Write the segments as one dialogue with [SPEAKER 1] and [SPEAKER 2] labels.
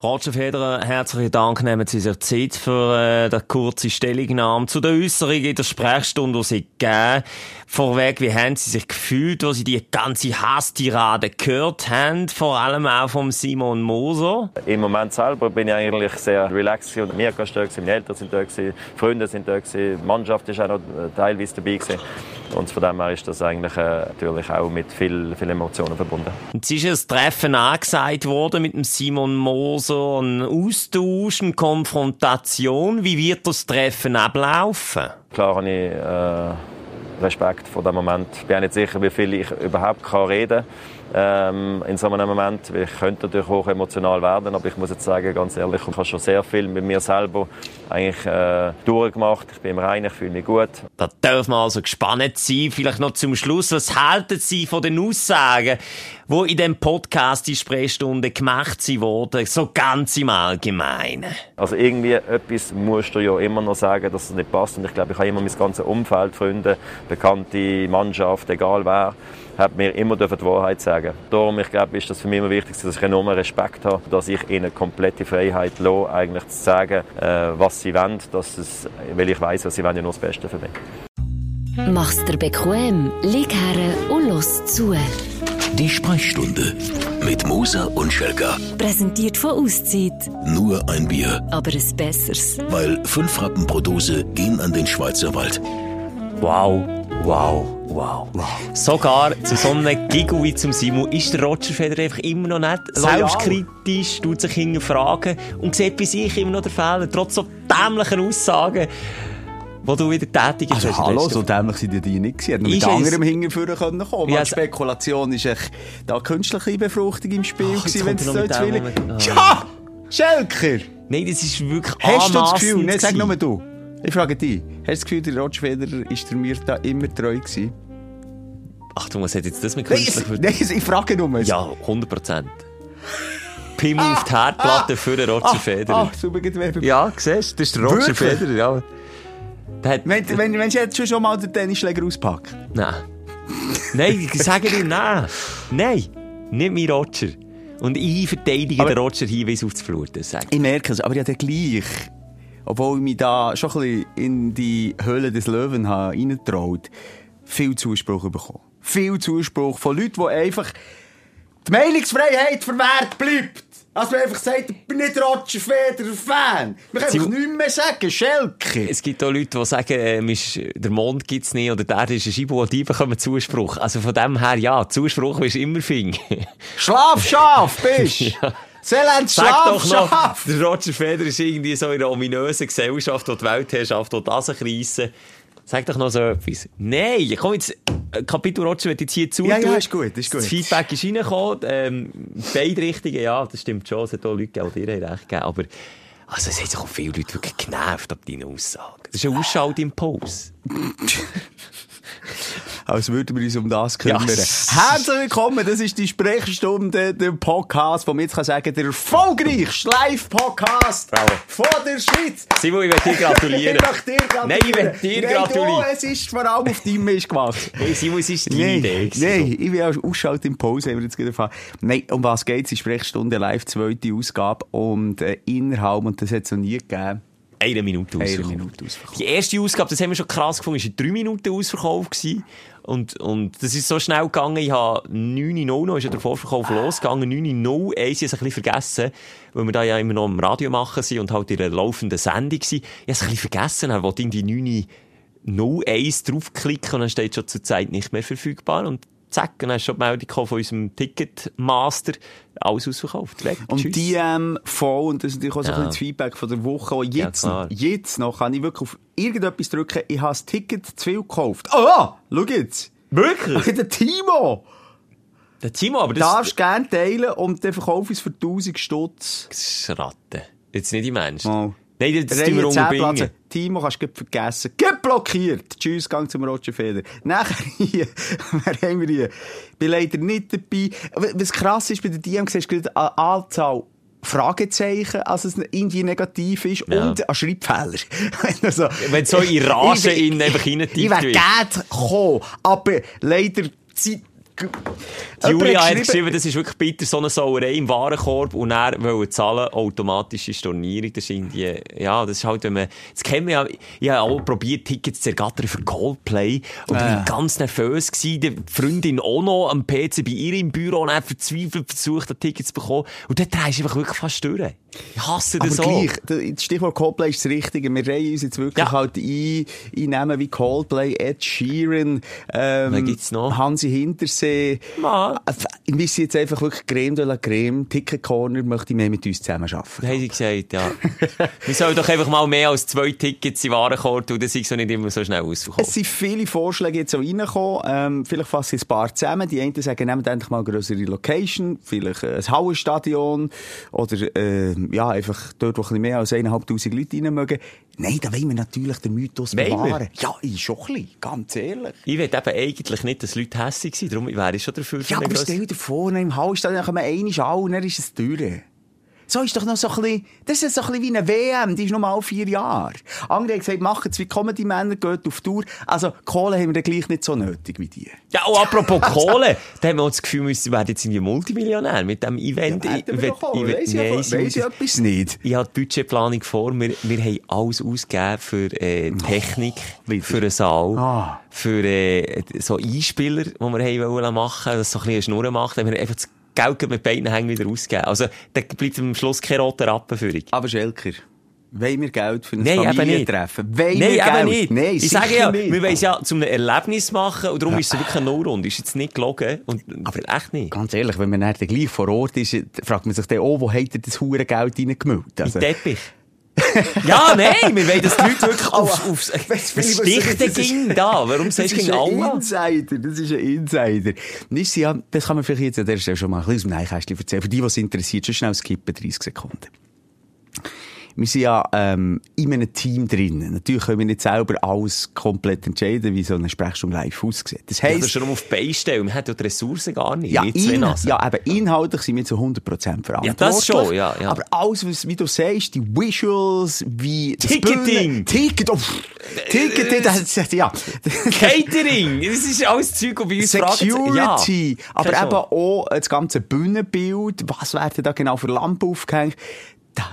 [SPEAKER 1] Roger Federer, herzlichen Dank, nehmen Sie sich Zeit für äh, die kurze Stellungnahme zu der Äußerung in der Sprechstunde, die Sie gegeben Vorweg, wie haben Sie sich gefühlt, als Sie die ganze Hasstirade gehört haben, vor allem auch vom Simon Moser?
[SPEAKER 2] Im Moment selber bin ich eigentlich sehr relaxed und mir war da meine Eltern sind da Freunde sind da die Mannschaft ist auch noch teilweise dabei gewesen. Und von dem her ist das eigentlich äh, natürlich auch mit viel, viel Emotionen verbunden.
[SPEAKER 1] Jetzt ist ein Treffen angesagt worden mit dem Simon Moser, ein Austausch, eine Konfrontation. Wie wird das Treffen ablaufen?
[SPEAKER 2] Klar habe ich äh, Respekt vor dem Moment. Ich bin nicht sicher, wie viel ich überhaupt kann reden kann ähm, in so einem Moment. Ich könnte natürlich hoch emotional werden, aber ich muss jetzt sagen, ganz ehrlich, ich habe schon sehr viel mit mir selber eigentlich äh, durchgemacht. Ich bin im Reinen, ich fühle mich gut.
[SPEAKER 1] Da dürfen wir also gespannt sein. Vielleicht noch zum Schluss, was halten Sie von den Aussagen, wo in dem Podcast die Sprechstunde gemacht wurden, so ganz im Allgemeinen?
[SPEAKER 2] Also irgendwie etwas musst du ja immer noch sagen, dass es nicht passt. Und ich glaube, ich habe immer mein ganzes Umfeld, Freunde, Bekannte, Mannschaft, egal wer, hat mir immer die Wahrheit sagen. Darum, ich glaube, ist das für mich immer wichtig, dass ich enormen Respekt habe, dass ich ihnen komplette Freiheit lasse, eigentlich zu sagen, äh, was sie wollen, dass es, weil ich weiß, was sie wollen, ja nur das Beste für mich.
[SPEAKER 3] Mach's dir bequem, lieg her und los zu.
[SPEAKER 4] Die Sprechstunde mit Musa und Schelga.
[SPEAKER 3] Präsentiert von Auszeit.
[SPEAKER 4] Nur ein Bier.
[SPEAKER 3] Aber es besseres.
[SPEAKER 4] Weil fünf Rappen pro Dose gehen an den Schweizer Wald.
[SPEAKER 1] Wow, wow, wow. wow. Sogar zu so einem Giggle wie zum Simon ist der Roger Federer einfach immer noch nicht selbstkritisch, tut sich hinterfragen und sieht bei sich immer noch den Fehler, trotz so dämlichen Aussagen wo du wieder tätig
[SPEAKER 5] bist. Also hallo, so dämlich sind die nicht gewesen. Mit anderem hingeführen können kommen. Ja, Spekulation ist echt da künstliche Befruchtung im Spiel Ach, gewesen, wenn es so zu will. Ja! Schelker!
[SPEAKER 1] Nein, das ist wirklich
[SPEAKER 5] Hast du das Gefühl? Nein, sag nur du. Ich frage dich, hast du das Gefühl, der Roger Federer ist mir da immer treu gewesen?
[SPEAKER 1] Achtung, was hat jetzt das mit künstlich...
[SPEAKER 5] Nein, nein, ich frage nur.
[SPEAKER 1] Ja, 100 Prozent. Pimmel ah, auf die Herdplatte ah, für den Roger ah, Federer. Ah,
[SPEAKER 5] super,
[SPEAKER 1] Ja, siehst du, das ist der Roger Wirklich? Federer, ja.
[SPEAKER 5] Hat, wenn, wenn, wenn du jetzt schon mal den Tennisschläger auspackt?
[SPEAKER 1] Nein. nein, ich sage dir nein. Nein, nicht mein Roger. Und ich verteidige aber, den Roger Hinweis auf das Fluten.
[SPEAKER 5] Ich merke es, aber ja, der gleich obwohl ich mich da schon ein bisschen in die Höhle des Löwen habe reingetraut, viel Zuspruch bekommen. Viel Zuspruch von Leuten, die einfach die Meinungsfreiheit verwehrt bleibt. Also man einfach sagt, ich bin nicht Roger Federer Fan. Man kann einfach nichts mehr sagen, Schelke.
[SPEAKER 1] Es gibt auch Leute, die sagen, äh, der Mond gibt es nicht oder der ist eine Scheibe, und die bekommen Zuspruch. Also von dem her, ja, Zuspruch ist immer Fing.
[SPEAKER 5] Schlafschaf bist! ja. Seeland Sag doch noch,
[SPEAKER 1] der Roger Federer ist irgendwie so in einer ominösen Gesellschaft, wo die Weltherrschaft das reissen Sag doch noch so etwas. Nein, komm jetzt, äh, Kapitel Roger wird jetzt hier zu.
[SPEAKER 5] Ja, ja, ist gut, ist gut.
[SPEAKER 1] Das Feedback ist reingekommen, ähm, beide Richtungen, ja, das stimmt schon, es hat auch Leute gegeben, die dir recht gegeben, aber, also, es haben sich auch viele Leute wirklich genervt ab deinen Aussagen. Das ist ein Ausschaltimpuls.
[SPEAKER 5] als würden wir uns um das kümmern. Yes. Herzlich willkommen, das ist die Sprechstunde, der Podcast, wo man jetzt kann sagen, der erfolgreichste Live-Podcast von der Schweiz.
[SPEAKER 1] Simon, ich will dir gratulieren.
[SPEAKER 5] ich möchte dir gratulieren.
[SPEAKER 1] Nein, ich will dir Nein, gratulieren.
[SPEAKER 5] Du, es ist vor allem auf deinem Mist gemacht.
[SPEAKER 1] Nein, Simon, es ist deine Nein, Idee.
[SPEAKER 5] Nein, ich will auch ausschalten im Pause, haben wir jetzt gerade Nein, um was geht es? Die Sprechstunde live, zweite Ausgabe und äh, innerhalb, und das hat es noch nie gegeben,
[SPEAKER 1] eine Minute ausverkauft. Eine Minute ausverkauft. Die erste Ausgabe, das haben wir schon krass gefunden, war in drei Minuten ausverkauft. Gewesen. Und, und das ist so schnell gegangen, ich habe 9.00 ist ja der Vorverkauf losgegangen, 9.01 ich habe es ein bisschen vergessen, weil wir da ja immer noch im Radio machen sind und halt in einer laufenden Sendung sind. Ich habe es ein bisschen vergessen, ich wollte irgendwie 9.01 draufklicken und dann steht schon zur Zeit nicht mehr verfügbar und zack, und dann hast du schon die Meldung von unserem Ticketmaster, alles ausverkauft, weg,
[SPEAKER 5] Und tschüss. die ähm, voll, und das ist natürlich auch so ja. ein das Feedback von der Woche, auch jetzt, ja, jetzt noch, kann ich wirklich auf irgendetwas drücken, ich habe das Ticket zu viel gekauft. Ah, schau jetzt!
[SPEAKER 1] Wirklich?
[SPEAKER 5] Der Timo!
[SPEAKER 1] Der Timo, aber
[SPEAKER 5] das... Darfst gerne teilen und dann verkaufe ich es für 1000 Stutz.
[SPEAKER 1] Das ist Ratte. Jetzt nicht die Menschen.
[SPEAKER 5] Oh.
[SPEAKER 1] Nein, das tun wir unterbringen.
[SPEAKER 5] Timo kannst du vergessen. Geht blockiert. Tschüss, gang zum Roger Feder. Nachher hier, wer haben wir hier? Bin leider nicht dabei. Was krass ist, bei der DM siehst du eine Anzahl Fragezeichen, als es irgendwie negativ ist ja. und ein Schreibfehler.
[SPEAKER 1] also, Wenn so in Rage in einfach reintippt
[SPEAKER 5] Ich wäre gerne gekommen, aber leider
[SPEAKER 1] Die Julia hat geschrieben, das ist wirklich bitter, so eine Sauerei im Warenkorb und er wollte zahlen, automatische Stornierung. Das ist die, ja, das ist halt, wenn man, das kennen wir ja, ich habe auch probiert, Tickets zu ergattern für Coldplay und äh. bin ganz nervös gewesen, die Freundin auch noch am PC bei ihr im Büro und verzweifelt versucht, ein Ticket zu bekommen und dann drehst du einfach wirklich fast durch. Ich hasse das
[SPEAKER 5] Aber gleich, das Stichwort Coldplay ist das Richtige. Wir reihen uns jetzt wirklich ja. halt ein, einnehmen wie Coldplay, Ed Sheeran, ähm,
[SPEAKER 1] gibt's noch?
[SPEAKER 5] Hansi Hintersee.
[SPEAKER 1] Man.
[SPEAKER 5] Ich wisse jetzt einfach wirklich Creme de la Creme, Ticket Corner möchte ich mehr mit uns zusammen arbeiten.
[SPEAKER 1] Haben sie gesagt, ja. Wir sollen doch einfach mal mehr als zwei Tickets in Warenkorb und das ist so nicht immer so schnell ausverkauft.
[SPEAKER 5] Es sind viele Vorschläge jetzt auch reingekommen. Ähm, vielleicht fasse ich ein paar zusammen. Die einen sagen, nehmt endlich mal eine größere Location, vielleicht ein Hallenstadion oder äh, ja, einfach dort, wo ein mehr als 1'500 Leute rein mögen. Nein, da wollen wir natürlich den Mythos
[SPEAKER 1] Wollen
[SPEAKER 5] bewahren.
[SPEAKER 1] wir?
[SPEAKER 5] Ja, ich schon ein bisschen, ganz ehrlich.
[SPEAKER 1] Ich will eben eigentlich nicht, dass Leute hässlich sind, darum wäre ich schon dafür. für
[SPEAKER 5] Ja, aber stell dir vor, im Hallstadion kommen einmal alle und dann ist es durch. So ist doch noch so ein bisschen, das ist so ein bisschen wie eine WM, die ist nur mal vier Jahre. Andere haben gesagt, machen es wie Comedy-Männer, geht auf Tour. Also, Kohle haben wir dann gleich nicht so nötig wie die.
[SPEAKER 1] Ja, und apropos Kohle, da haben wir auch das Gefühl, wir werden jetzt irgendwie Multimillionär mit diesem Event.
[SPEAKER 5] Ja, auch. Weiss ich
[SPEAKER 1] nein,
[SPEAKER 5] aber-
[SPEAKER 1] es
[SPEAKER 5] weiss ich etwas nicht.
[SPEAKER 1] Ich habe die Budgetplanung vor. Wir, wir haben alles ausgegeben für äh, Technik,
[SPEAKER 5] wieder.
[SPEAKER 1] für einen Saal,
[SPEAKER 5] Ah.
[SPEAKER 1] für äh, so Einspieler, die wir haben wollen machen, dass so ein bisschen eine Schnur macht. Haben wir einfach das Geld mit beiden Hängen wieder ausgegeben. Also, da bleibt am Schluss kein roter Rappen für dich.
[SPEAKER 5] Aber Schelker, wollen wir Geld für ein
[SPEAKER 1] Nein.
[SPEAKER 5] Familientreffen? Wollen
[SPEAKER 1] Nein,
[SPEAKER 5] wir
[SPEAKER 1] eben nicht.
[SPEAKER 5] Nein,
[SPEAKER 1] ich sage ja,
[SPEAKER 5] nicht.
[SPEAKER 1] wir wollen es ja zu einem Erlebnis machen und darum ist es wirklich eine Nullrunde. Ist jetzt nicht gelogen und aber echt nicht.
[SPEAKER 5] Ganz ehrlich, wenn man dann gleich vor Ort ist, fragt man sich dann, oh, wo hat er das hure Geld reingemüllt? Also,
[SPEAKER 1] Im Teppich. Ja, nein, wir wollen, dass die Leute wirklich aufs, aufs,
[SPEAKER 5] ist?
[SPEAKER 1] ging da? Warum sagst du
[SPEAKER 5] ist
[SPEAKER 1] gegen alle?
[SPEAKER 5] Insider, das ist ein Insider. Nicht ja, das kann man vielleicht jetzt an der Stelle schon mal ein bisschen aus dem Neinkästchen erzählen. Für die, die es interessiert, schon schnell skippen, 30 Sekunden. Wir sind ja ähm, in einem Team drin. Natürlich können wir nicht selber alles komplett entscheiden, wie so eine Sprechstunde live aussieht. Das
[SPEAKER 1] Ja,
[SPEAKER 5] heisst,
[SPEAKER 1] das schon auf die Beine stellen. Wir haben ja die Ressourcen gar nicht.
[SPEAKER 5] ja, in, ja, eben inhaltlich sind wir zu 100% verantwortlich.
[SPEAKER 1] Ja, das schon, ja, ja.
[SPEAKER 5] Aber alles, was, wie du sagst, die Visuals, wie...
[SPEAKER 1] Ticketing.
[SPEAKER 5] Bühnen- Ticket, oh, Ticketing, das, das, ja.
[SPEAKER 1] Catering! Das ist alles Zeug, das bei uns
[SPEAKER 5] Security,
[SPEAKER 1] Ja,
[SPEAKER 5] aber eben
[SPEAKER 1] Chance.
[SPEAKER 5] auch das ganze Bühnenbild, was werden da genau für Lampen aufgehängt.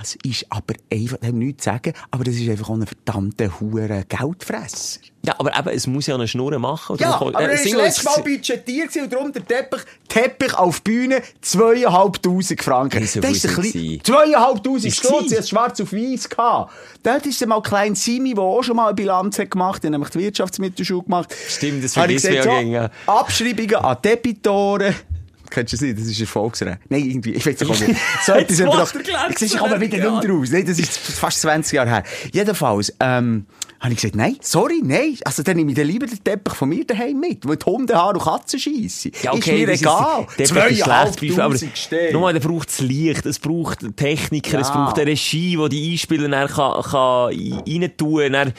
[SPEAKER 5] Das ist aber einfach, wir nichts zu sagen, aber das ist einfach auch ein verdammter hure Geldfresser.
[SPEAKER 1] Ja, aber eben, es muss ja eine Schnur machen.
[SPEAKER 5] Ja,
[SPEAKER 1] darum-
[SPEAKER 5] aber
[SPEAKER 1] äh, sind
[SPEAKER 5] war
[SPEAKER 1] wir
[SPEAKER 5] letztes Mal budgetiert und darum der Teppich, Teppich auf Bühne, zweieinhalbtausend Franken.
[SPEAKER 1] Ist
[SPEAKER 5] das ist ein bisschen,
[SPEAKER 1] gewesen.
[SPEAKER 5] zweieinhalbtausend
[SPEAKER 1] Ist
[SPEAKER 5] Stutz,
[SPEAKER 1] gewesen.
[SPEAKER 5] ich schwarz auf weiß gehabt. Dort ist mal klein Simi, der auch schon mal eine Bilanz hat gemacht, der hat nämlich die Wirtschaftsmittelschule gemacht.
[SPEAKER 1] Stimmt, das
[SPEAKER 5] ich
[SPEAKER 1] vergisst man ja gegen.
[SPEAKER 5] Abschreibungen an Debitoren. Kennst du das nicht? Das ist Erfolgsrecht. Nein, irgendwie, ich weiß nicht. So etwas
[SPEAKER 1] glänzen,
[SPEAKER 5] ich sehe, ich komme wieder
[SPEAKER 1] ja.
[SPEAKER 5] nicht raus. Nein, das ist fast 20 Jahre her. Jedenfalls, ähm, habe ich gesagt, nein, sorry, nein. Also, dann nehme ich dann lieber den Teppich von mir daheim mit, wo die Hunde, Haare und Katzen schiessen.
[SPEAKER 1] Ja, okay,
[SPEAKER 5] ist mir egal.
[SPEAKER 1] Ist, der ist schlecht, aber
[SPEAKER 5] Zweieinhalbtausend Stellen.
[SPEAKER 1] nochmal, da braucht es Licht, es braucht Techniker, es
[SPEAKER 5] Ja.
[SPEAKER 1] braucht eine Regie, die die Einspieler dann kann, kann rein tun, dann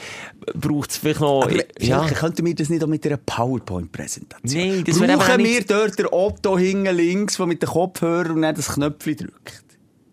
[SPEAKER 1] braucht es vielleicht noch,
[SPEAKER 5] Aber
[SPEAKER 1] ja.
[SPEAKER 5] könnten wir das nicht auch mit einer PowerPoint-Präsentation?
[SPEAKER 1] Nein, das wäre
[SPEAKER 5] Brauchen
[SPEAKER 1] nicht-
[SPEAKER 5] wir dort den Otto hinten links, der mit den Kopfhörern und dann das Knöpfchen drückt?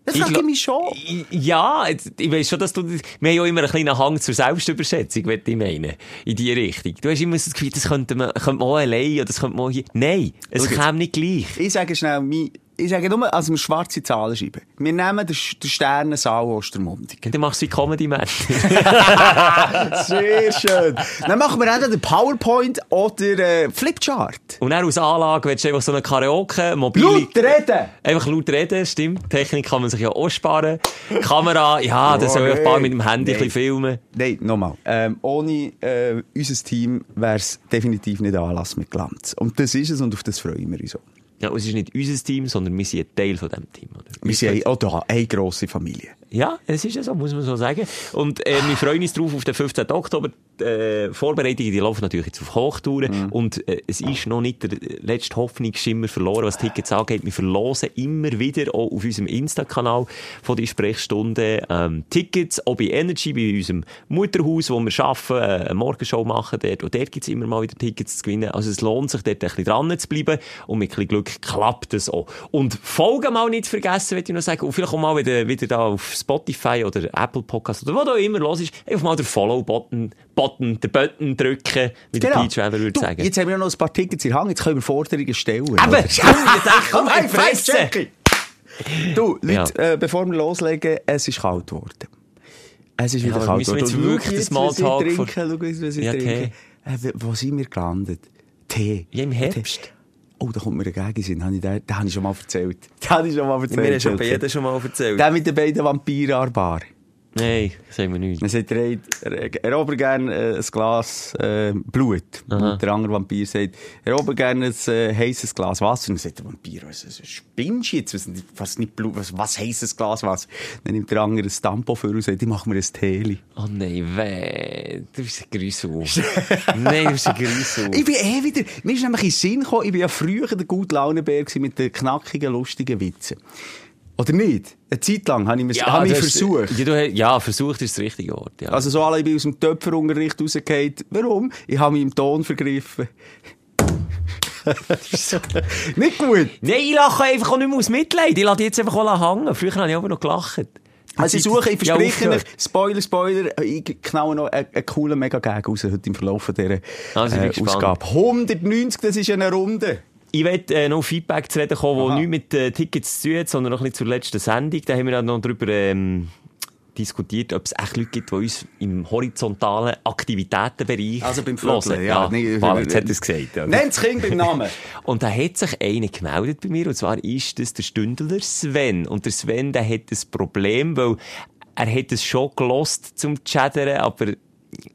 [SPEAKER 5] Das frage ich mich schon.
[SPEAKER 1] Ja, ich weiss schon, dass du, wir haben ja immer einen kleinen Hang zur Selbstüberschätzung, würde ich meinen. In die Richtung. Du hast immer das Gefühl, das könnte man, könnte man auch allein, oder das könnte man auch hier. Nein, es
[SPEAKER 5] Schau
[SPEAKER 1] käme nicht gleich.
[SPEAKER 5] Ich sage schnell, mein- ich sage nur, also wir schwarze Zahlen schreiben. Wir nehmen den, den Sternensaal Ostermundigen.
[SPEAKER 1] Dann machst du wie Comedy Man.
[SPEAKER 5] Sehr schön. Dann machen wir entweder den PowerPoint oder äh, Flipchart.
[SPEAKER 1] Und dann aus Anlage willst du einfach so eine Karaoke, mobile...
[SPEAKER 5] Laut reden!
[SPEAKER 1] Einfach laut reden, stimmt. Technik kann man sich ja auch sparen. Kamera, ja, das
[SPEAKER 5] Oh,
[SPEAKER 1] soll ich ein paar mit dem Handy
[SPEAKER 5] Nee.
[SPEAKER 1] filmen.
[SPEAKER 5] Nein, nochmal. Ähm, ohne äh, unser Team wäre es definitiv nicht Anlass mit Glanz. Und das ist es und auf das freuen wir uns auch.
[SPEAKER 1] Ja, es ist nicht unser Team, sondern wir sind ein Teil von diesem Team. Oder?
[SPEAKER 5] Wir sind auch da eine grosse Familie.
[SPEAKER 1] Ja, es ist ja so, muss man so sagen. Und äh, wir freuen uns drauf auf den 15. Oktober. Äh, Vorbereitungen, die laufen natürlich jetzt auf Hochtouren. Und äh, es ist noch nicht der letzte Hoffnungsschimmer verloren, was Tickets angeht. Wir verlosen immer wieder auch auf unserem Insta-Kanal von die Sprechstunde ähm, Tickets, auch bei Energy, bei unserem Mutterhaus, wo wir arbeiten, äh, eine Morgenshow machen dort. Und dort gibt's immer mal wieder Tickets zu gewinnen. Also es lohnt sich, dort ein bisschen dran zu bleiben. Und mit ein bisschen Glück klappt es auch. Und Folgen mal nicht vergessen, würde ich noch sagen. Und vielleicht auch mal wieder, wieder da auf Spotify oder Apple Podcast oder wo du immer los ist, einfach mal den Follow-Button, Button, den Button drücken, wie der Peach Weber würde sagen.
[SPEAKER 5] Jetzt haben wir noch ein paar Tickets in der Hand, jetzt können wir Forderungen stellen.
[SPEAKER 1] Aber,
[SPEAKER 5] oder?
[SPEAKER 1] ich denke, komm, hey, Fresse!
[SPEAKER 5] Du,
[SPEAKER 1] Ja.
[SPEAKER 5] Leute, äh, bevor wir loslegen, es ist kalt geworden. Es ist wieder
[SPEAKER 1] aber
[SPEAKER 5] kalt
[SPEAKER 1] müssen wir
[SPEAKER 5] geworden.
[SPEAKER 1] jetzt wirklich
[SPEAKER 5] schau
[SPEAKER 1] den
[SPEAKER 5] jetzt,
[SPEAKER 1] Smalltalk
[SPEAKER 5] was ich
[SPEAKER 1] vor-
[SPEAKER 5] trinke, schau was ich
[SPEAKER 1] Ja,
[SPEAKER 5] trinke. Äh, wo sind wir gelandet? Tee.
[SPEAKER 1] Ja, im Herbst.
[SPEAKER 5] Oh, da kommt mir ein Gegensinn. Den, den habe ich schon mal erzählt. Den habe ich schon mal erzählt.
[SPEAKER 1] Mir hast du bei jedem schon mal erzählt.
[SPEAKER 5] Der mit den beiden Vampiren an der Bar.
[SPEAKER 1] Nein, das haben wir nicht.
[SPEAKER 5] Er sagt, er, er, er ober gerne äh, ein Glas äh, Blut. Und der andere Vampir sagt, er ober gerne ein äh, heißes Glas Wasser. Und dann sagt der Vampir, was, was spinnst du jetzt? Was, was, nicht Blut, was, was heißes Glas Wasser? Dann nimmt der andere ein Stampo für und sagt, ich mache mir ein Teeli.
[SPEAKER 1] Oh nein, weh. Du bist ein Grüssel. nein, du bist ein Grüssel.
[SPEAKER 5] Ich bin eh wieder, mir ist nämlich in den Sinn gekommen, ich war ja früher der gute gewesen mit den knackigen, lustigen Witzen. Oder nicht? Eine Zeit lang habe ich, mir's- habe ich
[SPEAKER 1] du hast-
[SPEAKER 5] versucht.
[SPEAKER 1] Ja, du, ja, versucht ist das richtige Wort. Ja.
[SPEAKER 5] Also so alle, bin aus dem Töpferunterricht rausgefallen. Warum? Ich habe mich im Ton vergriffen. nicht gut.
[SPEAKER 1] Nein, ich lache einfach auch nicht mehr aus Mitleid. Ich lasse jetzt einfach hängen. Früher habe ich aber noch gelacht.
[SPEAKER 5] Also ich suche, ich
[SPEAKER 1] Ja,
[SPEAKER 5] verspreche euch,
[SPEAKER 1] aufgehört.
[SPEAKER 5] Spoiler, Spoiler, ich knaue noch einen, einen coolen Mega-Gag raus heute im Verlauf dieser
[SPEAKER 1] Also,
[SPEAKER 5] äh. Ausgabe. 190, das ist eine Runde.
[SPEAKER 1] Ich will äh, noch Feedback zu reden kommen, das nichts mit äh, Tickets zu tun hat, sondern noch ein bisschen zur letzten Sendung. Da haben wir auch noch darüber ähm, diskutiert, ob es echt Leute gibt, die uns im horizontalen Aktivitätenbereich
[SPEAKER 5] Also beim. Vögeln, ja.
[SPEAKER 1] ja.
[SPEAKER 5] Nee,
[SPEAKER 1] jetzt hat es gesagt.
[SPEAKER 5] Nennt das Kind beim Namen.
[SPEAKER 1] Und da hat sich einer gemeldet bei mir, und zwar ist das der Stündler Sven. Und der Sven, der hat ein Problem, weil er hat es schon gelost zum Chattern, aber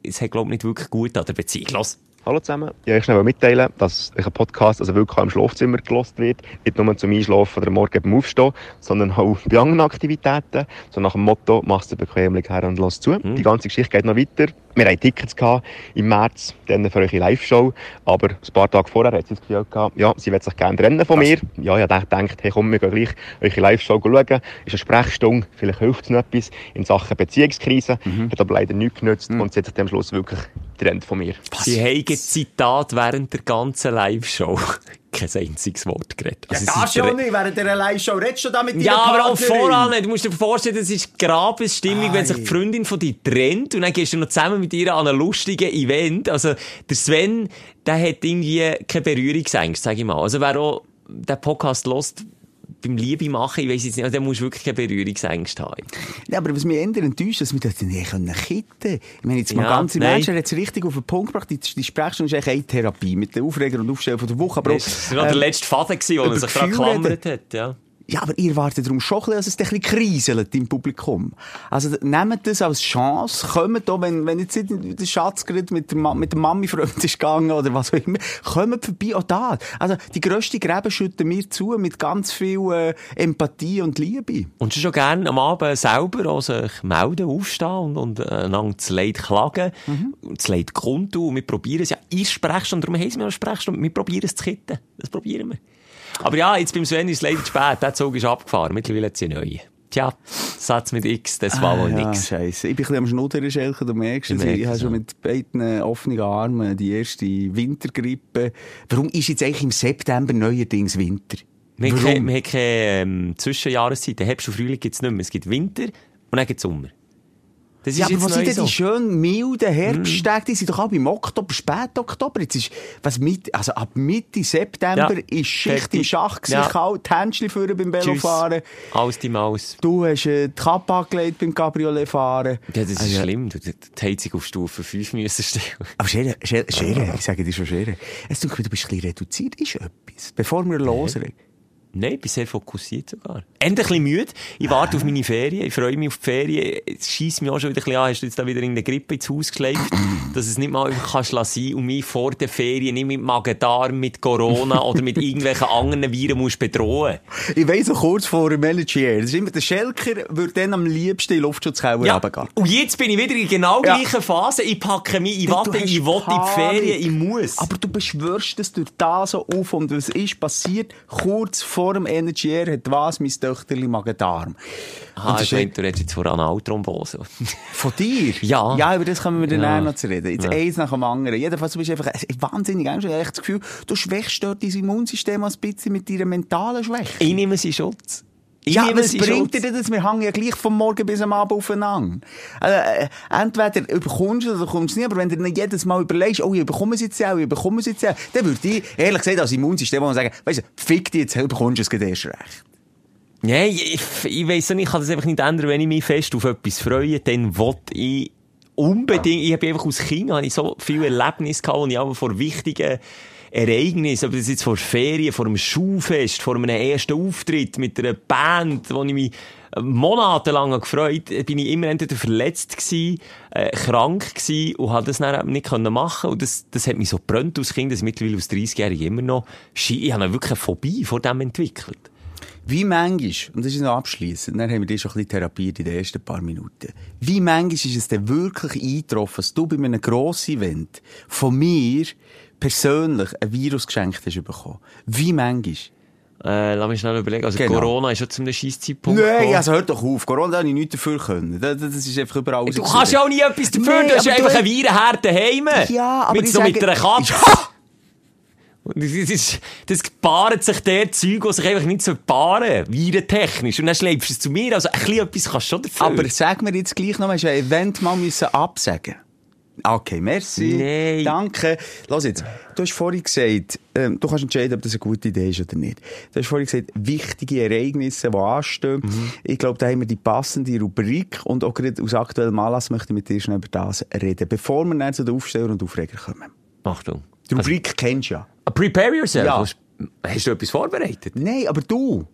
[SPEAKER 1] es hat, glaube ich, nicht wirklich gut an der Beziehung. Los.
[SPEAKER 6] Hallo zusammen. Ja, ich schnell mitteilen, dass euer Podcast also wirklich auch im Schlafzimmer gelost wird. Nicht nur zum Einschlafen oder morgen beim Aufstehen, sondern auch bei anderen Aktivitäten. So nach dem Motto, machst du bequemlich her und lass zu. Die ganze Geschichte geht noch weiter. Wir hatten Tickets gehabt im März, dann für eure Live-Show. Aber ein paar Tage vorher hat sie das Gefühl gehabt, ja, sie wird sich gerne trennen von mir. Ja, ich habe gedacht, hey, komm, wir gehen gleich eure Live-Show schauen. Ist eine Sprechstunde, vielleicht hilft es noch etwas in Sachen Beziehungskrise. Hat aber leider nichts genützt und sie hat sich am Schluss wirklich getrennt von mir.
[SPEAKER 1] Sie haben Zitat während der ganzen Live-Show kein einziges Wort geredet. Also
[SPEAKER 5] Ja, das schon nicht, während dieser Live-Show redest du da mit
[SPEAKER 1] Ja, aber auch voran. Du musst dir vorstellen, das ist Grabesstimmung, wenn sich die Freundin von dir trennt und dann gehst du noch zusammen mit ihr an einem lustigen Event. Also, der Sven, der hat irgendwie keine Berührungsängste, sag ich mal. Also, wer auch den Podcast lost beim Liebe machen, ich weiss jetzt nicht, also, der muss wirklich keine Berührungsängste haben.
[SPEAKER 5] Ja, aber was mich eher enttäuscht, dass wir das nicht können kitten Ich meine, jetzt mal
[SPEAKER 1] Ja,
[SPEAKER 5] ganz im
[SPEAKER 1] nein.
[SPEAKER 5] Er hat es richtig auf den Punkt gebracht. Die, die Sprechstunde ist eigentlich eine Therapie mit den Aufreger und Aufstellen von der Woche. Aber
[SPEAKER 1] Das war noch der
[SPEAKER 5] ähm,
[SPEAKER 1] letzte Faden, gewesen, wo er sich daran geklammert hat, ja.
[SPEAKER 5] Ja, aber ihr wartet darum schon, ein bisschen, dass es ein bisschen kriselt im Publikum. Also, nehmt das als Chance, kommt da, wenn, wenn jetzt nicht der Schatz gerade mit der, Ma mit der Mami-Freund ist gegangen oder was auch immer, kommt vorbei, auch da. Also, die grösste Gräben schütten wir zu mit ganz viel äh, Empathie und Liebe.
[SPEAKER 1] Und schon gerne am Abend selber auch sich melden, aufstehen und, und äh, einander das Leid klagen, das Leid kundtun. Und wir probieren es ja in Sprechstunde, darum heissen wir auch Sprechstunde, wir probieren es zu kitten. Das probieren wir. Aber ja, jetzt beim Sven ist es leider zu spät. Der Zug ist abgefahren. Mittlerweile hat sie neuen. Tja, Satz mit X, das war wohl
[SPEAKER 5] ja,
[SPEAKER 1] nix.
[SPEAKER 5] Scheisse. Ich bin ein bisschen am Schnuddern, Schelke, du merkst
[SPEAKER 1] Ich
[SPEAKER 5] es.
[SPEAKER 1] merke
[SPEAKER 5] Ich habe schon mit beiden offenen Armen die erste Wintergrippe. Warum ist jetzt eigentlich im September neuerdings Winter?
[SPEAKER 1] Wir haben keine, wir haben keine ähm, Zwischenjahreszeit. Herbst und Frühling gibt es nicht mehr. Es gibt Winter und dann gibt es Sommer. Das
[SPEAKER 5] Ja, aber was sind denn
[SPEAKER 1] so.
[SPEAKER 5] die schönen, milden Herbsttage? Die sind doch alle im Oktober, spät Oktober. Jetzt ist, was mit, also ab Mitte September
[SPEAKER 1] Ja,
[SPEAKER 5] ist Schicht
[SPEAKER 1] fertig.
[SPEAKER 5] im Schach gewesen,
[SPEAKER 1] Ja.
[SPEAKER 5] kalt, Händchen führen beim. Velofahren.
[SPEAKER 1] Alles die Maus.
[SPEAKER 5] Du hast äh, die Kappe angelegt beim Cabriolet fahren.
[SPEAKER 1] Ja, das ist
[SPEAKER 5] Also,
[SPEAKER 1] schlimm. Du die Heizung auf Stufe 5 müssen stellen.
[SPEAKER 5] Aber Schere, Schere, Schere, ich sage dir schon Schere. Es tut mir, du bist ein bisschen reduziert, ist etwas. Bevor wir loslegen.
[SPEAKER 1] Nein, ich bin sehr fokussiert sogar. Endlich ein bisschen müde. Ich warte auf meine Ferien. Ich freue mich auf die Ferien. Es scheisst mich auch schon wieder ein bisschen an. Hast du jetzt da wieder in der Grippe ins Haus geschleift? dass es nicht mal einfach kannst lassen und mich vor der Ferien nicht mit Magen-Darm, mit Corona oder mit irgendwelchen anderen Viren musst bedrohen.
[SPEAKER 5] Ich weiss noch kurz vor dem das ist immer der Schelker, würde dann am liebsten in den Luftschutzkeller
[SPEAKER 1] Ja,
[SPEAKER 5] runtergehen.
[SPEAKER 1] und jetzt bin ich wieder in genau
[SPEAKER 5] Ja.
[SPEAKER 1] gleichen Phase. Ich packe mich, ich warte, ich will in die. Ferien, ich muss.
[SPEAKER 5] Aber du beschwörst es durch da so auf und was ist passiert? Kurz vor dem Energy Air hat was mein Töchterli Magen-Darm. Das
[SPEAKER 1] ich meine, du redest jetzt von Analthrombose.
[SPEAKER 5] Von dir?
[SPEAKER 1] Ja.
[SPEAKER 5] Ja, über das kommen wir dann
[SPEAKER 1] Ja.
[SPEAKER 5] noch zu reden. Jetzt
[SPEAKER 1] Ja.
[SPEAKER 5] eins nach dem anderen. Jedenfalls, du bist einfach wahnsinnig ängstlich. Ich habe echt das Gefühl, du schwächst dort dein Immunsystem ein bisschen mit deiner mentalen Schwäche.
[SPEAKER 1] ich nehme sie Schutz.
[SPEAKER 5] Ja, was bringt dir das? Wir hängen ja gleich vom Morgen bis am Abend aufeinander. Also, äh, entweder überkommst du es oder kommst du nicht, aber wenn du nicht jedes Mal überlegst, oh, ich bekomme es jetzt ja, ich bekomme es jetzt ja, dann würde ich, ehrlich gesagt, als Immunsystem sagen, weißt du, fick dich jetzt, bekommst du es gerade erst recht.
[SPEAKER 1] Nein, ich, ich weiss nicht, ich kann das einfach nicht ändern, wenn ich mich fest auf etwas freue, dann will ich unbedingt, ich habe einfach habe ich so viele Erlebnisse gehabt, und ich auch vor wichtigen Ereignissen, ob das jetzt vor Ferien, vor einem Schulfest, vor einem ersten Auftritt mit einer Band, wo ich mich monatelang gefreut habe, bin ich immer entweder verletzt gewesen, äh, krank gewesen und habe das dann nicht können machen und das, das hat mich so brennt als Kind, dass mittlerweile als 30-Jährige immer noch, ich habe wirklich eine Phobie vor dem entwickelt.
[SPEAKER 5] Wie manchmal, und das ist noch abschliessend, dann haben wir dich schon ein bisschen therapiert in den ersten paar Minuten. Wie manchmal ist es denn wirklich eingetroffen, dass du bei einem grossen Event von mir persönlich ein Virus geschenkt hast bekommen? Wie manchmal?
[SPEAKER 1] Äh, lass mich schnell überlegen. Also
[SPEAKER 5] Genau.
[SPEAKER 1] Corona ist schon zu einem scheiß Zeitpunkt
[SPEAKER 5] Nein,
[SPEAKER 1] gekommen.
[SPEAKER 5] also hört doch auf. Corona habe ich nichts dafür können. Das, das ist einfach überall
[SPEAKER 1] Du kannst ja auch nie etwas dafür,
[SPEAKER 5] Nein,
[SPEAKER 1] du hast einfach
[SPEAKER 5] du-
[SPEAKER 1] einen Virenherd daheim.
[SPEAKER 5] Ja, aber
[SPEAKER 1] mit, so mit
[SPEAKER 5] sage-
[SPEAKER 1] einer Katze.
[SPEAKER 5] Ja!
[SPEAKER 1] Das, ist, das paart sich der Zeug, das sich einfach nicht so paaren, virentechnisch. Und dann schleppst du es zu mir. Also ein bisschen etwas kannst du schon dafür.
[SPEAKER 5] Aber sag mir jetzt gleich noch, hast du ein Event mal müssen absagen Okay, merci.
[SPEAKER 1] Nein.
[SPEAKER 5] Danke. Los jetzt. Du hast vorhin gesagt, ähm, du kannst entscheiden, ob das eine gute Idee ist oder nicht. Du hast vorhin gesagt, wichtige Ereignisse, die anstehen.
[SPEAKER 1] Mhm.
[SPEAKER 5] Ich glaube, da haben wir die passende Rubrik und auch gerade aus aktuellem Anlass möchte ich mit dir schnell über das reden, bevor wir dann zu den Aufsteller und Aufreger kommen.
[SPEAKER 1] Achtung.
[SPEAKER 5] Die Rubrik kennst du ja.
[SPEAKER 1] Prepare yourself.
[SPEAKER 5] Ja.
[SPEAKER 1] Hast, hast du etwas vorbereitet?
[SPEAKER 5] Nein, aber du.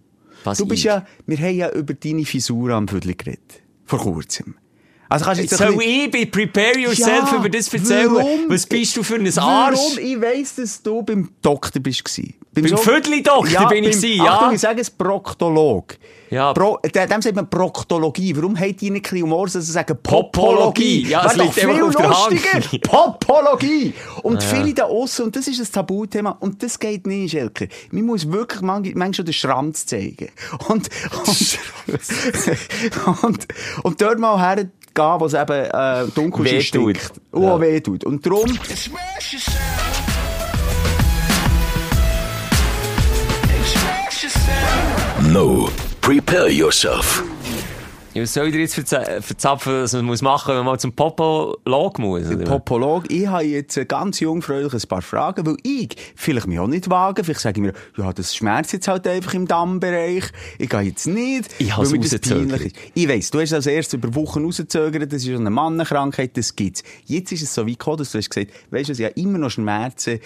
[SPEAKER 1] Was
[SPEAKER 5] du bist
[SPEAKER 1] ich?
[SPEAKER 5] ja, wir haben ja über deine Fisur am Viertel geredet. Vor kurzem. Also kannst du jetzt
[SPEAKER 1] Soll ich bei Prepare Yourself
[SPEAKER 5] Ja,
[SPEAKER 1] über das erzählen?
[SPEAKER 5] warum?
[SPEAKER 1] Was bist du für ein Arsch?
[SPEAKER 5] Warum? Ich weiss, dass du beim Doktor bist gsi.
[SPEAKER 1] Beim Viertli-Doktor
[SPEAKER 5] ja,
[SPEAKER 1] bin ich
[SPEAKER 5] beim-
[SPEAKER 1] gsi, ja.
[SPEAKER 5] Achtung, ich sage es Proktolog.
[SPEAKER 1] Ja.
[SPEAKER 5] Pro, dem sagt man Proktologie. Warum haben die nicht ein Humor, dass sie sagen
[SPEAKER 1] Popologie. Ja,
[SPEAKER 5] Wäre
[SPEAKER 1] liegt
[SPEAKER 5] viel
[SPEAKER 1] auf der
[SPEAKER 5] lustiger. Popologie. Und viele da aussen, und das ist ein Tabuthema, und das geht nicht, Schelker. Man muss wirklich manchmal, manchmal den Schranz zeigen. Und, und, und, und dort mal hergehen, wo es eben äh, dunkel ist.
[SPEAKER 1] Wehtut.
[SPEAKER 5] stinkt. Und auch weh tut. Und darum,
[SPEAKER 4] No. Prepare yourself.
[SPEAKER 1] Ja, Was soll ich dir jetzt verzapfen, was man muss machen, wenn man mal zum Popolog muss? oder?
[SPEAKER 5] Popolog, ich habe jetzt ganz jungfräulich ein paar Fragen, weil ich vielleicht mich auch nicht wage. Vielleicht sage ich mir, ja, das schmerzt jetzt halt einfach im Dammbereich. Ich gehe jetzt nicht,
[SPEAKER 1] Ich habe es
[SPEAKER 5] weil mir das peinlich ist. Ich weiss, du hast als erstes über Wochen rausgezögert, das ist eine Mannenkrankheit, das gibt's. Jetzt ist es so weit gekommen, dass du hast gesagt, weisst du, ich habe immer noch Schmerzen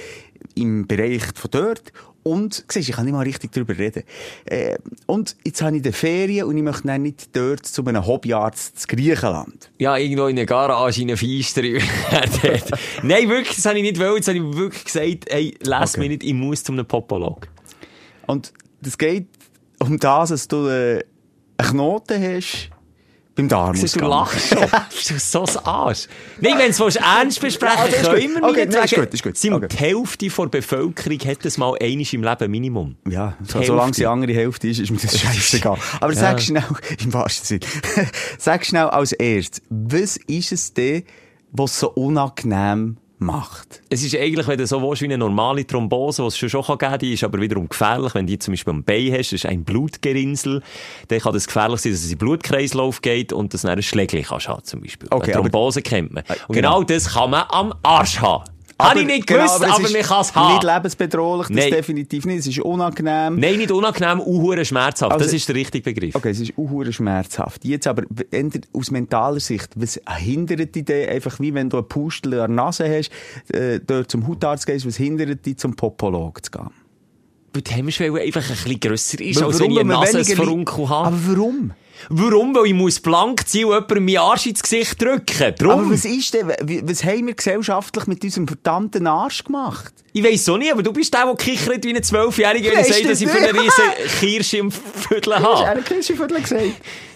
[SPEAKER 5] im Bereich von dort. Und, siehst, ich kann nicht mal richtig darüber reden. Äh, und jetzt habe ich die Ferien und ich möchte dann nicht dort zu einem Hobbyarzt zu Griechenland.
[SPEAKER 1] Ja, irgendwo in einer Garage, in einer Feister. Nein, wirklich, das habe ich nicht wollen. Jetzt habe ich wirklich gesagt, hey, lass
[SPEAKER 5] Okay.
[SPEAKER 1] mich nicht, ich muss zu einem Popolog.
[SPEAKER 5] Und das geht um das, dass du äh, einen Knoten hast beim
[SPEAKER 1] Siehst du, lachst schon. Du so ein Arsch. Nein, wenn du es ernst besprechen
[SPEAKER 5] Ja, das ist
[SPEAKER 1] können
[SPEAKER 5] gut. Okay, nein, ist gut, ist gut.
[SPEAKER 1] sind
[SPEAKER 5] Okay.
[SPEAKER 1] die Hälfte der Bevölkerung hat das mal einiges im Leben Minimum.
[SPEAKER 5] Ja, so, solange die andere Hälfte ist, ist mir das scheißegal. Aber sag schnell, im wahrsten Sinn, sag schnell als erstes, was ist es denn, was so unangenehm macht?
[SPEAKER 1] Es ist eigentlich, wenn du so willst, wie eine normale Thrombose, die es schon schon geben kann, die ist aber wiederum gefährlich. Wenn du die zum Beispiel am Bein hast, das ist ein Blutgerinnsel, dann kann das gefährlich sein, dass es in den Blutkreislauf geht und dass dann ein Schlägchen kannst haben, zum Beispiel.
[SPEAKER 5] Okay,
[SPEAKER 1] eine
[SPEAKER 5] aber-
[SPEAKER 1] Thrombose kennt man. Und
[SPEAKER 5] genau.
[SPEAKER 1] genau das kann man am Arsch haben. Habe ich nicht
[SPEAKER 5] genau,
[SPEAKER 1] gewusst,
[SPEAKER 5] es
[SPEAKER 1] aber
[SPEAKER 5] ist
[SPEAKER 1] man kann es haben.
[SPEAKER 5] Nicht lebensbedrohlich, das
[SPEAKER 1] Nein.
[SPEAKER 5] definitiv nicht. Es ist unangenehm.
[SPEAKER 1] Nein, nicht unangenehm, unhure schmerzhaft.
[SPEAKER 5] Also-
[SPEAKER 1] das ist der richtige Begriff.
[SPEAKER 5] Okay, es ist auch schmerzhaft. Jetzt aber, aus mentaler Sicht, was hindert dich denn einfach, wie wenn du einen Pustel an der Nase hast, äh, dort zum Hautarzt gehst, was hindert dich, zum Popolog zu gehen?
[SPEAKER 1] Weil die Hemmschwelle einfach ein bisschen grösser ist, als
[SPEAKER 5] Warum?
[SPEAKER 1] wenn ich eine Nase
[SPEAKER 5] weniger. Aber warum?
[SPEAKER 1] Warum? Weil ich muss blank ziehen und jemandem meinen Arsch ins Gesicht drücken. Drum.
[SPEAKER 5] Aber was ist denn, was haben wir gesellschaftlich mit unserem verdammten Arsch gemacht?
[SPEAKER 1] Ich weiss auch nicht, aber du bist der, der kichert wie ein Zwölfjähriger, wenn er sagt, dass ich für eine riesen Kirsche im Viertel habe.
[SPEAKER 5] eine Kirschenviertel gesagt.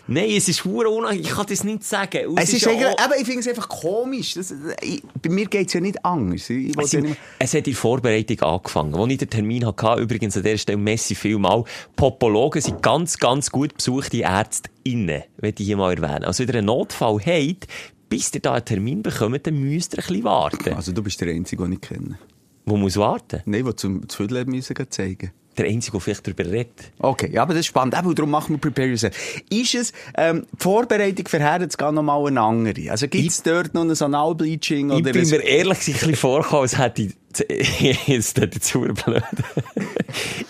[SPEAKER 1] Nein, es ist hure unangenehm. Ich kann das nicht sagen. Und
[SPEAKER 5] Es ist
[SPEAKER 1] ja
[SPEAKER 5] eigentlich,
[SPEAKER 1] auch-
[SPEAKER 5] eben, ich finde es einfach komisch. Das, ich, bei mir geht es ja nicht anders. Ich,
[SPEAKER 1] Es,
[SPEAKER 5] ja nicht
[SPEAKER 1] es hat in der Vorbereitung angefangen. Als ich den Termin hatte, übrigens an dieser Stelle Messi vielmal, Popologen sind ganz, ganz gut besuchte ÄrztInnen, möchte ich hier mal erwähnen. Also, wenn ihr einen Notfall habt, bis ihr da einen Termin bekommt, dann müsst ihr ein bisschen warten.
[SPEAKER 5] also du bist der Einzige, den ich kenne.
[SPEAKER 1] Wo muss warten?
[SPEAKER 5] Nein, der zum müssen gehen zeigen
[SPEAKER 1] der Einzige, der vielleicht darüber redet.
[SPEAKER 5] Okay, ja, aber das ist spannend. Eben, darum machen wir Prepare Yourself. Ist es, ähm, die Vorbereitung für Herren noch mal eine andere? Also gibt es dort noch ein Analbleaching?
[SPEAKER 1] Ich
[SPEAKER 5] oder
[SPEAKER 1] bin mir ehrlich ein bisschen vorgekommen, als hätte ich, jetzt hätte ich zu blöd.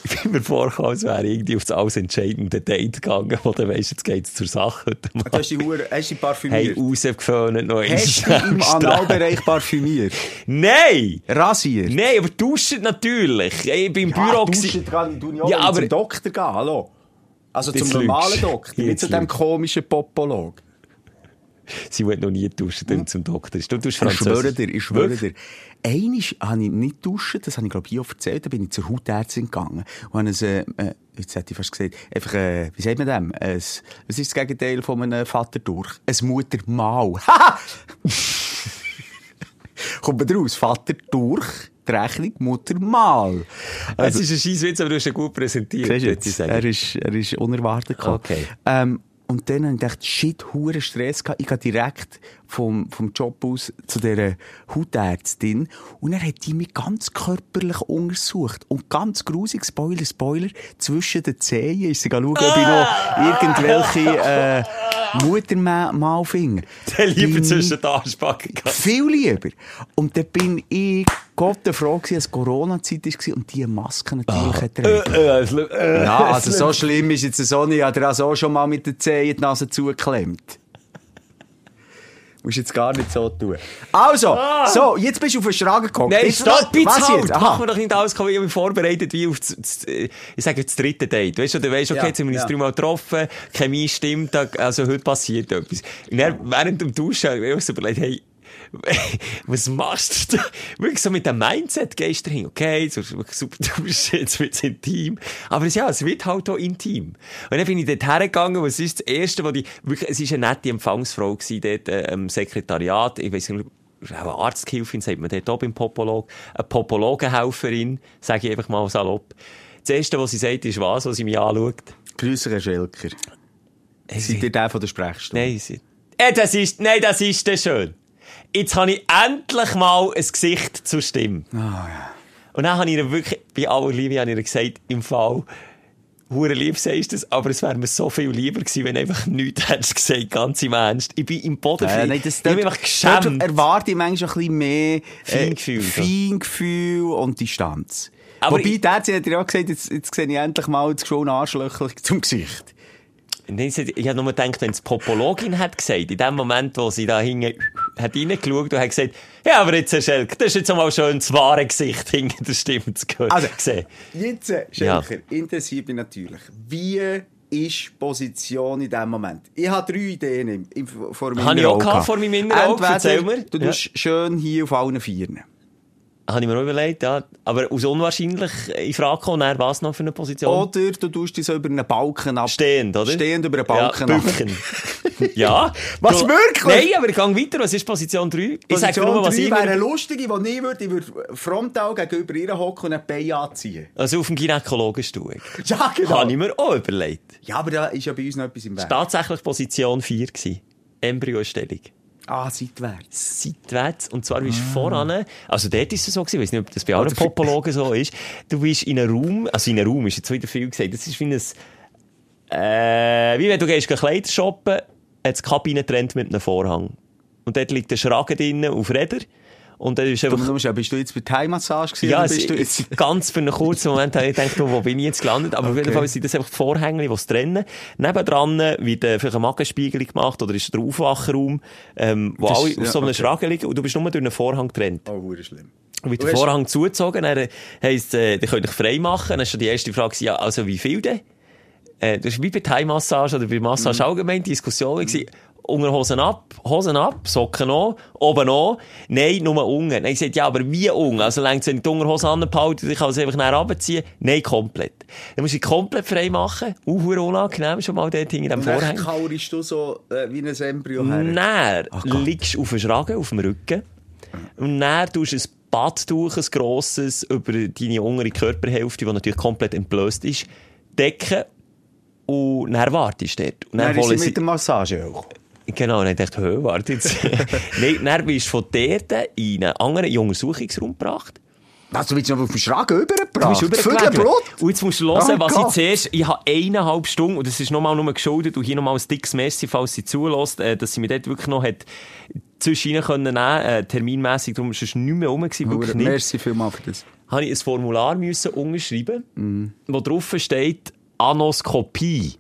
[SPEAKER 1] ich bin mir vorgekommen, als wäre irgendwie auf das alles entscheidende Date gegangen, wo du weisst, jetzt geht es zur Sache heute
[SPEAKER 5] Du hast die Hure, hast die
[SPEAKER 1] Hey,
[SPEAKER 5] parfümiert?
[SPEAKER 1] rausgeföhnt, noch
[SPEAKER 5] hast du im. Analbereich parfümiert?
[SPEAKER 1] Nein!
[SPEAKER 5] Rasiert?
[SPEAKER 1] Nein, aber duschen natürlich. Ich bin im Büro gewesen.
[SPEAKER 5] kann ich, ich
[SPEAKER 1] Ja,
[SPEAKER 5] ja,
[SPEAKER 1] aber-
[SPEAKER 5] zum Doktor gehen, hallo? Also zum normalen. Doktor, nicht zu dem komischen Popolog.
[SPEAKER 1] Sie wollte noch nie duschen, dann zum Doktor. Du tust
[SPEAKER 5] Ich schwöre
[SPEAKER 1] Französisch.
[SPEAKER 5] dir, ich schwöre dir. Einmal habe ich nicht duschen, das habe ich glaube ich auch erzählt, da bin ich zur Hautärztin gegangen und habe ein, äh, jetzt hätte ich fast gesagt, einfach, äh, wie sagt man dem? Ein, was ist das Gegenteil von einem Vater durch? Ein Muttermal. Haha! Kommt man raus? Vater durch, die Rechnung, Mutter mal.
[SPEAKER 1] Es ist ein Scheisswitz, aber du hast ihn gut präsentiert.
[SPEAKER 5] Siehst du jetzt, er ist, er ist unerwartet gekommen.
[SPEAKER 1] Okay.
[SPEAKER 5] Ähm, und dann habe ich gedacht, shit, hure Stress gehabt. Ich gehe direkt vom, vom Job aus zu dieser Hautärztin. Und er hat die mich ganz körperlich untersucht. Und ganz grusig, Spoiler, Spoiler, zwischen den Zehen ist sie schauen, ob ich noch irgendwelche, äh, Muttermal finde.
[SPEAKER 1] Der lieber zwischen den Arschbacken gehabt.
[SPEAKER 5] viel lieber. Und dann bin ich Gott froh gewesen, als Corona-Zeit war und die Masken natürlich hat tragen.
[SPEAKER 1] Äh, lü- äh,
[SPEAKER 5] Ja,
[SPEAKER 1] es
[SPEAKER 5] also so schlimm ist jetzt so nicht. Ich habe auch schon mal mit den Zehen die Nase zugeklemmt. Musst jetzt gar nicht so tun. Also, so, jetzt bist du auf den Schragen gekommen.
[SPEAKER 1] Nein,
[SPEAKER 5] Jetzt
[SPEAKER 1] stopp, jetzt
[SPEAKER 5] Was
[SPEAKER 1] halt! wir
[SPEAKER 5] Aha.
[SPEAKER 1] doch nicht alles, ich habe mich vorbereitet wie auf das, das, ich sage jetzt das dritte Date. Weißt du, du weißt, okay,
[SPEAKER 5] Ja,
[SPEAKER 1] jetzt haben wir uns
[SPEAKER 5] ja.
[SPEAKER 1] dreimal getroffen, Chemie stimmt, also heute passiert etwas. Und dann, während dem Duschen, habe ich mir so überlegt, hey, was machst du da? Wirklich so mit dem Mindset gehst du hin, okay, so super duschen, jetzt wird's intim. Aber es, ja, es wird halt auch intim. Und dann bin ich dort hergegangen, was ist das Erste, was die, wirklich, es ist eine nette Empfangsfrau gewesen, dort, äh, im Sekretariat, ich weiss nicht, auch eine Arzthilfin, sagt man dort auch beim Popolog, eine Popologenhelferin, sage ich einfach mal salopp. Das Erste, was sie sagt, ist was, was sie mich anschaut.
[SPEAKER 5] Grüße, Herr Schelker. Seid ihr der von der Sprechstunde?
[SPEAKER 1] Nein, sie... Äh, das ist, nein, das ist dann schön. Jetzt habe ich endlich mal ein Gesicht zur Stimme. Und dann habe ich ihr wirklich, bei aller Liebe, habe ich ihr gesagt, im Fall, hure lieb sagst du das, aber es wäre mir so viel lieber gewesen, wenn du einfach nichts hättest gesagt, ganz im Ernst. Ich bin im Boden
[SPEAKER 5] Äh, nein, das,
[SPEAKER 1] ich bin einfach geschämt.
[SPEAKER 5] erwarte ich manchmal ein bisschen mehr
[SPEAKER 1] Feingefühl, so.
[SPEAKER 5] Feingefühl und Distanz.
[SPEAKER 1] Aber
[SPEAKER 5] Wobei,
[SPEAKER 1] ich-
[SPEAKER 5] der hat ja auch gesagt, jetzt, jetzt sehe ich endlich mal das schon Arschlöchlich zum Gesicht.
[SPEAKER 1] Ich habe nur gedacht, wenn es Popologin hat gesagt, in dem Moment, wo sie da hinten hat reingeschaut und hat gesagt, ja, aber jetzt, Herr Schelk, das ist jetzt mal schön das wahre Gesicht hinter der Stimme zu hören.
[SPEAKER 5] Also,
[SPEAKER 1] gesehen.
[SPEAKER 5] Jetzt, Schelker, interessiert mich natürlich, wie ist die Position in diesem Moment? Ich habe drei Ideen im, im, vor meinem
[SPEAKER 1] Habe ich auch vor meinem inneren.
[SPEAKER 5] Entweder. Du
[SPEAKER 1] Ja.
[SPEAKER 5] tust schön hier auf allen Vieren.
[SPEAKER 1] Habe ich mir auch überlegt, ja. Aber aus unwahrscheinlich in Frage kommen, dann was noch für eine Position?
[SPEAKER 5] Oder du tust dich so über einen Balken ab.
[SPEAKER 1] Stehend, oder?
[SPEAKER 5] Stehend über einen Balken
[SPEAKER 1] ja,
[SPEAKER 5] ab.
[SPEAKER 1] bücken. ja.
[SPEAKER 5] Was,
[SPEAKER 1] Du-
[SPEAKER 5] wirklich?
[SPEAKER 1] Nein, aber ich gehe weiter. Was ist Position 3? Ich sage nur, was
[SPEAKER 5] drei
[SPEAKER 1] ich...
[SPEAKER 5] wäre eine lustige, die ich würde, ich würde frontal gegenüber ihr hocken und ein Bein anziehen.
[SPEAKER 1] Also auf dem Gynäkologenstuhl.
[SPEAKER 5] Ja, genau.
[SPEAKER 1] Habe ich mir auch überlegt.
[SPEAKER 5] Ja, aber da ist ja bei uns noch etwas im Weg.
[SPEAKER 1] Tatsächlich Position 4 gewesen. Embryostellung.
[SPEAKER 5] Ah, seitwärts.
[SPEAKER 1] seitwärts. Und zwar bist du voran, also dort ist es so gewesen, ich weiß nicht, ob das bei allen Popologen so ist. Du bist in einem Raum, also in einem Raum ist jetzt wieder viel gesagt, das ist wie ein, äh, wie wenn du gehst Kleider shoppen, hat die Kabine trennt mit einem Vorhang. Und dort liegt der Schragen drinnen auf Räder. Und dann ist
[SPEAKER 5] Du,
[SPEAKER 1] einfach,
[SPEAKER 5] musst ja, bist du jetzt bei der Heimmassage gewesen?
[SPEAKER 1] ja,
[SPEAKER 5] oder
[SPEAKER 1] es,
[SPEAKER 5] bist du
[SPEAKER 1] es,
[SPEAKER 5] jetzt...
[SPEAKER 1] ganz für einen kurzen Moment habe ich gedacht, wo bin ich jetzt gelandet? Aber auf jeden
[SPEAKER 5] Okay.
[SPEAKER 1] Fall sind das einfach die Vorhänge, die es trennen. Nebendran wird äh, vielleicht eine Magenspiegelung gemacht oder ist der Aufwachraum, ähm, wo
[SPEAKER 5] Das
[SPEAKER 1] alle
[SPEAKER 5] ist-
[SPEAKER 1] auf
[SPEAKER 5] ja,
[SPEAKER 1] so einem
[SPEAKER 5] okay.
[SPEAKER 1] Schragen liegen und du bist nur durch einen Vorhang getrennt.
[SPEAKER 5] Oh, hure schlimm.
[SPEAKER 1] Und wird
[SPEAKER 5] Du
[SPEAKER 1] der Vorhang zugezogen, dann heisst, äh, dann könnt ihr dich frei machen. Dann ist schon die erste Frage, ja, also wie viel denn? Äh, das ist wie bei Thai-Massage oder bei Massage
[SPEAKER 5] Mhm.
[SPEAKER 1] allgemein, Diskussion war, Unterhosen ab, Hosen ab, Socken an, oben an. Nein, nur unten. Nein, ich sagte, ja, aber wie unten? Also längst, wenn ich die Unterhose anbehalte, ich kann es einfach näher runterziehen. Nein, komplett. Dann musst du dich komplett frei machen. Uh, hure unangenehm, schon mal dort hinter dem
[SPEAKER 5] Und dann
[SPEAKER 1] Vorhang.
[SPEAKER 5] kaurst du so äh, wie ein Embryo her.
[SPEAKER 1] Dann
[SPEAKER 5] Ach Gott.
[SPEAKER 1] liegst du auf dem Schragen, auf dem Rücken. Und dann tust du ein Badtuch, ein grosses, über deine untere Körperhälfte, die natürlich komplett entblößt ist, decken. Und dann wartest du dort. Und
[SPEAKER 5] Dann ist
[SPEAKER 1] holen
[SPEAKER 5] sie mit der Massage auch.
[SPEAKER 1] Genau, und dann dachte ich, hö, warte jetzt. Nein, dann bist du von dort in einen anderen Untersuchungsraum gebracht.
[SPEAKER 5] Also, du bist noch auf dem Schragen
[SPEAKER 1] Du
[SPEAKER 5] übergebracht.
[SPEAKER 1] bist übergelegen.
[SPEAKER 5] Vögelblut?
[SPEAKER 1] Und jetzt musst du hören,
[SPEAKER 5] Oh
[SPEAKER 1] was
[SPEAKER 5] Gott.
[SPEAKER 1] ich zuerst, ich habe eineinhalb Stunden, und das ist nochmal nur geschuldet, und hier nochmal ein dickes Messi, falls sie zulässt, äh, dass sie mir dort wirklich noch hat zwischen ihnen können nehmen, äh, terminmässig, darum ist es nicht mehr rum wirklich nicht.
[SPEAKER 5] Merci vielmals für das.
[SPEAKER 1] habe ich ein Formular müssen unterschreiben,
[SPEAKER 5] Mhm.
[SPEAKER 1] wo drauf steht Anoskopie.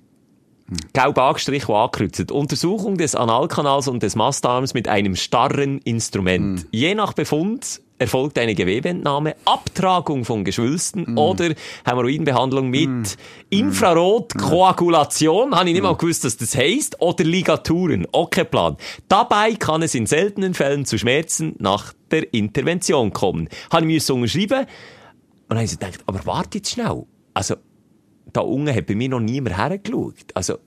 [SPEAKER 1] Gelb angestrichen und angekreuzt. Untersuchung des Analkanals und des Mastarms mit einem starren Instrument.
[SPEAKER 5] Mhm.
[SPEAKER 1] Je nach Befund erfolgt eine Gewebeentnahme, Abtragung von Geschwülsten
[SPEAKER 5] Mhm.
[SPEAKER 1] oder Hämorrhoidenbehandlung mit Infrarotkoagulation. Habe ich nicht mal gewusst, dass das heisst. Oder Ligaturen. Okay, Plan. Dabei kann es in seltenen Fällen zu Schmerzen nach der Intervention kommen. Habe ich müssen unterschreiben. Und dann habe ich so gedacht, aber warte jetzt schnell. Also, da unten hat bei mir noch niemand hergeschaut. Also,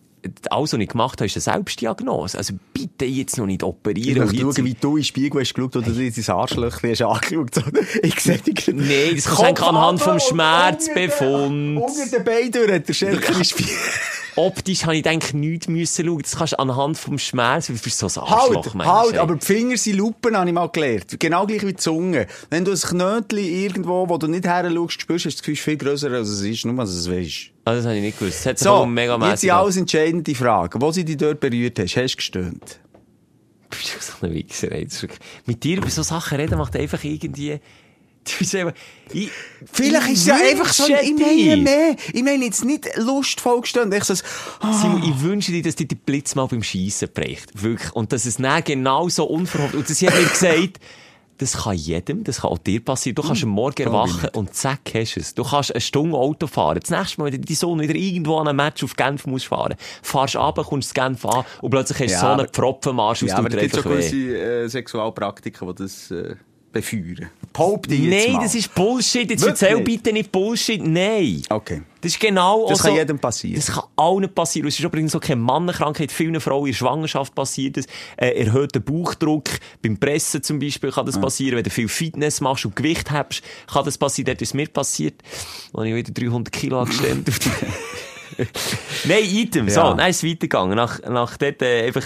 [SPEAKER 1] alles, was ich gemacht habe, ist eine Selbstdiagnose. Also, bitte jetzt noch nicht
[SPEAKER 5] Ich
[SPEAKER 1] operieren. jetzt-
[SPEAKER 5] schauen, wie du in den Spiegel hast geschaut oder du dein Arschlöchchen hast angeschaut. Ich sehe dich gerade.
[SPEAKER 1] Nein, das
[SPEAKER 5] Kopf
[SPEAKER 1] anhand vom Schmerzbefund.
[SPEAKER 5] Unter den- Beinen durch hat der den Spiegel.
[SPEAKER 1] Optisch habe ich denke nichts müssen schauen. Das kannst du anhand vom Schmerz, wie für so ein
[SPEAKER 5] Halt,
[SPEAKER 1] Arschloch, du,
[SPEAKER 5] halt,
[SPEAKER 1] ey.
[SPEAKER 5] aber die Finger sind Lupen, habe ich mal gelernt. Genau gleich wie die Zunge. Wenn du ein Knötchen irgendwo, wo du nicht her schaust, spürst, hast du das Gefühl, viel grösser als es ist, nur als es weisst.
[SPEAKER 1] Ah, das habe ich nicht gewusst. Das hat
[SPEAKER 5] So,
[SPEAKER 1] mega
[SPEAKER 5] jetzt die alles entscheidende Frage. Wo sie dich dort berührt hast, hast du gestöhnt?
[SPEAKER 1] Du bist so ein Wichser, ey. Mit dir über so Sachen reden macht einfach irgendwie... Ich,
[SPEAKER 5] Vielleicht
[SPEAKER 1] ich
[SPEAKER 5] ist es ja einfach so, ich meine mehr. Ich meine jetzt nicht lustvoll gestöhnt. Ich so, ah,
[SPEAKER 1] Simon, ich wünsche dir, dass dir der Blitz mal beim Schiessen bricht. Wirklich. Und dass es dann genau so unverhofft... Und sie hat mir gesagt, das kann jedem, das kann auch dir passieren. Du kannst am Morgen erwachen und zack, hast es. Du kannst eine Stunde Auto fahren. Das nächste Mal, wenn dein Sohn wieder irgendwo an einem Match auf Genf muss fahren, fahrst du runter, kommst zu Genf an und plötzlich hast du
[SPEAKER 5] Ja,
[SPEAKER 1] so einen Pfropfenmarsch aus
[SPEAKER 5] ja,
[SPEAKER 1] dem
[SPEAKER 5] aber es gibt
[SPEAKER 1] weh.
[SPEAKER 5] gewisse äh, Sexualpraktiken, die das äh, befeuern. Behaupte ich jetzt
[SPEAKER 1] Nein,
[SPEAKER 5] mal.
[SPEAKER 1] das ist Bullshit. Jetzt
[SPEAKER 5] Wirklich
[SPEAKER 1] erzähl bitte nicht Bullshit. Nein.
[SPEAKER 5] Okay.
[SPEAKER 1] Das ist genau
[SPEAKER 5] Das
[SPEAKER 1] auch
[SPEAKER 5] kann
[SPEAKER 1] so-
[SPEAKER 5] jedem passieren.
[SPEAKER 1] Das kann allen passieren. Es ist übrigens so keine Mannenkrankheit. Vielen Frauen in der Schwangerschaft passiert das. Äh, erhöhter Bauchdruck. Beim Pressen zum Beispiel kann das passieren. Wenn du viel Fitness machst und Gewicht hast, kann das passieren. Dort ist mir passiert. Als ich wieder 300 Kilo die... Nein, item. So,
[SPEAKER 5] Ja.
[SPEAKER 1] dann ist es weitergegangen. Nach, nach dort äh, einfach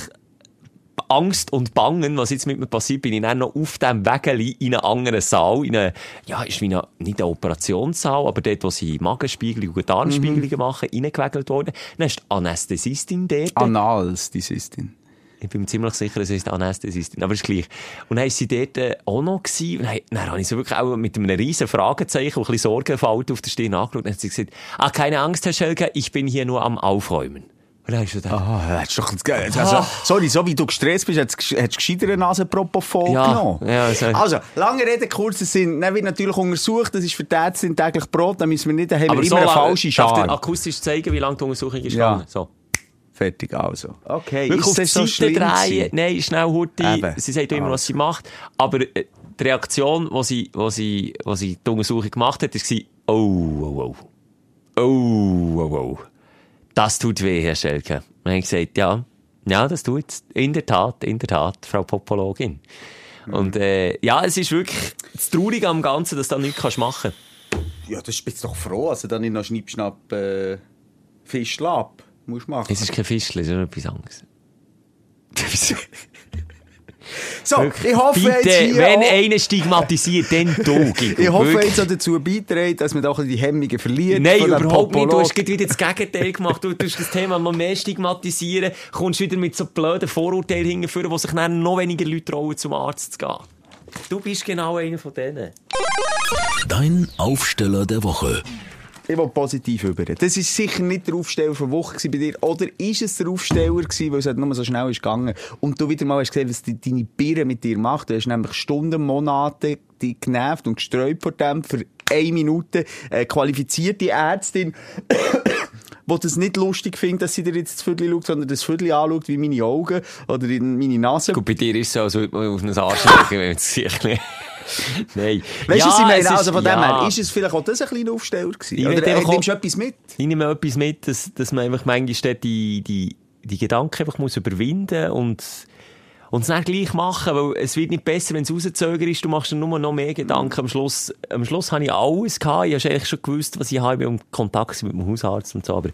[SPEAKER 1] Angst und Bangen, was jetzt mit mir passiert, bin ich dann noch auf dem Wägeli in einen anderen Saal, in eine, ja, ist wie eine, nicht eine Operationssaal, aber dort, wo sie Magenspiegelung und Darmspiegelungen machen, reingewägelt worden. Dann ist die Anästhesistin dort.
[SPEAKER 5] Analsthesistin.
[SPEAKER 1] Ich bin mir ziemlich sicher, es ist Anästhesistin, aber ist gleich. Und dann war sie dort äh, auch noch gewesen. Und dann, dann habe ich so wirklich auch mit einem riesen Fragezeichen und ein bisschen Sorgenfalten auf der Stirn angeschaut. Und dann hat sie gesagt, ah, keine Angst, Herr Schelke, ich bin hier nur am Aufräumen. Und dann ich so gedacht,
[SPEAKER 5] Ah, hättest du doch das Ge- also, Sorry, so wie du gestresst bist, hättest du du gescheiter eine Nasenpropofol
[SPEAKER 1] Ja,
[SPEAKER 5] genommen.
[SPEAKER 1] ja, also-
[SPEAKER 5] also, lange Rede, kurzer Sinn. Dann wird natürlich untersucht, das ist für die Ärzte täglich Brot, dann müssen wir nicht, dann haben wir immer eine falsche
[SPEAKER 1] darf ich akustisch zeigen, wie lange die Untersuchung ist
[SPEAKER 5] Ja.
[SPEAKER 1] gegangen? So.
[SPEAKER 5] Fertig, also. Okay,
[SPEAKER 1] Wirklich auf die
[SPEAKER 5] das so
[SPEAKER 1] Seite drehen. Nein, schnell Hurti.
[SPEAKER 5] Eben.
[SPEAKER 1] Sie sagt immer, was sie macht. Aber äh, die Reaktion, die sie, wo sie, wo sie die Untersuchung gemacht hat, war, oh, oh, oh. Oh, oh, oh. Das tut weh, Herr Schelke. Und dann habe ich gesagt, ja, ja, das tut In der Tat, in der Tat, Frau Popologin. Und äh, ja, es ist wirklich das Traurige am Ganzen, dass du da nichts kannst machen
[SPEAKER 5] Ja, das bist du doch froh, also dann nicht noch Schnippschnapp äh, Fischlab musst machen.
[SPEAKER 1] Es ist kein Fischl, es ist nur etwas anderes.
[SPEAKER 5] So,
[SPEAKER 1] Wirklich.
[SPEAKER 5] ich hoffe
[SPEAKER 1] Bitte,
[SPEAKER 5] jetzt hier
[SPEAKER 1] wenn
[SPEAKER 5] auch,
[SPEAKER 1] einer stigmatisiert, dann du,
[SPEAKER 5] ich hoffe
[SPEAKER 1] Wirklich.
[SPEAKER 5] jetzt auch dazu beiträgt, dass man da die Hemmungen verliert.
[SPEAKER 1] Nein, überhaupt nicht. Du hast gerade wieder das Gegenteil gemacht. Du tust das Thema noch mehr stigmatisieren, kommst wieder mit so blöden Vorurteilen hingeführen, wo sich dann noch weniger Leute trauen, zum Arzt zu gehen. Du bist genau einer von denen.
[SPEAKER 4] Dein Aufsteller der Woche.
[SPEAKER 5] Ich will positiv über. Das war sicher nicht der Aufsteller der Woche bei dir. Oder ist es der Aufsteller gewesen, weil es halt nur so schnell ist gegangen. Und du wieder mal hast gesehen, was die, deine Birne mit dir macht. Du hast nämlich Stunden, Monate die genervt und gesträubt vor dem für eine Minute. Eine qualifizierte Ärztin, die das nicht lustig findet, dass sie dir jetzt das Viertel schaut, sondern das Viertel anschaut wie meine Augen oder in meine Nase.
[SPEAKER 1] Gut, bei dir ist es so, als würde man auf einen Arsch schauen, wenn man Gesicht Nein.
[SPEAKER 5] Weißt du, was ich meine? Also von dem
[SPEAKER 1] ja.
[SPEAKER 5] her, ist es vielleicht auch das ein kleiner Aufsteller gewesen?
[SPEAKER 1] Ich
[SPEAKER 5] Oder äh,
[SPEAKER 1] einfach
[SPEAKER 5] nimmst du etwas mit?
[SPEAKER 1] Ich nehme etwas mit, dass, dass man einfach manchmal die, die, die Gedanken einfach muss überwinden und, und es dann gleich machen, weil es wird nicht besser, wenn es rauszögert ist, du machst dir nur noch mehr Gedanken. Am Schluss, am Schluss habe ich alles gehabt, ich habe eigentlich schon gewusst, was ich habe, ich im Kontakt mit dem Hausarzt und so, aber,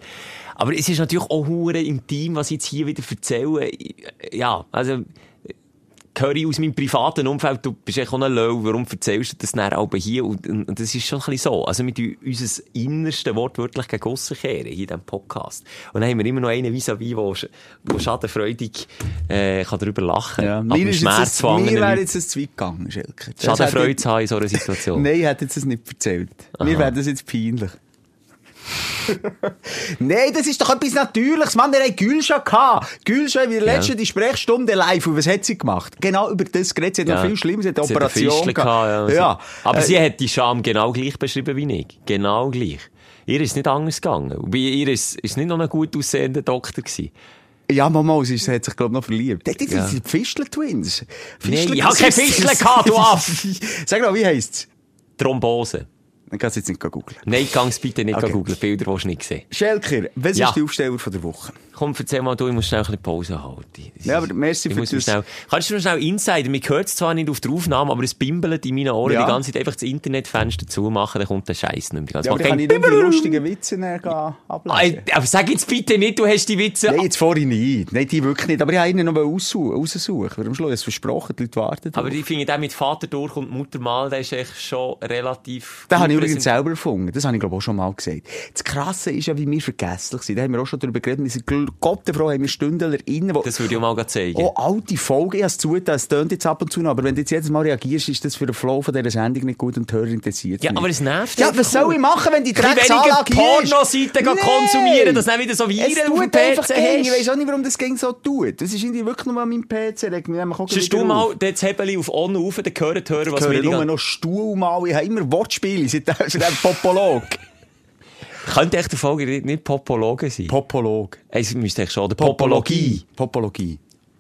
[SPEAKER 1] aber es ist natürlich auch hure intim, was ich jetzt hier wieder erzähle. Ja, also, höre ich aus meinem privaten Umfeld, du bist echt auch ein Löw, warum erzählst du das dann aber hier? Und, und, das ist schon ein bisschen so. Also, wir tun unser innerste wortwörtlich gegen aussen kehren, hier in diesem Podcast. Und dann haben wir immer noch einen vis-à-vis, der, der schadenfreudig, äh, kann darüber lachen.
[SPEAKER 5] Ja, mir ist jetzt, mir wäre jetzt zu weit gegangen, Schelker. Das
[SPEAKER 1] Schadenfreude zu haben in so einer Situation.
[SPEAKER 5] Nein, ich hätte jetzt das nicht erzählt. Mir
[SPEAKER 1] Aha.
[SPEAKER 5] wäre das jetzt peinlich. Nein, das ist doch etwas Natürliches. Mann, der hat Gülscha gehabt. Gülscha, wie letzte die Sprechstunde live. Und was hat sie gemacht? Genau über das geredet. Sie hat noch viel Schlimmes. Sie hat eine
[SPEAKER 1] Sie hat
[SPEAKER 5] Operation
[SPEAKER 1] Fistel gehabt, ja.
[SPEAKER 5] ja.
[SPEAKER 1] Aber
[SPEAKER 5] Äh,
[SPEAKER 1] sie hat die Scham genau gleich beschrieben wie ich. Genau gleich. Ihr ist nicht anders gegangen. Und bei ihr ist, ist nicht noch ein gut aussehender Doktor gewesen.
[SPEAKER 5] Ja, Mama, sie hat sich, glaube ich, noch verliebt. Die, die,
[SPEAKER 1] Ja.
[SPEAKER 5] die Fischl-Twins.
[SPEAKER 1] Nee, ich hab keine Fischl gehabt, du Aff!
[SPEAKER 5] Sag mal, wie heisst's?
[SPEAKER 1] Thrombose.
[SPEAKER 5] Dann kannst du jetzt nicht googeln.
[SPEAKER 1] Nein, gang's bitte nicht
[SPEAKER 5] Okay.
[SPEAKER 1] googeln. Bilder willst du nicht sehen.
[SPEAKER 5] Schelker, was
[SPEAKER 1] Ja.
[SPEAKER 5] ist die Aufsteller von der Woche?
[SPEAKER 1] Komm, erzähl mal, du, ich muss schnell ein bisschen Pause halten. Das
[SPEAKER 5] Ja, aber merci für das.
[SPEAKER 1] Schnell, kannst du mir schnell Insider? Mir hört es zwar nicht auf der Aufnahme, aber es bimbelt in meinen Ohren
[SPEAKER 5] Ja.
[SPEAKER 1] die ganze Zeit einfach das Internetfenster zumachen, dann kommt der Scheiß nicht mehr. Die
[SPEAKER 5] Ja, aber kann ich nicht die lustigen Witze ablesen?
[SPEAKER 1] Aber sag jetzt bitte nicht, du hast die Witze.
[SPEAKER 5] Nein, jetzt vorhin nicht. Nein, die wirklich nicht. Aber ich habe ihnen noch aussuchen, raussuchen. Am Schluss, es versprochen, die Leute warten.
[SPEAKER 1] Aber ich finde, der mit Vater durch und Mutter mal, der ist echt schon relativ...
[SPEAKER 5] Den habe
[SPEAKER 1] gut
[SPEAKER 5] ich übrigens selber erfunden. Das habe ich, glaube auch schon mal gesagt. Das Krasse ist ja, wie wir vergesslich sind. Da haben wir auch schon darüber geredet. Wir sind Gottefrau, haben wir Stündler innen, wo
[SPEAKER 1] Das würde ich auch mal zeigen.
[SPEAKER 5] Oh, alte Folgen, ich habe es zugetan, es tönt jetzt ab und zu noch, aber wenn du jetzt jedes Mal reagierst, ist das für den Flow von dieser Sendung nicht gut und die Hörer interessiert
[SPEAKER 1] Ja,
[SPEAKER 5] mich.
[SPEAKER 1] aber es nervt
[SPEAKER 5] Ja,
[SPEAKER 1] einfach
[SPEAKER 5] was soll ich machen, wenn die Drecksanlage?
[SPEAKER 1] Pornoseiten gehen konsumieren, dass dann wieder so Viren
[SPEAKER 5] es
[SPEAKER 1] auf
[SPEAKER 5] tut einfach
[SPEAKER 1] PC
[SPEAKER 5] gehen. Ich weiss auch nicht, warum das ging so tut. Das ist irgendwie wirklich nur an meinem PC. Regt mich
[SPEAKER 1] Sonst
[SPEAKER 5] wieder
[SPEAKER 1] du mal
[SPEAKER 5] auf.
[SPEAKER 1] das Hebeli auf On rauf, dann hören die Hörer, was wir
[SPEAKER 5] höre
[SPEAKER 1] die
[SPEAKER 5] nur noch Stuhl mal. Ich habe immer Wortspiele. Seit dem Popolog.
[SPEAKER 1] Könnte echt der Folge nicht, nicht Popologe sein?
[SPEAKER 5] Popolog.
[SPEAKER 1] Es müsste echt schon, der Popologie.
[SPEAKER 5] Popologie.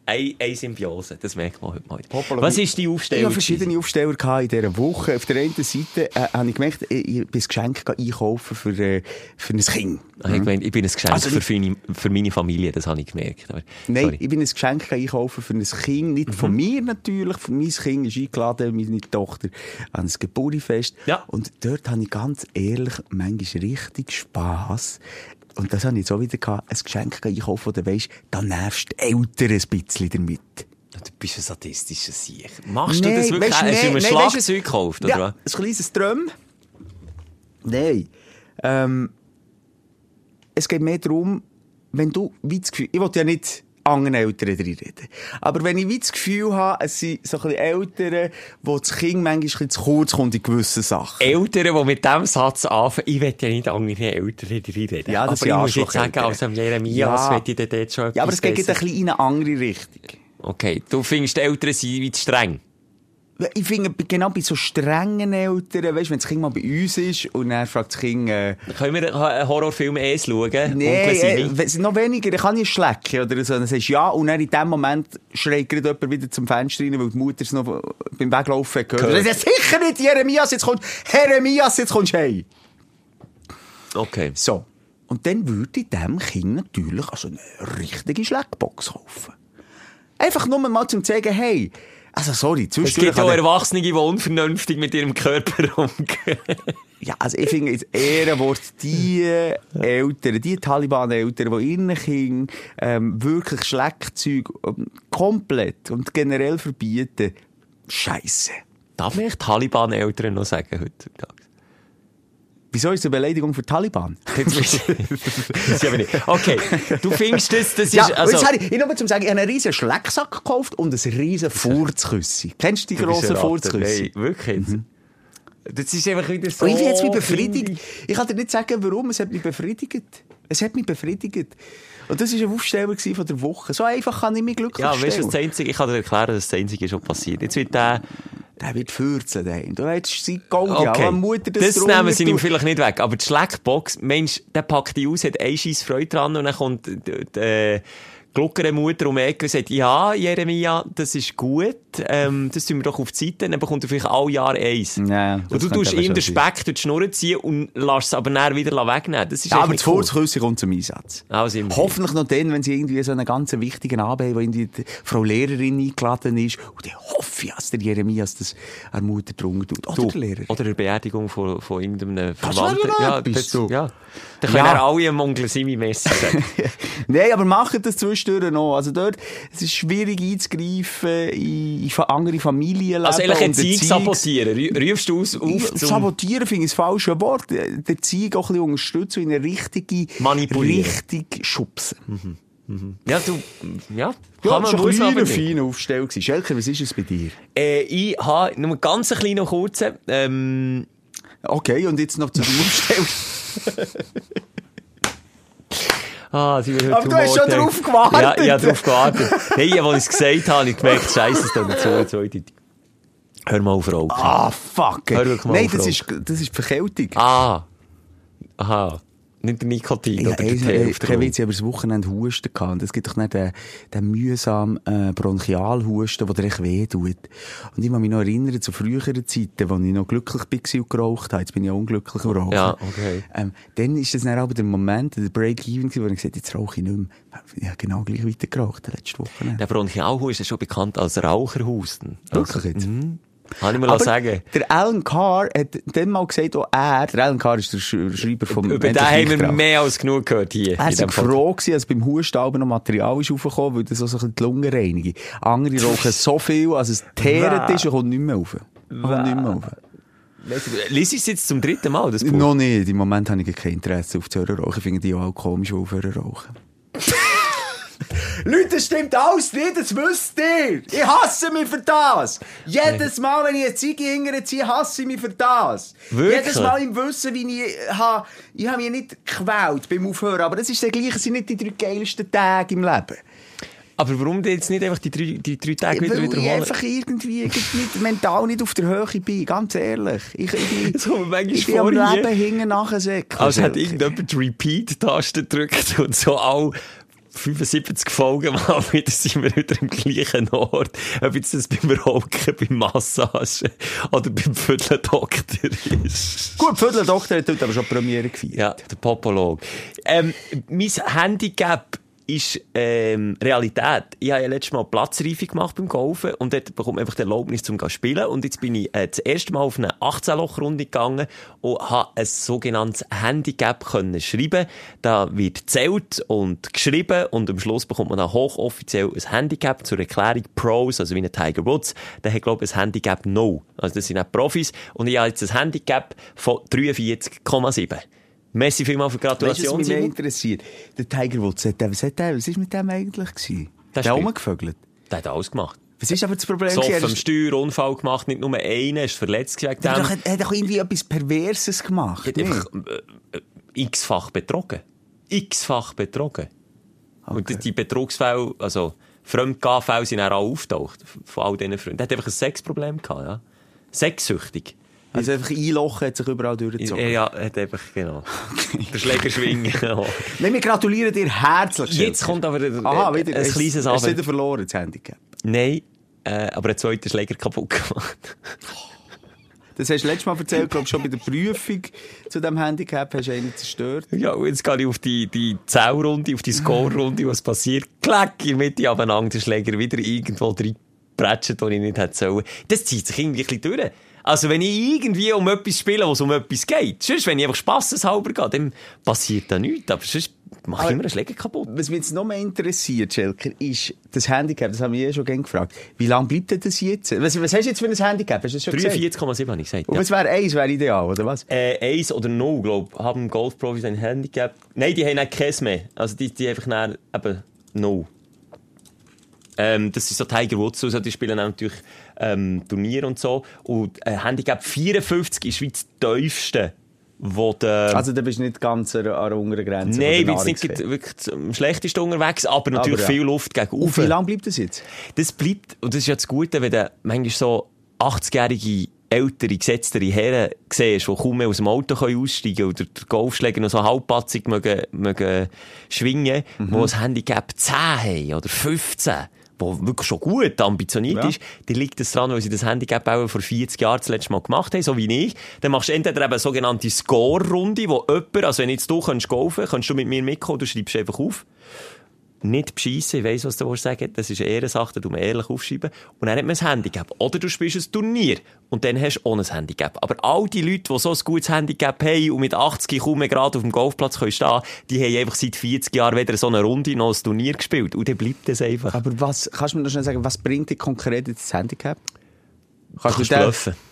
[SPEAKER 1] Eine, eine Symbiose, das merkt man heute mal.
[SPEAKER 5] Popologie.
[SPEAKER 1] Was ist die
[SPEAKER 5] Ich
[SPEAKER 1] Aufstellung?
[SPEAKER 5] hatte verschiedene Aufsteller in dieser Woche. Auf der einen Seite äh, habe ich gemerkt, ich, ich bin ein Geschenk einkaufen für, äh, für ein Kind.
[SPEAKER 1] Ah, Ich, mein, ich bin ein Geschenk
[SPEAKER 5] Also
[SPEAKER 1] für, meine, für meine Familie, das habe ich gemerkt. Aber,
[SPEAKER 5] Nein,
[SPEAKER 1] sorry.
[SPEAKER 5] ich bin ein Geschenk einkaufen für ein Kind, nicht
[SPEAKER 1] Mhm.
[SPEAKER 5] von mir natürlich, für mein Kind ist eingeladen, meine Tochter, an ein Geburtstagsfest.
[SPEAKER 1] Ja.
[SPEAKER 5] Und dort habe ich ganz ehrlich manchmal richtig Spass. Und das habe ich auch wieder gehabt, ein Geschenk einkaufen, wo du weisst, da nervst die Eltern ein bisschen damit.
[SPEAKER 1] Du bist ein sadistischer Sieg. Machst du
[SPEAKER 5] Nein,
[SPEAKER 1] das wirklich?
[SPEAKER 5] weisst,
[SPEAKER 1] Hast du
[SPEAKER 5] nein, weisst,
[SPEAKER 1] Schlagzeug gekauft, oder
[SPEAKER 5] Ja,
[SPEAKER 1] was?
[SPEAKER 5] ein kleines Drum. Nein. Ähm, es geht mehr darum, wenn du wie das Gefühl, ich will ja nicht anderen Eltern reden. Aber wenn ich wie das Gefühl habe, es sind so ein Eltern, wo das Kind manchmal zu kurz kommt in gewissen Sachen.
[SPEAKER 1] Eltern, die mit diesem Satz anfangen, ich will ja nicht andere Eltern reden.
[SPEAKER 5] Ja, das
[SPEAKER 1] aber ich muss jetzt sagen,
[SPEAKER 5] Arschlocheltern.
[SPEAKER 1] als am Jeremias
[SPEAKER 5] Ja.
[SPEAKER 1] will ich dort schon
[SPEAKER 5] Ja, aber es geht ein bisschen in eine andere Richtung.
[SPEAKER 1] Okay, du findest, die Eltern sind wie zu streng.
[SPEAKER 5] Ich finde, genau bei so strengen Eltern, weißt du, wenn das Kind mal bei uns ist und dann fragt das Kind, äh,
[SPEAKER 1] Können wir einen Horrorfilm eh schauen?
[SPEAKER 5] Nee,
[SPEAKER 1] Onkel
[SPEAKER 5] äh, noch weniger, ich kann nicht schlecken oder so. Dann sagst du ja und dann in dem Moment schreit gerade jemand wieder zum Fenster rein, weil die Mutter es noch beim Weglaufen gehört.
[SPEAKER 1] Gehört.
[SPEAKER 5] Das ist sicher nicht Jeremias, jetzt kommt, Jeremias, jetzt kommst du heim.
[SPEAKER 1] Okay.
[SPEAKER 5] So. Und dann würde ich dem Kind natürlich also eine richtige Schleckbox kaufen. Einfach nur mal zum zeigen, hey, also sorry,
[SPEAKER 1] Es gibt auch
[SPEAKER 5] er-
[SPEAKER 1] Erwachsene, die unvernünftig mit ihrem Körper umgehen.
[SPEAKER 5] Ja, also ich finde jetzt Ehrenwort, die Eltern, die Taliban-Eltern, die ihren Kindern ähm, wirklich Schleckzeug ähm, komplett und generell verbieten, Scheiße.
[SPEAKER 1] Darf echt Taliban-Eltern noch sagen heutzutage?
[SPEAKER 5] Wieso ist es eine Beleidigung für Taliban?
[SPEAKER 1] Du- ist aber nicht. Okay, du findest das, das ist,
[SPEAKER 5] Ja,
[SPEAKER 1] also,
[SPEAKER 5] jetzt habe ich, ich nur zum sagen, ich habe einen riesen Schlecksack gekauft und ein riesen Furzküssi. Kennst du die
[SPEAKER 1] du
[SPEAKER 5] grossen. Furzküssi?
[SPEAKER 1] Nein, wirklich jetzt. Das ist einfach wieder so.
[SPEAKER 5] Und ich bin jetzt befriedigt.
[SPEAKER 1] ich-
[SPEAKER 5] kann dir nicht sagen, warum. Es hat mich befriedigt. Es hat mich befriedigt. Und das war ein Aufsteller von der Woche. So einfach kann ich mich glücklich
[SPEAKER 1] Ja, weißt du,
[SPEAKER 5] stellen.
[SPEAKER 1] was das Einzige, ich kann dir erklären, dass das Einzige schon passiert. Jetzt wird der,
[SPEAKER 5] Der wird 14 daheim. Du hättest sie Gold, ja.
[SPEAKER 1] okay,
[SPEAKER 5] Mutter das
[SPEAKER 1] das nehmen sie ihm vielleicht nicht weg, aber die Schleckbox, Mensch, der packt die aus, hat eine scheiß Freude dran und dann kommt äh, gluckere Mutter um die Ecke und sagt, ja, Jeremia, das ist gut, ähm, das tun wir doch auf die Seite, dann bekommt er vielleicht alle Jahre eins.
[SPEAKER 5] Ja, das
[SPEAKER 1] und du tust ihm den
[SPEAKER 5] sein.
[SPEAKER 1] Speck durch die Schnur ziehen und lässt es aber dann wieder wegnehmen. Das ist
[SPEAKER 5] Ja, aber das
[SPEAKER 1] cool.
[SPEAKER 5] Furzküssi kommt zum Einsatz.
[SPEAKER 1] Also.
[SPEAKER 5] Hoffentlich noch dann, wenn sie irgendwie so einen ganz wichtigen Abend haben, wo irgendwie die Frau Lehrerin eingeladen ist. Und dann hoffe ich, dass der Jeremias das an der Mutter drunter tut. Oder
[SPEAKER 1] Du,
[SPEAKER 5] der Lehrer.
[SPEAKER 1] Oder eine Beerdigung von, von irgendeinem
[SPEAKER 5] Das
[SPEAKER 1] Verwandten.
[SPEAKER 5] ja
[SPEAKER 1] das,
[SPEAKER 5] du.
[SPEAKER 1] ja. Dann können
[SPEAKER 5] Ja.
[SPEAKER 1] alle am Onkel Simi Messi sagen.
[SPEAKER 5] Nein, aber macht das Husten noch. Also dort, es ist schwierig einzugreifen in, in andere Familienleben.
[SPEAKER 1] Also Zeug
[SPEAKER 5] Zeug-
[SPEAKER 1] sabotieren. Rufst du aus auf zum
[SPEAKER 5] Sabotieren finde ich das falsche Wort. Der Zeug auch ein bisschen unterstützen in eine richtige
[SPEAKER 1] Manipulieren.
[SPEAKER 5] Richtung schubsen.
[SPEAKER 1] Ja, du, ja,
[SPEAKER 5] Ja,
[SPEAKER 1] kann man,
[SPEAKER 5] war
[SPEAKER 1] muss
[SPEAKER 5] ein
[SPEAKER 1] man aber
[SPEAKER 5] kleiner,
[SPEAKER 1] nicht.
[SPEAKER 5] feiner Aufstell. gewesen. Schelker, was ist es bei dir?
[SPEAKER 1] Äh, ich habe nur einen ganz kleinen, kurzen, ähm,
[SPEAKER 5] Okay, und jetzt noch zu dem Aufstell.
[SPEAKER 1] Ah, sind wir heute
[SPEAKER 5] Aber du hast schon drauf gewartet.
[SPEAKER 1] Ja, ich habe drauf gewartet. Hey, als ich es gesagt habe, habe ich gemerkt, Scheiße, es tut zu, zweideutig. Hör mal auf Rauchen.
[SPEAKER 5] Ah, fuck.
[SPEAKER 1] Hör wirklich mal
[SPEAKER 5] Nein,
[SPEAKER 1] auf,
[SPEAKER 5] das ist, das ist Verkältung.
[SPEAKER 1] Ah. Aha. Nicht der Nikotin
[SPEAKER 5] Ja,
[SPEAKER 1] oder der Tee auf der Rauch.
[SPEAKER 5] jetzt über das Wochenende Husten gehabt. Und es gibt doch nicht den, den mühsamen äh, Bronchialhusten, der dir echt weh tut. Und ich kann mich noch erinnern zu früheren Zeiten, wo ich noch glücklich war und geraucht habe. Jetzt bin ich auch unglücklich am Rauchen.
[SPEAKER 1] Ja, okay.
[SPEAKER 5] Ähm, dann ist das dann aber der Moment, der Break-Even, wo ich gesagt habe, jetzt rauche ich nicht mehr. Ich habe genau gleich weiter geraucht, letzte Woche.
[SPEAKER 1] Der Bronchialhusten ist schon bekannt als Raucherhusten.
[SPEAKER 5] Wirklich jetzt?
[SPEAKER 1] Kann ich mal
[SPEAKER 5] Aber
[SPEAKER 1] sagen.
[SPEAKER 5] der Alan Carr hat dann mal gesagt, auch er, der Alan Carr ist der Sch Schreiber vom
[SPEAKER 1] Über den haben wir mehr als genug gehört hier.
[SPEAKER 5] Er war froh, gewesen, dass beim Husten noch Material ist raufgekommen, weil das auch so ein bisschen die Lungen reinigt. Andere rauchen so viel, als es teeret ist und kommt nicht mehr rauf. Kommt nicht mehr rauf.
[SPEAKER 1] Lies es jetzt zum dritten Mal, das Buch?
[SPEAKER 5] Noch nicht. Im Moment habe ich kein Interesse auf zu rauchen. Ich finde die auch komisch, aufhören rauchen. Leute, das stimmt alles nicht, das wisst ihr. Ich hasse mich für das. Jedes Mal, wenn ich eine Ziege hinterziehe, hasse ich mich für das.
[SPEAKER 1] Wirklich?
[SPEAKER 5] Jedes Mal im Wissen, wie ich habe, ich habe mich nicht gequält beim Aufhören, aber das ist der gleiche, sind nicht die drei geilsten Tage im Leben.
[SPEAKER 1] Aber warum du jetzt nicht einfach die drei, die drei Tage wieder
[SPEAKER 5] Weil ich
[SPEAKER 1] wiederholen?
[SPEAKER 5] einfach irgendwie nicht, mental nicht auf der Höhe bin, ganz ehrlich. Ich, ich,
[SPEAKER 1] manchmal
[SPEAKER 5] ich bin am. Leben hinten nachsäckeln.
[SPEAKER 1] Als hat irgendjemand die Repeat-Taste gedrückt und so all 75 Folgen mal wieder sind wir wieder im gleichen Ort. Ob jetzt das beim Rauchen, beim Massage oder beim Vierteldoktor ist.
[SPEAKER 5] Gut, Viertel Doktor hat heute aber schon Premiere gefeiert.
[SPEAKER 1] Ja, der Popolog. Ähm, mein Handicap ist ähm, Realität. Ich habe ja letztes Mal Platzreife gemacht beim Golfen und dort bekommt man einfach die Erlaubnis zum zu spielen. Und jetzt bin ich äh, das erste Mal auf eine 18-Loch-Runde gegangen und habe ein sogenanntes Handicap können schreiben. Da wird gezählt und geschrieben und am Schluss bekommt man dann hochoffiziell ein Handicap zur Erklärung Pros, also wie ein Tiger Woods. Der hat, glaube ich, ein Handicap No. Also das sind auch Profis. Und ich habe jetzt ein Handicap von 43,7. Messi vielmal für
[SPEAKER 5] Weißt du,
[SPEAKER 1] Gratulation.
[SPEAKER 5] was mich interessiert? Der Tiger Woods, hat der, was, hat der, was ist mit dem eigentlich gewesen?
[SPEAKER 1] Der
[SPEAKER 5] Der
[SPEAKER 1] spielt-
[SPEAKER 5] rumgevögelt.
[SPEAKER 1] Der hat alles gemacht.
[SPEAKER 5] Was ist aber das Problem?
[SPEAKER 1] So vom
[SPEAKER 5] Er ist-
[SPEAKER 1] Steuer, Unfall gemacht, nicht nur einer, ist verletzt wegen
[SPEAKER 5] Er
[SPEAKER 1] dem.
[SPEAKER 5] hat doch- er hat doch irgendwie etwas Perverses gemacht.
[SPEAKER 1] hat
[SPEAKER 5] nicht?
[SPEAKER 1] einfach äh, äh, x-fach betrogen. X-fach betrogen. Und die- die Betrugsfälle, also Fremdgehfälle sind auch auftaucht von all diesen Freunden. Er hat einfach ein Sexproblem gehabt, ja. Sexsüchtig.
[SPEAKER 5] Also einfach einlochen hat sich überall durchgezogen.
[SPEAKER 1] Ja, hat einfach, genau. Der Schläger schwingen.
[SPEAKER 5] Nein, wir gratulieren dir herzlich.
[SPEAKER 1] Jetzt kommt aber ein,
[SPEAKER 5] Aha, wieder.
[SPEAKER 1] ein kleines
[SPEAKER 5] Hast du wieder verloren, das Handicap?
[SPEAKER 1] Nein, äh, aber ein zweiter Schläger kaputt gemacht.
[SPEAKER 5] Das hast du letztes Mal erzählt, glaube ich, schon bei der Prüfung zu diesem Handicap hast du einen zerstört.
[SPEAKER 1] Ja, und jetzt gehe ich auf die, die Zählrunde, auf die Score-Runde, was passiert. Klack, in der Mitte abeinander, der Schläger wieder irgendwo drin prätschet, wo ich nicht hätte sollen. Das zieht sich irgendwie ein bisschen durch. Also, wenn ich irgendwie um etwas spiele, wo es um etwas geht, sonst, wenn ich einfach spasseshalber gehe, dann passiert da nichts. Aber sonst mache ich immer einen Schläger kaputt.
[SPEAKER 5] Was mich jetzt noch mehr interessiert, Schelker, ist das Handicap, das haben wir eh schon gerne gefragt. Wie lange bleibt denn das jetzt? Was, was hast du jetzt für ein Handicap? Hast du das schon gesagt?
[SPEAKER 1] 43,7 habe ich gesagt.
[SPEAKER 5] Und
[SPEAKER 1] Ja.
[SPEAKER 5] was wäre eins, wäre ideal, oder was?
[SPEAKER 1] Äh, eins oder no, glaub, haben Golfprofis ein Handicap? Nein, die haben nicht Käse mehr. Also die, die einfach dann eben no. Ähm, das ist so Tiger Woods, also die spielen auch natürlich ähm, Turniere und so. Und äh, Handicap 54 ist wie das tiefste, wo der...
[SPEAKER 5] Also, du bist nicht ganz an der unteren Grenze.
[SPEAKER 1] Nein, ich bin jetzt nicht wirklich am schlechtesten unterwegs, aber natürlich
[SPEAKER 5] Aber ja.
[SPEAKER 1] viel Luft gegen
[SPEAKER 5] Und wie lange bleibt das jetzt?
[SPEAKER 1] das bleibt, und das ist ja das Gute, wenn du manchmal so 80-jährige ältere, gesetztere Herren siehst, die kaum mehr aus dem Auto können aussteigen können oder der Golfschläger noch so halbpatzig mögen, mögen schwingen,
[SPEAKER 5] Mhm.
[SPEAKER 1] die ein Handicap 10 haben oder 15, wo wirklich schon gut ambitioniert
[SPEAKER 5] Ja.
[SPEAKER 1] ist, dann liegt es daran, weil sie das Handicap auch vor 40 Jahren das letzte Mal gemacht haben, so wie ich. Dann machst du entweder eben eine sogenannte Score-Runde, wo jemand, also wenn jetzt du kannst golfen, kannst du mit mir mitkommen, du schreibst einfach auf. Nicht beschissen, ich weiss, was du sagen das ist eine Ehrensache, da tun wir ehrlich aufschreiben. Und dann hat man ein Handicap. Oder du spielst ein Turnier und dann hast du ohne ein Handicap. Aber all die Leute, die so ein gutes Handicap haben und mit 80 kaum gerade auf dem Golfplatz können stehen die haben einfach seit 40 Jahren weder so eine Runde noch ein Turnier gespielt. Und dann bleibt das einfach.
[SPEAKER 5] Aber was, kannst du mir noch schnell sagen, was bringt dich konkret das Handicap?
[SPEAKER 1] Kannst, kannst du bluffen.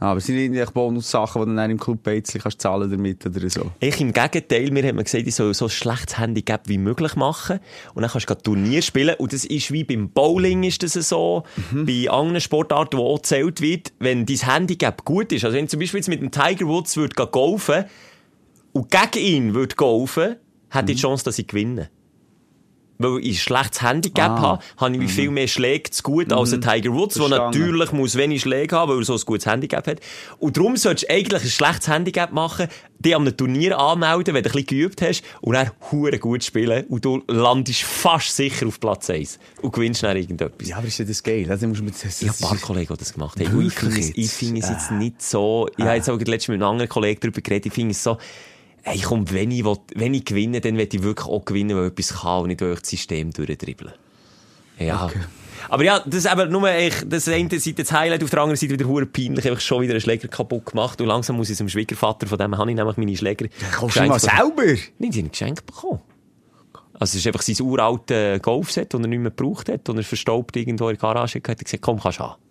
[SPEAKER 5] Ah, aber sind irgendwie Bonus-Sachen, die du dann im Club Beizli kannst zahlen damit oder so?
[SPEAKER 1] Ich im Gegenteil, mir haben gesagt, ich soll so ein schlechtes Handicap wie möglich machen. Und dann kannst du Turnier spielen. Und das ist wie beim Bowling ist das so. Mhm. Bei anderen Sportarten, wo auch gezählt wird, wenn dein Handicap gut ist. Also wenn zum Beispiel jetzt mit dem Tiger Woods würde golfen und gegen ihn würde golfen, hätte ich die mhm. Chance, dass ich gewinne weil ich ein schlechtes Handicap ah. habe, habe ich wie viel mehr Schläge zu gut als ein mhm. Tiger Woods, der natürlich muss wenig Schläge haben, weil er so ein gutes Handicap hat. Und darum solltest du eigentlich ein schlechtes Handicap machen, dich an einem Turnier anmelden, wenn du ein bisschen geübt hast, und dann hure gut spielen, und du landest fast sicher auf Platz 1 und gewinnst dann irgendetwas.
[SPEAKER 5] Ja, aber ist ja das geil. Also musst mit,
[SPEAKER 1] das, ich habe ein paar Kollegen, die das gemacht haben. Ich finde es, ich finde es jetzt nicht so, ich habe jetzt auch letztens mit einem anderen Kollegen darüber geredet, ich finde es so, Hey, komm, wenn ich, will, wenn ich gewinne, dann will ich wirklich auch gewinnen, weil ich etwas kann und nicht durch das System durchdribbeln. Ja. Okay. Aber ja, das ist eben nur, ich, das eine Seite das Highlight, auf der anderen Seite wieder hure peinlich, einfach schon wieder einen Schläger kaputt gemacht und langsam muss ich zum Schwiegervater, von dem habe ich nämlich meine Schläger
[SPEAKER 5] Kommst du mal selber?
[SPEAKER 1] Nein, die haben geschenkt bekommen. Also es ist einfach sein uraltes Golfset, das er nicht mehr gebraucht hat und er verstaubt irgendwo in der Garage und hat gesagt, komm, kannst du haben.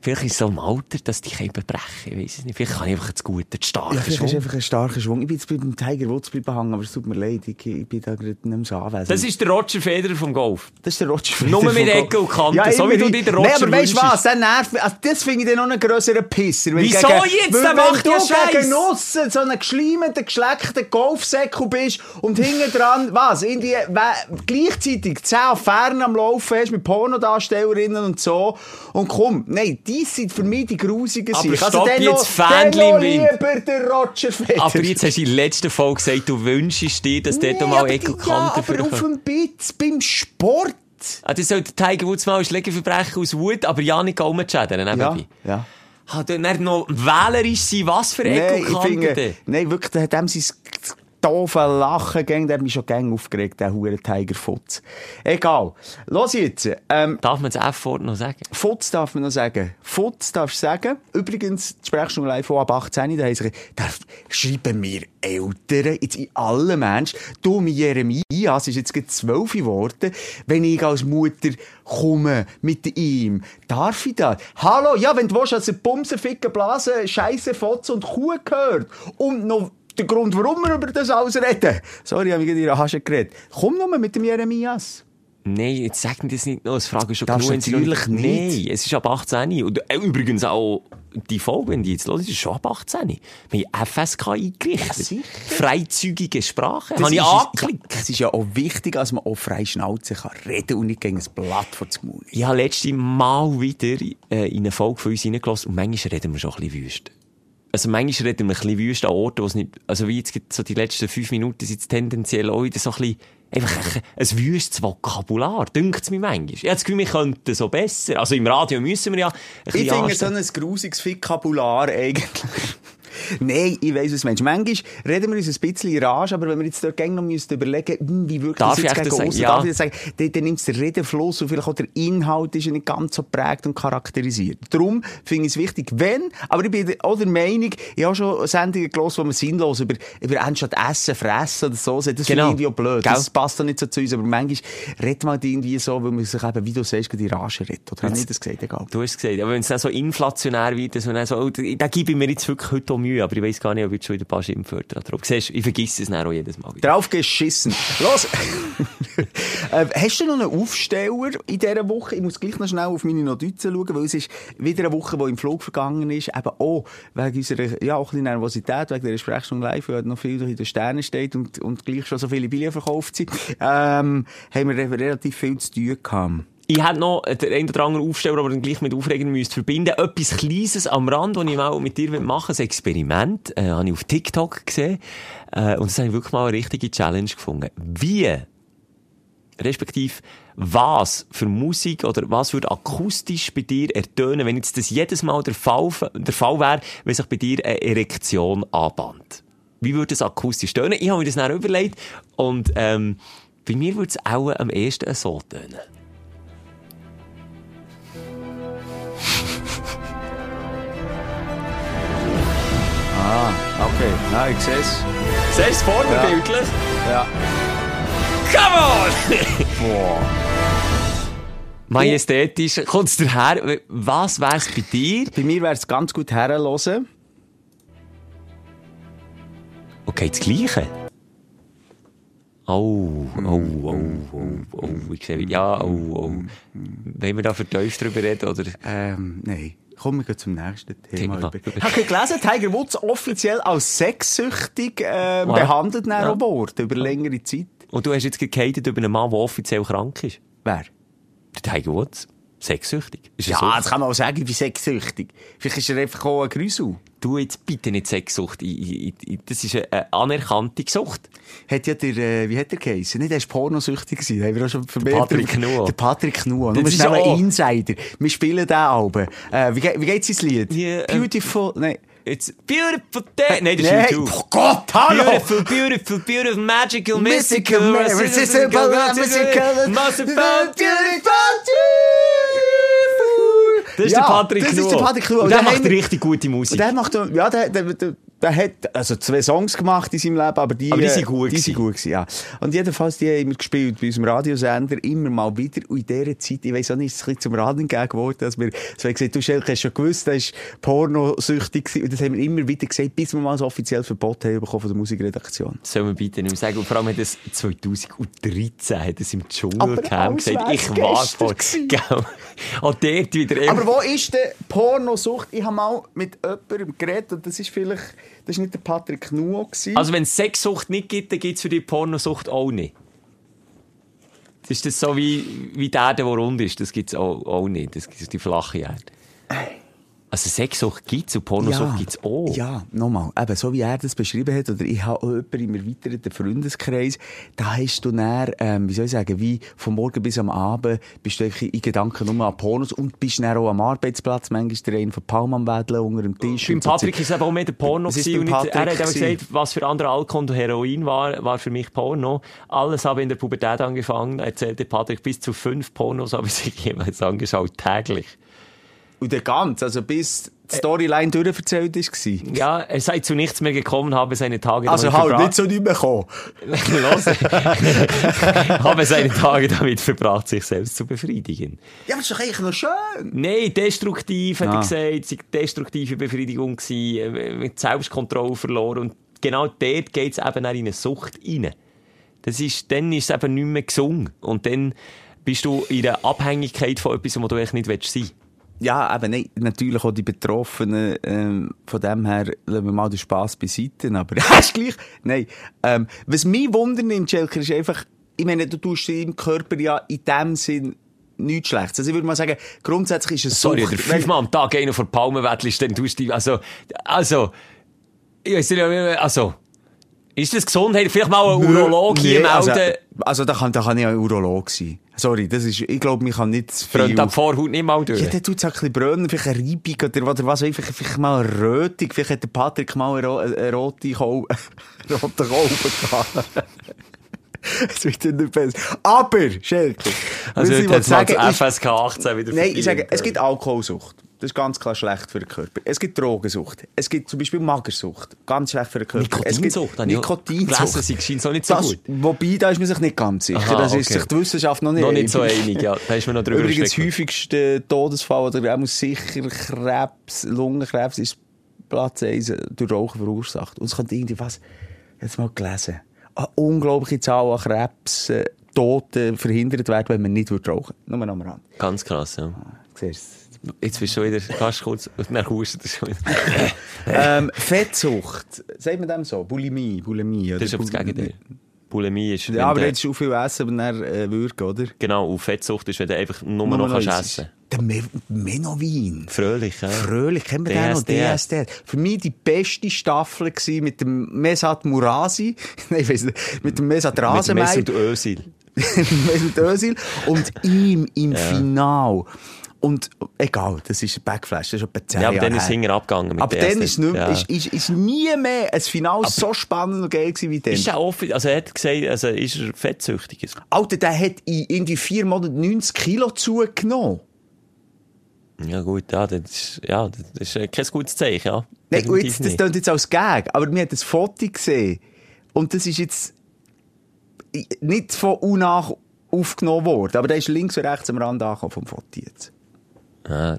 [SPEAKER 1] Vielleicht ist es so im Alter, dass die Kämpfe brechen. Ich weiß es nicht. Vielleicht kann ich einfach zu gut, zu starken
[SPEAKER 5] ja, vielleicht Schwung. ist einfach ein starker Schwung. Ich bin jetzt beim Tiger Woods behangen, aber es tut mir leid, ich, ich bin da gerade nicht mehr so anwesend.
[SPEAKER 1] Das ist der Roger Federer vom Golf.
[SPEAKER 5] Das ist der Roger Federer
[SPEAKER 1] Nur mit Ecke und Kante, ja, so wie du dir den Roger nee, aber
[SPEAKER 5] weißt du was, das nervt also das finde ich dann noch einen grösseren Pisser.
[SPEAKER 1] Wieso gegen, jetzt? Weil,
[SPEAKER 5] wenn du ja gegen Nussen so einen geschleimten, geschleckten Golfsäckel bist und hinten dran, was, irgendwie, gleichzeitig 10 Affären am Laufen hast mit Pornodarstellerinnen und so und komm, nein, die sind für mich die grusigen
[SPEAKER 1] Aber. Also stopp jetzt, Fähnchen im
[SPEAKER 5] lieber der Roger Federer.
[SPEAKER 1] Aber jetzt hast du in der letzten Folge gesagt, du wünschst dir, dass nee, dort mal Ekelkante
[SPEAKER 5] ja, aber auf dem Bitz, beim Sport.
[SPEAKER 1] Ah, das sollte Tiger Woods mal ein Schlägerverbrechen aus Wut, aber ja nicht umschäden.
[SPEAKER 5] Ja, ja.
[SPEAKER 1] Hat er noch wählerisch sein, was für Ekelkante?
[SPEAKER 5] Nein, wirklich, da hat ihm sein doofe Lachen gegen, der hat mich schon gern aufgeregt, der hure Tiger Futz. Egal. Los jetzt. Ähm,
[SPEAKER 1] darf man das F-Wort noch sagen?
[SPEAKER 5] Futz darf man noch sagen. Futz darfst du sagen. Übrigens, die Sprechstunde live ab 18, da heisst darf, schreiben mir Eltern, jetzt in allen Menschen, du, mein Jeremias, ist jetzt gerade zwölf geworden, wenn ich als Mutter komme mit ihm, darf ich das? Hallo, ja, wenn du willst, dass ein Bumsen, Ficken, Blasen, Scheisse, Fotze und Kuh gehört und noch der Grund, warum wir über das alles reden. Sorry, ich habe mich in ihrer Hasche geredet. Komm nur mit dem Jeremias.
[SPEAKER 1] Nein, jetzt sag mir das nicht noch. Das frage ich schon
[SPEAKER 5] genug. Natürlich nicht.
[SPEAKER 1] Nein, es ist ab 18. Und äh, übrigens auch die Folge, wenn die jetzt los ist, ist schon ab 18. Wir haben FSK eingerichtet. Ja, Freizügige Sprache.
[SPEAKER 5] Das habe ich angeklickt. Es ist ja auch wichtig, dass man auch frei Schnauze kann reden und nicht gegen ein Blatt vor den Mund.
[SPEAKER 1] Ich habe letztes Mal wieder äh, in eine Folge von uns reingelassen und manchmal reden wir schon ein bisschen wüst also manchmal reden wir ein bisschen wüst an Orten, wo es nicht, also wie jetzt so die letzten fünf Minuten sind es tendenziell auch wieder so ein bisschen, einfach ein, ein wüstes Vokabular, dünkt es mir manchmal. Ich habe das Gefühl, wir könnten so besser. Also im Radio müssen wir ja ein
[SPEAKER 5] Ich finde so ein grusiges Vokabular eigentlich. Nein, ich weiss, was du meinst. Manchmal reden wir uns ein bisschen in Rage, aber wenn wir jetzt dort noch müssen überlegen hm, wie wirkt das jetzt
[SPEAKER 1] gegen
[SPEAKER 5] das
[SPEAKER 1] aussen,
[SPEAKER 5] ja. darf ich das sagen, dann, dann nimmt es den Redenfluss und vielleicht auch der Inhalt ist ja nicht ganz so prägt und charakterisiert. Darum finde ich es wichtig, wenn, aber ich bin auch der Meinung, ich habe schon Sendungen gelesen, wo man sinnlos über, über anstatt Essen, Fressen oder so, das genau. finde ich irgendwie auch blöd. Gell? Das passt doch nicht so zu uns, aber manchmal redet man irgendwie so, weil man sich eben, wie du sagst, die Rage redet. Oder habe ich das gesagt? Egal.
[SPEAKER 1] Du hast es gesagt, aber wenn es dann so inflationär wird, dass man dann so, oh, da gebe ich mir jetzt wirklich heute auch Mühe, aber ich weiss gar nicht, ob ich schon wieder ein paar Schimpfwörter drauf. Siehst, ich vergesse es dann auch jedes Mal
[SPEAKER 5] wieder. Drauf geschissen. Los! äh, hast du noch einen Aufsteller in dieser Woche? Ich muss gleich noch schnell auf meine Notizen schauen, weil es ist wieder eine Woche, die im Flug vergangen ist. Eben auch wegen unserer, ja, auch ein Nervosität, wegen der Sprechstunde live, weil noch viel in den Sternen steht und, und gleich schon so viele Billionen verkauft sind, ähm, haben wir relativ viel zu tun gehabt.
[SPEAKER 1] Ich hätte noch den einen oder anderen Aufsteller, aber dann gleich mit Aufregen müsst verbinden. Etwas Kleines am Rand, das ich mal mit dir machen will. Ein Experiment, äh, habe ich auf TikTok gesehen. Äh, und das habe ich wirklich mal eine richtige Challenge gefunden. Wie, respektive, was für Musik oder was würde akustisch bei dir ertönen, wenn jetzt das jedes Mal der Fall, der Fall wäre, wenn sich bei dir eine Erektion anbahnt? Wie würde es akustisch tönen? Ich habe mir das dann überlegt und, ähm, Bei mir würde es auch am ehesten so tönen.
[SPEAKER 5] Ah, okay. Nein, ich sehe es.
[SPEAKER 1] Siehst du
[SPEAKER 5] Ja. Ja.
[SPEAKER 1] Come on!
[SPEAKER 5] Boah.
[SPEAKER 1] Majestätisch. Kommt es daher? Was wär's bei dir?
[SPEAKER 5] Bei mir wäre es ganz gut herhören.
[SPEAKER 1] Okay, das Gleiche. Oh, oh, oh, oh, oh, ich sehe, ja, oh, oh. Wollen wir da vertieft drüber reden, oder?
[SPEAKER 5] Ähm, nein. Kommen wir zum nächsten Thema.
[SPEAKER 1] Thema.
[SPEAKER 5] Ich habe gelesen, Tiger Woods offiziell als sexsüchtig äh,
[SPEAKER 1] Wow.
[SPEAKER 5] behandelt ja. Worden, über längere Zeit.
[SPEAKER 1] Und du hast jetzt gehatet über einen Mann, der offiziell krank ist.
[SPEAKER 5] Wer?
[SPEAKER 1] Der Tiger Woods. Sexsüchtig. Ist
[SPEAKER 5] Ja, das kann man auch sagen, wie sexsüchtig. Vielleicht ist er einfach auch ein Grüsel.
[SPEAKER 1] Du jetzt bitte nicht Sexsucht. Ich- ich- ich- Das ist eine, anerkannte Sucht.
[SPEAKER 5] Hat ja der, äh, wie hat der geheißen? Nicht, er war pornosüchtig gewesen. Haben wir auch schon vermehrt.
[SPEAKER 1] Patrick Nuo.
[SPEAKER 5] Der Patrick Nuo.
[SPEAKER 1] Das
[SPEAKER 5] Nur
[SPEAKER 1] ist
[SPEAKER 5] schnell ein
[SPEAKER 1] auch-
[SPEAKER 5] Insider. Wir spielen den Alben. Äh, wie, wie geht's ins Lied?
[SPEAKER 1] Die, ähm,
[SPEAKER 5] Beautiful, nein.
[SPEAKER 1] It's beautiful day. Nein, das ist
[SPEAKER 5] Nein,
[SPEAKER 1] YouTube.
[SPEAKER 5] oh Gott, hallo!
[SPEAKER 1] Beautiful, beautiful, beautiful, magical,
[SPEAKER 5] Mystical,
[SPEAKER 1] mystical,
[SPEAKER 5] mystical, mystical,
[SPEAKER 1] mystical, Das ist
[SPEAKER 5] Ja,
[SPEAKER 1] der Patrick
[SPEAKER 5] das ist der Patrick.
[SPEAKER 1] Und
[SPEAKER 5] Und
[SPEAKER 1] der macht richtig gute
[SPEAKER 5] Und
[SPEAKER 1] Musik.
[SPEAKER 5] der macht, ja, der, der, der, der hat, also zwei Songs gemacht in seinem Leben, aber die,
[SPEAKER 1] Aber die sind gut
[SPEAKER 5] Die sind gut gewesen, ja. Und jedenfalls, die haben wir gespielt bei unserem Radiosender immer mal wieder. Und in dieser Zeit, ich weiss auch nicht, ist es ein bisschen zum Raden geworden, dass wir, so haben gesagt, du Schelke, hast schon gewusst, der ist pornosüchtig gewesen. Und das haben wir immer wieder gesagt, bis wir mal ein offizielles Verbot haben bekommen von der Musikredaktion.
[SPEAKER 1] Das soll man bitte nicht mehr sagen. Und vor allem hat es 2013 hat es im Dschungelcamp gesagt, ich war vor. Auch dort wieder
[SPEAKER 5] Aber wo ist denn Pornosucht? Ich habe mal mit jemandem geredet und das ist vielleicht, das ist nicht der Patrick Nuo.
[SPEAKER 1] Also wenn es Sexsucht nicht gibt, dann gibt es für die Pornosucht auch nicht. Das ist das so wie, wie der, der rund ist. Das gibt es auch, auch nicht. Das ist die flache Erde. Also Sexsucht gibt es und Pornosucht gibt es auch.
[SPEAKER 5] Ja, nochmal. Eben, so wie er das beschrieben hat, oder ich habe jemanden im erweiterten Freundeskreis, da hast du dann, ähm, wie soll ich sagen, wie von morgen bis am Abend bist du in Gedanken nur an Pornos und bist dann auch am Arbeitsplatz, manchmal der einen von Palm am Wedeln unter dem Tisch.
[SPEAKER 1] Beim
[SPEAKER 5] so
[SPEAKER 1] Patrick
[SPEAKER 5] Zeug.
[SPEAKER 1] ist eben auch mehr der Porno. Gewesen und nicht, er hat eben gesagt, was für andere Alkohol und Heroin war, war für mich Porno. Alles habe ich in der Pubertät angefangen, erzählte Patrick, bis zu fünf Pornos habe ich sich jeweils angeschaut, täglich.
[SPEAKER 5] Und der ganz, also bis die Storyline durcherzählt war.
[SPEAKER 1] Ja, er sei zu nichts mehr gekommen, habe seine Tage
[SPEAKER 5] Also
[SPEAKER 1] damit
[SPEAKER 5] halt,
[SPEAKER 1] verbracht-
[SPEAKER 5] nicht so nicht mehr kommen.
[SPEAKER 1] Los. habe seine Tage damit verbracht, sich selbst zu befriedigen.
[SPEAKER 5] Ja, aber das ist doch eigentlich noch schön.
[SPEAKER 1] Nein, destruktiv, hat
[SPEAKER 5] Ah.
[SPEAKER 1] er gesagt. Es sei destruktive Befriedigung gewesen, äh, mit Selbstkontrolle verloren. Und genau dort geht es eben auch in eine Sucht rein. Das ist, dann ist es eben nicht mehr gesungen. Und dann bist du in der Abhängigkeit von etwas, wo du eigentlich nicht sein willst.
[SPEAKER 5] Ja, eben, nein, natürlich auch die Betroffenen, ähm, von dem her, lassen wir mal den Spass beiseite, aber, ist gleich, nein, ähm, was mich wundern nimmt, Schelker, ist einfach, ich meine, du tust im Körper ja in dem Sinn nichts Schlechtes. Also ich würde mal sagen, grundsätzlich ist es
[SPEAKER 1] Sorry,
[SPEAKER 5] Sucht.
[SPEAKER 1] der fünfmal am Tag einer vor die Palme wettelst, dann tust du also, also, ich weiss nicht, also, ist das Gesundheit? Vielleicht mal ein Urolog hier
[SPEAKER 5] Nee, also,
[SPEAKER 1] melden.
[SPEAKER 5] also da kann, da kann ich ein Urolog sein. Sorry, das ist, ich glaube, man kann nicht zu viel...
[SPEAKER 1] Brennt die Vorhaut nicht mal durch.
[SPEAKER 5] Ja, dann tut's auch ein bisschen brennen, vielleicht eine Reibung oder, oder was, vielleicht, vielleicht mal eine Rötung, vielleicht hat der Patrick mal eine, eine rote Kolbe, gehabt. Das wird nicht besser. Aber, Schelke,
[SPEAKER 1] Also,
[SPEAKER 5] ich
[SPEAKER 1] hat mal
[SPEAKER 5] sagen,
[SPEAKER 1] FSK 18 wieder
[SPEAKER 5] nein, ich sage, es gibt Alkoholsucht. Das ist ganz klar schlecht für den Körper. Es gibt Drogensucht. Es gibt zum Beispiel Magersucht. Ganz schlecht für den Körper.
[SPEAKER 1] Nikotinsucht.
[SPEAKER 5] Nikotinsucht.
[SPEAKER 1] sie scheint so nicht so
[SPEAKER 5] Das,
[SPEAKER 1] gut.
[SPEAKER 5] wobei, da ist man sich nicht ganz sicher.
[SPEAKER 1] Aha,
[SPEAKER 5] das ist
[SPEAKER 1] okay.
[SPEAKER 5] sich die Wissenschaft noch nicht
[SPEAKER 1] Noch nicht so
[SPEAKER 5] einig.
[SPEAKER 1] ja. Da ist man noch drüber
[SPEAKER 5] Übrigens, häufigste Todesfall oder auch sicher Krebs, Lungenkrebs ist Platz 1 durch Rauchen verursacht. Und es könnte irgendwie was, jetzt mal gelesen, eine unglaubliche Zahl an Krebs, äh, Toten verhindert werden, wenn man nicht würde rauchen Nur noch am Rand.
[SPEAKER 1] Ganz krass, ja.
[SPEAKER 5] Siehst
[SPEAKER 1] Jetzt bist du schon wieder, kannst du kurz, dann hustet du schon wieder.
[SPEAKER 5] ähm, Fettsucht, sagt man dem so? Bulimie, Bulimie.
[SPEAKER 1] Das ist aber das Gegenteil. Bulimie ist,
[SPEAKER 5] Ja, aber
[SPEAKER 1] du-
[SPEAKER 5] jetzt ist auch viel essen und dann äh, würgen, oder?
[SPEAKER 1] genau, und Fettsucht ist, wenn du einfach nur, noch
[SPEAKER 5] Nur
[SPEAKER 1] kannst
[SPEAKER 5] eins.
[SPEAKER 1] essen
[SPEAKER 5] Der Me Menowin.
[SPEAKER 1] Fröhlich, ja.
[SPEAKER 5] Fröhlich, kennen wir den noch?
[SPEAKER 1] DSDS.
[SPEAKER 5] Für mich die beste Staffel gewesen mit dem Mesat Murasi. Nein, ich weiss nicht. Mit dem Mesat
[SPEAKER 1] Mit
[SPEAKER 5] Rasenmeier.
[SPEAKER 1] Mesut Özil.
[SPEAKER 5] Mesut Özil. Und ihm im Final. Und egal, das ist ein Backflash, das ist etwa 10
[SPEAKER 1] Ja, aber
[SPEAKER 5] Jahre
[SPEAKER 1] dann ist es
[SPEAKER 5] her.
[SPEAKER 1] hinten abgegangen. mit
[SPEAKER 5] Aber dann ist, nicht,
[SPEAKER 1] ja.
[SPEAKER 5] ist, ist, ist nie mehr ein Finale so spannend und geil gewesen wie dann.
[SPEAKER 1] Ist er offen, also er hat gesagt, also ist er fettsüchtig?
[SPEAKER 5] Alter, der hat in irgendwie vier Monaten 90 Kilo zugenommen.
[SPEAKER 1] Ja gut, ja, das ist, ja, das ist äh, kein gutes Zeichen, ja.
[SPEAKER 5] Nein, jetzt, das klingt jetzt als Gag, aber wir haben das Foto gesehen. Und das ist jetzt nicht von unach aufgenommen worden, aber der ist links und rechts am Rand angekommen vom Foto jetzt.
[SPEAKER 1] Ja,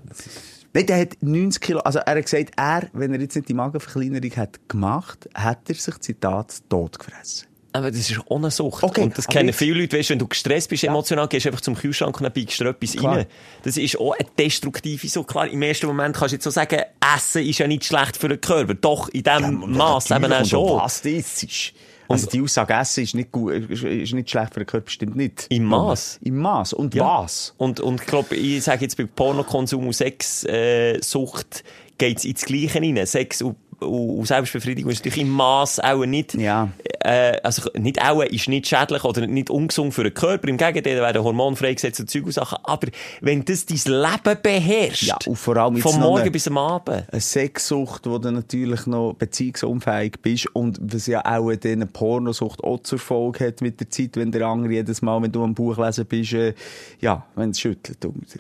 [SPEAKER 5] Nein, der hat 90 Kilo, also er hat gesagt, er, wenn er jetzt nicht die Magenverkleinerung hat gemacht, hat er sich, Zitat, tot gefressen.
[SPEAKER 1] aber das ist ohne Sucht.
[SPEAKER 5] Okay,
[SPEAKER 1] und das kennen viele Leute, weißt, wenn du gestresst bist emotional, gehst du einfach zum Kühlschrank und dann biegst du etwas
[SPEAKER 5] Klar.
[SPEAKER 1] rein. Das ist auch eine destruktive Sucht. Klar, im ersten Moment kannst du jetzt so sagen, Essen ist ja nicht schlecht für den Körper. Doch, in dem Maß eben auch schon.
[SPEAKER 5] Was das ist. Also die Aussage, Essen ist nicht, gut, ist, nicht schlecht für den Körper, stimmt nicht.
[SPEAKER 1] Im Maß?
[SPEAKER 5] Im Maß. Und
[SPEAKER 1] Ja.
[SPEAKER 5] was?
[SPEAKER 1] Und, und ich glaube, ich sage jetzt bei Pornokonsum und Sexsucht äh, Sucht geht's ins Gleiche rein. Sex und, und, Selbstbefriedigung ist natürlich im Maß auch nicht,
[SPEAKER 5] Ja.
[SPEAKER 1] äh, also nicht auch, ist nicht schädlich oder nicht ungesund für den Körper. Im Gegenteil, da werden Hormone freigesetzt und Zeug und Sachen. Aber wenn das dein Leben beherrscht,
[SPEAKER 5] Ja, und vor allem
[SPEAKER 1] vom Morgen
[SPEAKER 5] eine-
[SPEAKER 1] bis am Abend,
[SPEAKER 5] Eine Sexsucht, wo du natürlich noch beziehungsunfähig bist und was ja auch eine Pornosucht auch zur Folge hat mit der Zeit, wenn der andere jedes Mal, wenn du am Buch lesen bist, äh, ja, wenn es schüttelt unter.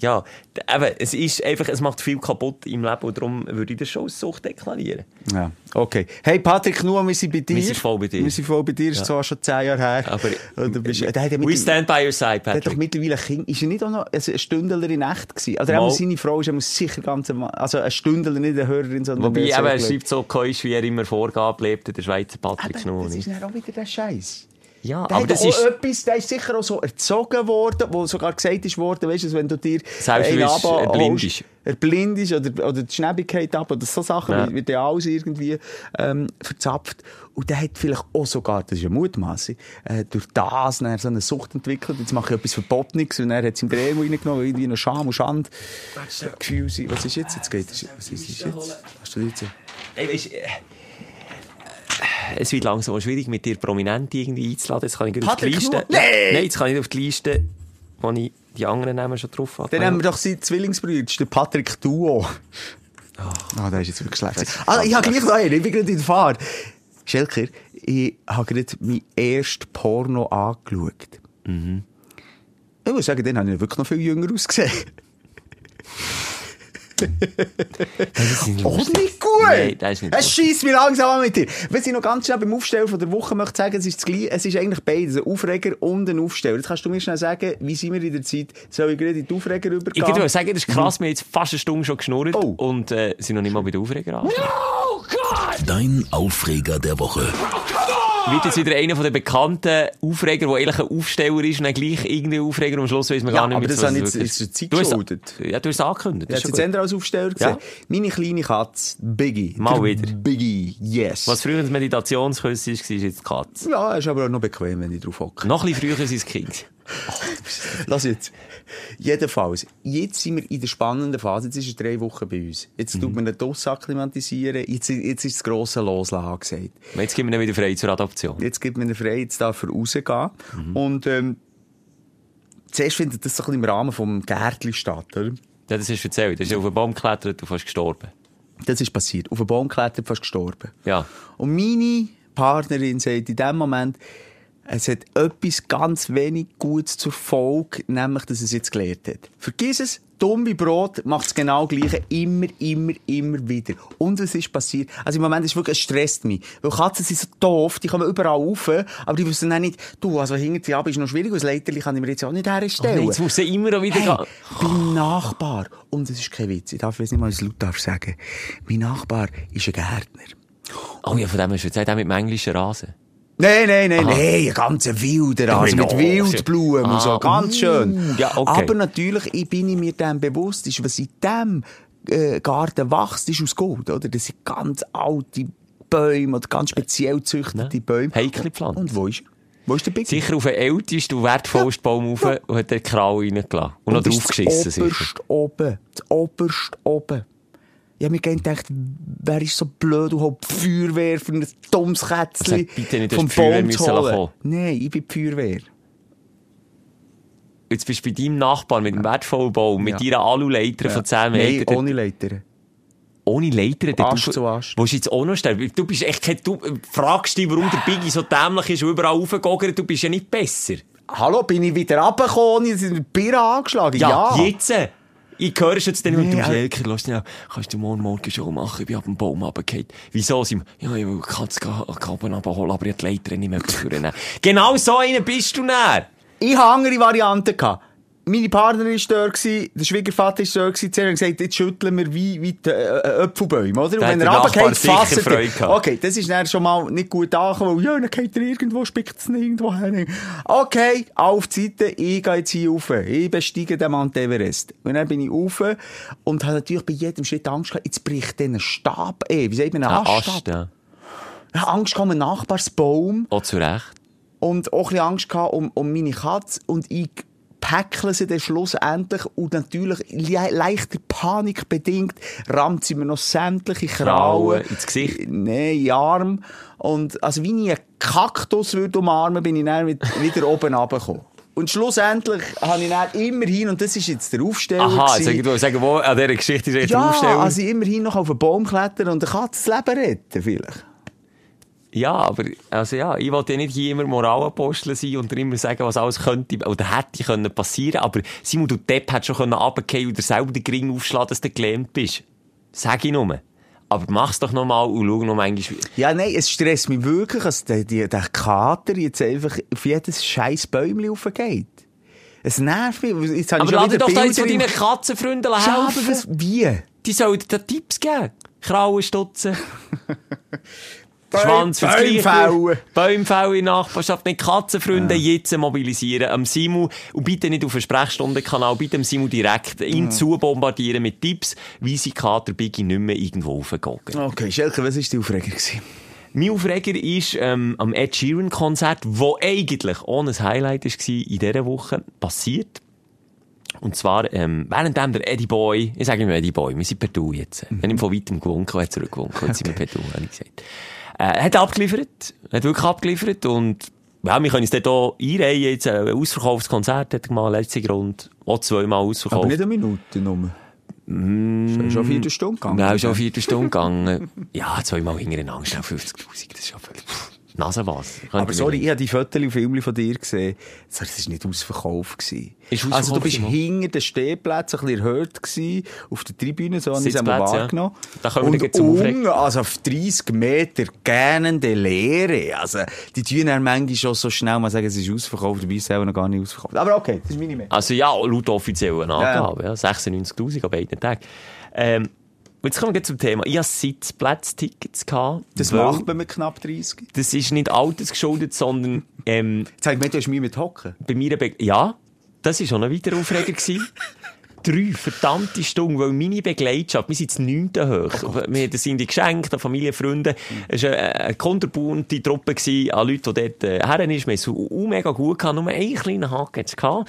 [SPEAKER 1] Ja, aber es ist einfach, es macht viel kaputt im Leben und darum würde ich das schon als Sucht deklarieren.
[SPEAKER 5] Ja, okay. Hey Patrick, nur wir sind bei dir.
[SPEAKER 1] Wir sind voll bei dir.
[SPEAKER 5] Wir sind voll bei dir, ist zwar schon zehn Jahre her.
[SPEAKER 1] Aber
[SPEAKER 5] Und du bist, der hat ja
[SPEAKER 1] we stand by your side,
[SPEAKER 5] der hat doch
[SPEAKER 1] Patrick.
[SPEAKER 5] mittlerweile ein Kind. Ist er nicht auch noch also ein Stündler in echt gewesen? Also,
[SPEAKER 1] Mal.
[SPEAKER 5] seine Frau ist einmal sicher ganz, also ein Stündler, nicht eine Hörerin, sondern
[SPEAKER 1] Wobei,
[SPEAKER 5] eine
[SPEAKER 1] eben, er schreibt so keusch, wie er immer Vorgabe lebt, der Schweizer Patrick Knur.
[SPEAKER 5] das ist dann auch wieder der Scheiß.
[SPEAKER 1] Ja,
[SPEAKER 5] Der
[SPEAKER 1] aber das ist...
[SPEAKER 5] etwas, der ist sicher auch so erzogen worden, wo sogar gesagt ist worden, weißt du, wenn du dir einen Abo
[SPEAKER 1] blind ist.
[SPEAKER 5] er blind ist oder, oder die Schnäbigkeit ab oder so Sachen,
[SPEAKER 1] Ja.
[SPEAKER 5] wie, wie der alles irgendwie ähm, verzapft. Und der hat vielleicht auch sogar, das ist ja Mutmaßung, äh, durch das dann so eine Sucht entwickelt. Jetzt mache ich etwas Verbotenes und er hat es ihm der Emo reingenommen, weil irgendwie noch Scham und Schand Gefühl. Was ist jetzt? Jetzt geht es. Was ist jetzt? Hast du jetzt?
[SPEAKER 1] Ey, weisst, äh, es wird langsam auch schwierig, mit dir Prominente irgendwie einzuladen. Jetzt kann ich auf die Liste...
[SPEAKER 5] Nee!
[SPEAKER 1] Nein, jetzt kann ich nicht auf die Liste, wo ich die anderen Namen schon drauf habe.
[SPEAKER 5] Dann haben wir doch seinen Zwillingsbruder, der Patrick Duo. Ah, der ist jetzt wirklich schlecht. Ah, ich habe gleich noch einen, ich bin gerade in der Fahrt. Schelker, ich habe gerade mein erstes Porno angeschaut.
[SPEAKER 1] Mhm.
[SPEAKER 5] Ich muss sagen, den habe ich wirklich noch viel jünger ausgesehen.
[SPEAKER 1] Das
[SPEAKER 5] Oh, gut!
[SPEAKER 1] Nein, das ist nicht
[SPEAKER 5] Es schießt mich langsam an mit dir. Was ich noch ganz schnell beim Aufstellen von der Woche möchte sagen, es ist, das es ist eigentlich beides, ein Aufreger und ein Aufsteller. Jetzt kannst du mir schnell sagen, wie sind wir in der Zeit? Soll ich gerade in die Aufreger
[SPEAKER 1] Ich
[SPEAKER 5] übergehen?
[SPEAKER 1] würde sagen, das ist krass, wir haben jetzt fast eine Stunde schon geschnurrt
[SPEAKER 5] Oh.
[SPEAKER 1] und äh, sind noch nicht mal bei der Aufreger an.
[SPEAKER 4] Dein Aufreger der Woche.
[SPEAKER 1] Wird jetzt wieder einer von den bekannten Aufreger, der eigentlich ein Aufsteller ist und dann gleich irgendein Aufreger am Schluss weiss man
[SPEAKER 5] Ja,
[SPEAKER 1] gar nicht
[SPEAKER 5] aber
[SPEAKER 1] mehr,
[SPEAKER 5] das
[SPEAKER 1] es
[SPEAKER 5] jetzt- ist der Zeit
[SPEAKER 1] Du hast-
[SPEAKER 5] geschuldet.
[SPEAKER 1] Ja, du hast es angekündigt.
[SPEAKER 5] Ja,
[SPEAKER 1] Das
[SPEAKER 5] jetzt
[SPEAKER 1] ist
[SPEAKER 5] als Aufsteller gesehen.
[SPEAKER 1] Ja.
[SPEAKER 5] Meine kleine Katze, Biggie.
[SPEAKER 1] Mal
[SPEAKER 5] Der
[SPEAKER 1] wieder.
[SPEAKER 5] Biggie, yes.
[SPEAKER 1] Was früher ein Meditationskurs war, ist jetzt die Katze.
[SPEAKER 5] Ja, ist aber auch noch bequem, wenn ich drauf hocke.
[SPEAKER 1] Noch ein bisschen früher sein Kind.
[SPEAKER 5] Lass jetzt. Jedenfalls, jetzt sind wir in der spannenden Phase. Jetzt ist es drei Wochen bei uns. Jetzt
[SPEAKER 1] Mhm.
[SPEAKER 5] tut man den Doss akklimatisieren. Jetzt, jetzt ist das grosse Loslassen angesagt.
[SPEAKER 1] Jetzt wir ihn wieder frei zur Adoption.
[SPEAKER 5] Jetzt gibt man ihn frei, jetzt darf er rausgehen.
[SPEAKER 1] Mhm.
[SPEAKER 5] Und, ähm, zuerst findet das so ein im Rahmen vom Gärtli statt, oder?
[SPEAKER 1] Ja, das du erzählt. Du bist auf einen Baum geklettert und fast gestorben.
[SPEAKER 5] Das ist passiert. Auf einen Baum geklettert, fast gestorben.
[SPEAKER 1] Ja.
[SPEAKER 5] Und meine Partnerin sagt in dem Moment, es hat etwas ganz wenig Gutes zur Folge, nämlich, dass es jetzt gelernt hat. Vergiss es, dumme Brot macht es genau gleiche, immer, immer, immer wieder. Und was ist passiert? Also im Moment ist es wirklich, es stresst mich. Weil Katzen sind so doof, die kommen überall rauf, aber die wissen dann nicht, du, also hinter ab ist noch schwierig, das Leiterli kann ich mir jetzt auch nicht herstellen.
[SPEAKER 1] Nein, jetzt muss er immer noch wieder
[SPEAKER 5] Hey,
[SPEAKER 1] gehen.
[SPEAKER 5] beim Nachbar, und es ist kein Witz, ich darf jetzt nicht mal laut darf sagen, mein Nachbar ist ein Gärtner.
[SPEAKER 1] Oh ja, von dem hast du erzählt, auch mit dem englischen Rasen.
[SPEAKER 5] Nein, nein, nein, nein, ein ganz wilder, also mit Wildblumen und so,
[SPEAKER 1] ah,
[SPEAKER 5] ganz schön.
[SPEAKER 1] mm, ja, okay.
[SPEAKER 5] Aber natürlich, ich bin mir dem bewusst, ist, was in diesem äh, Garten wächst, ist aus Gold, oder? Das sind ganz alte Bäume oder ganz speziell gezüchtete
[SPEAKER 1] Ja.
[SPEAKER 5] Bäume.
[SPEAKER 1] Heikle Pflanzen.
[SPEAKER 5] Und wo ist er? Wo ist der Big?
[SPEAKER 1] Sicher auf den ältesten und wertvollsten Baum rauf und hat den Krau reingelassen. Und, noch
[SPEAKER 5] das ist
[SPEAKER 1] draufgeschissen,
[SPEAKER 5] Das
[SPEAKER 1] sicher.
[SPEAKER 5] oberst oben. Das oberst oben. Ich hab mir gerne gedacht, wer ist so blöd und holt die Feuerwehr für ein dummes Kätzchen
[SPEAKER 1] Sag bitte nicht, du
[SPEAKER 5] vom
[SPEAKER 1] die Feuerwehr
[SPEAKER 5] Baum
[SPEAKER 1] müssen
[SPEAKER 5] zu holen. Nein, ich bin die Feuerwehr.
[SPEAKER 1] jetzt bist du bei deinem Nachbarn mit dem wertvollen Baum, mit
[SPEAKER 5] Ja.
[SPEAKER 1] deiner Aluleiter von 10
[SPEAKER 5] Nein,
[SPEAKER 1] Metern.
[SPEAKER 5] ohne Leiter.
[SPEAKER 1] ohne Leiter.
[SPEAKER 5] Ast
[SPEAKER 1] rauf-
[SPEAKER 5] zu Ast.
[SPEAKER 1] Willst du jetzt auch noch sterben? Du bist echt du fragst dich, warum der Biggie so dämlich ist und überall raufgegogert. Du bist ja nicht besser.
[SPEAKER 5] Hallo, bin ich wieder runtergekommen? Ich bin mit Bier angeschlagen. Ja.
[SPEAKER 1] jetzt. Äh, Ich höre es jetzt dann und
[SPEAKER 5] Nee,
[SPEAKER 1] du bist
[SPEAKER 5] äh,
[SPEAKER 1] Elker, lass dich kannst du morgen Morgen schon machen, ich bin ab dem Baum runtergefallen. Wieso sind wir, ja, ich will Katz Kabel abholen, aber ich die Leiter nicht mehr führen. Genau so einer bist du näher.
[SPEAKER 5] Ich hatte andere Varianten. Gehabt. Meine Partnerin war dort, gewesen, der Schwiegervater war dort, gewesen, haben gesagt, jetzt schütteln wir wie, wie die äh, Äpfelbäume, oder? Und wenn
[SPEAKER 1] hat
[SPEAKER 5] er runtergeht, fasst er. Okay, das ist dann schon mal nicht gut angekommen, weil, ja, dann geht er irgendwo, spickt es nirgendwo hin. Okay, auf die Seite, ich gehe jetzt hier rauf. Ich besteige den Mount Everest. Und dann bin ich rauf und habe natürlich bei jedem Schritt Angst gehabt, jetzt bricht der Stab, eh, wie sagt man,
[SPEAKER 1] Ein
[SPEAKER 5] Aststab.
[SPEAKER 1] Ast, ja.
[SPEAKER 5] Ich habe Angst gehabt um einen Nachbarsbaum.
[SPEAKER 1] Auch zu Recht.
[SPEAKER 5] Und auch ein bisschen Angst gehabt um, um meine Katze. Und ich päckle sie dann schlussendlich. Und natürlich, le leichter Panik bedingt, rammt sie mir noch sämtliche Krauen.
[SPEAKER 1] Ins Gesicht.
[SPEAKER 5] Nein, in Arm. Und, also, wie ich einen Kaktus würde umarmen, bin ich dann wieder oben runtergekommen. Und schlussendlich habe ich dann immerhin, und das ist jetzt der Aufsteller.
[SPEAKER 1] Aha, jetzt irgendwo sagen, wo an dieser Geschichte ist jetzt der
[SPEAKER 5] ja,
[SPEAKER 1] Aufsteller.
[SPEAKER 5] also immerhin noch auf einen Baum klettern und eine Katze das Leben retten, vielleicht.
[SPEAKER 1] Ja, aber, also ja, ich wollte ja nicht hier immer Moralapostel sein und immer sagen, was alles könnte, oder hätte können passieren, aber Simon, du Depp hättest schon und dir selber den Gring aufschlagen, dass du gelähmt bist. Sag ich nur. Aber mach's doch nochmal und schau noch manchmal,
[SPEAKER 5] Ja, nein, es stresst mich wirklich, dass der, der, der Kater jetzt einfach auf jedes scheiß Bäumchen raufgeht. Es nervt mich. Jetzt
[SPEAKER 1] Aber
[SPEAKER 5] wieder
[SPEAKER 1] doch da jetzt von deinen Katzenfreunden helfen.
[SPEAKER 5] wie?
[SPEAKER 1] Die sollen dir Tipps geben. Krauen stutzen. Schwanz fürs.
[SPEAKER 5] Bäume fällen
[SPEAKER 1] in Nachbarschaft. Nicht Katzenfreunde jetzt mobilisieren. Am Simu, und bitte nicht auf einen Sprechstundenkanal, bitte am Simu direkt ihn zu bombardieren mit Tipps, wie sie Kater Biggie nicht mehr irgendwo raufgehen.
[SPEAKER 5] Okay, Schelke, was war die Aufreger? gewesen?
[SPEAKER 1] Mein Aufreger ist ähm, am Ed Sheeran Konzert, wo eigentlich ohne ein Highlight war in dieser Woche, passiert. Und zwar, ähm, währenddem der Eddie Boy, ich sage immer Eddie Boy, wir sind per Du jetzt. Wenn ihm von weitem gewunken hat, zurückgewunken, jetzt sind wir per Du, habe ich gesagt. Äh, er hat abgeliefert, er hat wirklich abgeliefert und ja, wir können uns dort auch einreihen, jetzt äh, ein ausverkauftes Konzert hat er mal, letzte Grund, auch zweimal ausverkauft.
[SPEAKER 5] Aber nicht eine Minute nur. Mm. Ist schon eine Viertelstunde gegangen.
[SPEAKER 1] Nein, schon eine Viertelstunde gegangen. ja, zweimal hintereinander, schnell 50'000, das ist schon völlig... Nasenwas.
[SPEAKER 5] Aber sorry, ich habe die Fotos und Filme von dir gesehen. Das war nicht ausverkauft. Gewesen.
[SPEAKER 1] Ist
[SPEAKER 5] also
[SPEAKER 1] ausverkauft
[SPEAKER 5] du bist hinter den Stehplätzen ein bisschen erhöht gewesen, auf der Tribüne, so habe ich es einmal
[SPEAKER 1] Sitzplätze, ja.
[SPEAKER 5] wahrgenommen.
[SPEAKER 1] Da kommen wir
[SPEAKER 5] und unten, also auf 30 Meter gähnende Leere. Also die tun dann manchmal schon so schnell mal sagen, es ist ausverkauft, dabei ist es selber noch gar nicht ausverkauft. Aber okay, das ist meine Meinung.
[SPEAKER 1] Also ja, laut offiziellen Angaben, ja. 96'000 an beiden Tagen. Ähm, jetzt kommen wir zum Thema. Ich hatte Sitzplatztickets. gehabt,
[SPEAKER 5] Das macht man mit knapp 30.
[SPEAKER 1] Das ist nicht altersgeschuldet, sondern ähm,
[SPEAKER 5] Jetzt habe ich gemeint, du hast Mühe mit Hocken.
[SPEAKER 1] bei mir... Be ja, das war schon ein weiterer Aufreger. Drei verdammte Stunden, weil meine Begleitschaft, wir sind das neunte hoch. wir das sind die geschenkt, an Familie, Freunde. Es war eine, eine konterbunte Truppe an Leuten, die dort äh, her ist. Wir haben es mega gut gehabt, nur einen kleinen Haken gehabt.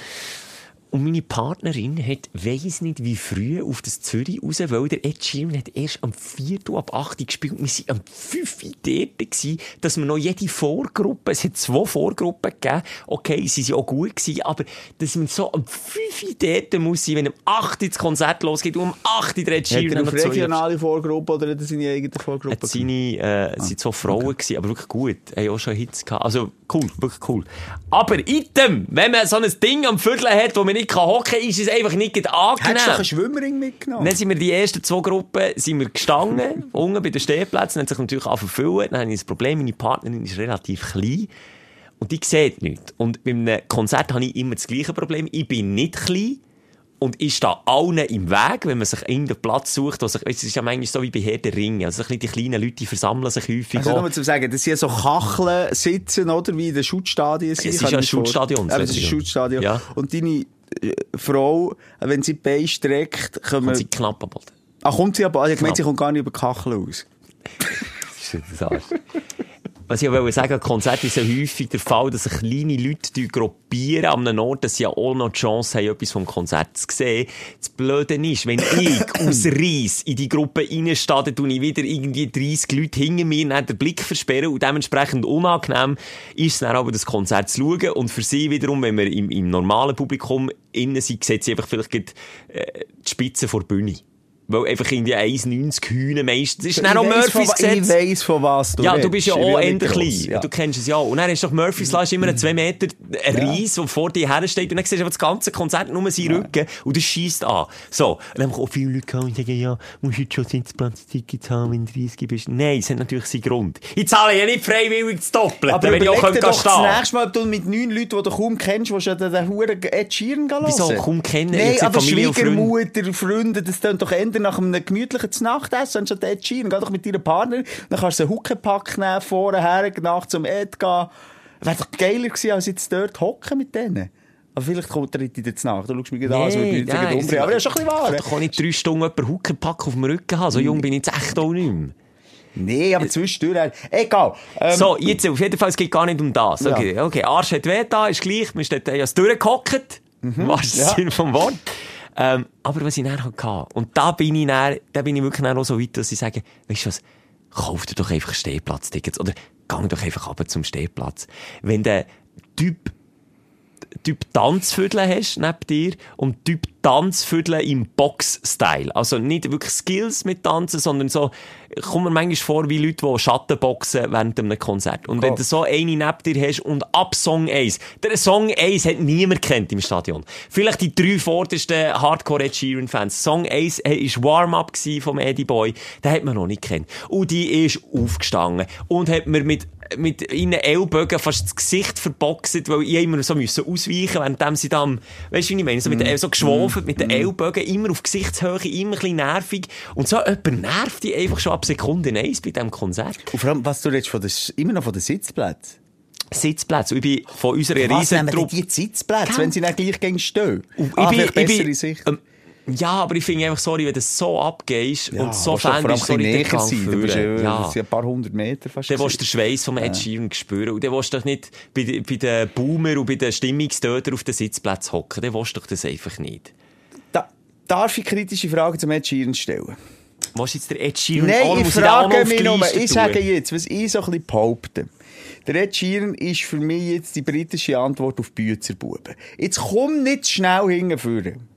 [SPEAKER 1] Und meine Partnerin hat, weiss nicht wie früh, auf das Zürich raus, weil der Ed Sheeran hat erst am 4. Uhr ab 8 Uhr gespielt. Wir waren am 5 Uhr dort, gewesen, dass wir noch jede Vorgruppe, es hat zwei Vorgruppen gegeben, okay, sie waren auch gut gewesen, aber dass man so am 5 Uhr dort muss sein, wenn um 8 Uhr das Konzert losgeht und um 8 Uhr der Ed
[SPEAKER 5] Hat
[SPEAKER 1] Sheeran
[SPEAKER 5] er auf regionale Vorgruppe oder hat er seine eigene Vorgruppe?
[SPEAKER 1] hat seine, äh,
[SPEAKER 5] Ah,
[SPEAKER 1] sind so Frauen gewesen, aber wirklich gut. Haben auch schon Hits gehabt. Also, cool, wirklich cool. Aber item, wenn man so ein Ding am Viertel hat, wo man nicht kann hocken kann, ist es einfach nicht gerade
[SPEAKER 5] Hättest du einen
[SPEAKER 1] angenehm.
[SPEAKER 5] Schwimmering mitgenommen?
[SPEAKER 1] Dann sind wir die ersten zwei Gruppen sind wir gestanden, unten bei den Stehplätzen, hat sich natürlich auch verfüllen. Dann habe ich das Problem, meine Partnerin ist relativ klein und die sieht nichts. Und bei einem Konzert habe ich immer das gleiche Problem. Ich bin nicht klein und ich stehe allen im Weg, wenn man sich irgendeinen Platz sucht, sich, es ist ja manchmal so wie bei Herr der Ringe. Also die kleinen Leute die versammeln sich häufig.
[SPEAKER 5] Also nur zu sagen, das sind so Kacheln sitzen, oder? Wie in den Schutzstadien sind.
[SPEAKER 1] Es ist ja ein Schutzstadion,
[SPEAKER 5] Ja, das ist ein. Schutzstadion.
[SPEAKER 1] Ja.
[SPEAKER 5] Und deine Frau, wenn sie die Beine streckt, können
[SPEAKER 1] Und
[SPEAKER 5] wir...
[SPEAKER 1] sie knapp Boden.
[SPEAKER 5] Ah, kommt sie aber... Ich meine, sie kommt gar nicht über die Kachel aus.
[SPEAKER 1] Das ist das Arsch. Was ich wollte sagen, Konzerte ist ja häufig der Fall, dass sich kleine Leute gruppieren an einem Ort, dass sie ja auch noch die Chance haben, etwas vom Konzert zu sehen. Das Blöde ist, wenn ich aus Reis in die Gruppe reinstehe, dann tue ich wieder irgendwie 30 Leute hinter mir dann den Blick versperren und dementsprechend unangenehm ist es dann aber, das Konzert zu schauen und für sie wiederum, wenn wir im, im normalen Publikum innen sind, sieht sie einfach vielleicht gerade, äh, die Spitze vor der Bühne. Weil einfach irgendwie 1,90 Hühner meistens. Das ist dann auch Murphys Gesetz.
[SPEAKER 5] Ich weiss, von was du
[SPEAKER 1] Ja, du bist ja auch endlich klein.
[SPEAKER 5] ja.
[SPEAKER 1] Du kennst es ja auch. Und dann ist doch Murphys Law immer ein 2 Meter Reis, der vor dir hersteht. Und dann siehst du aber das ganze Konzert nur seinen Rücken. Und das schießt an. So. Und dann kommen auch viele Leute und sagen, ja, musst du jetzt schon Sitzplatztickets haben, wenn du 30 bist. Nein, es hat natürlich seinen Grund. Ich zahle ja nicht freiwillig das Doppelte,
[SPEAKER 5] Aber
[SPEAKER 1] wenn ich auch könnte stehen.
[SPEAKER 5] das nächste Mal, ob du mit neun Leuten, die du kaum kennst, willst du den, Huren Ed Sheeran gehen
[SPEAKER 1] Wieso
[SPEAKER 5] hören?
[SPEAKER 1] kaum kennen?
[SPEAKER 5] Nein, aber. Schwiegermutter, Freunde, das klingt doch eher nach einem gemütlichen Nachtessen, anstatt Ed Sheeran. Geh doch mit deiner Partnerin, dann kannst du einen Huckepack nehmen, vorher, nach zum Ed gehen. Wäre doch geiler gewesen, als jetzt dort hocken mit denen. Aber vielleicht kommt er dir jetzt nach. Du schaust mich gerade an, als würde ich mich umbringen. Aber das ist schon ein bisschen wahr.
[SPEAKER 1] Ich kann nicht drei Stunden jemanden Huckepack auf dem Rücken haben. So jung bin ich jetzt echt auch nicht mehr.
[SPEAKER 5] Nee, aber zwischendurch. Egal. Ähm,
[SPEAKER 1] So, jetzt, auf jeden Fall, es geht gar nicht um das. Okay, okay Arsch hat weh da, ist gleich, man steht ja durchgehockt. Mhm, was
[SPEAKER 5] ja.
[SPEAKER 1] Sinn vom Wort. Ähm, aber was ich dann hatte, und da bin ich dann, da bin ich wirklich dann auch so weit, dass ich sage, weißt du was, kauf dir doch einfach Stehplatztickets oder gang doch einfach runter zum Stehplatz. Wenn der Typ Typ Tanzviertel hast neben dir und Typ Tanzviertel im Box-Style. Also nicht wirklich Skills mit Tanzen, sondern so, kommt mir manchmal vor wie Leute, die Schattenboxen während einem Konzert. Und wenn du so eine neben dir hast und ab Song 1, der Song 1 hat niemand kennt im Stadion. Vielleicht die drei vordersten Hardcore Ed Sheeran Fans. Song 1 war Warm-Up vom Eddie Boy. Den hat man noch nicht kennt. Und die ist aufgestanden und hat mir mit mit ihren Ellbogen fast das Gesicht verboxt, weil ich immer so müssen ausweichen, während sie dann, weißt du, wie ich meine, so, mit den, so geschwofen, mit den Ellbogen, immer auf Gesichtshöhe, immer ein bisschen nervig. Und so jemand nervt die einfach schon ab Sekunde 1 bei diesem Konzert.
[SPEAKER 5] Und vor allem, was du redest von der, immer noch von den Sitzplätzen.
[SPEAKER 1] Sitzplätze. Ich bin von unserer
[SPEAKER 5] Was nehmen
[SPEAKER 1] Riesentruppe...
[SPEAKER 5] die Sitzplätze,
[SPEAKER 1] Gell?
[SPEAKER 5] wenn sie dann gleich gegen stehen?
[SPEAKER 1] Und
[SPEAKER 5] Ah,
[SPEAKER 1] ich bin, ich bin,
[SPEAKER 5] Sicht.
[SPEAKER 1] ähm, ja, aber ich finde einfach, sorry, wenn du so abgehst und so Fan bist, sorry, den
[SPEAKER 5] näher sein. Du bist ja,
[SPEAKER 1] führen.
[SPEAKER 5] sind ein paar hundert Meter fast.
[SPEAKER 1] Dann willst du den Schweiß vom Ed Sheeran spüren. Und dann willst du doch nicht bei, bei den Boomer und bei den Stimmungstötern auf den Sitzplätzen hocken. Dann willst du doch das einfach nicht.
[SPEAKER 5] da, darf ich kritische Fragen zum Ed Sheeran stellen?
[SPEAKER 1] Was jetzt der Ed Sheeran
[SPEAKER 5] Nein,
[SPEAKER 1] Oh,
[SPEAKER 5] ich frage
[SPEAKER 1] die
[SPEAKER 5] mich nur, ich sage jetzt, was ich so ein bisschen behaupte. Der Ed Sheeran ist für mich jetzt die britische Antwort auf Büzerbuben. Jetzt komm nicht schnell hingeführen.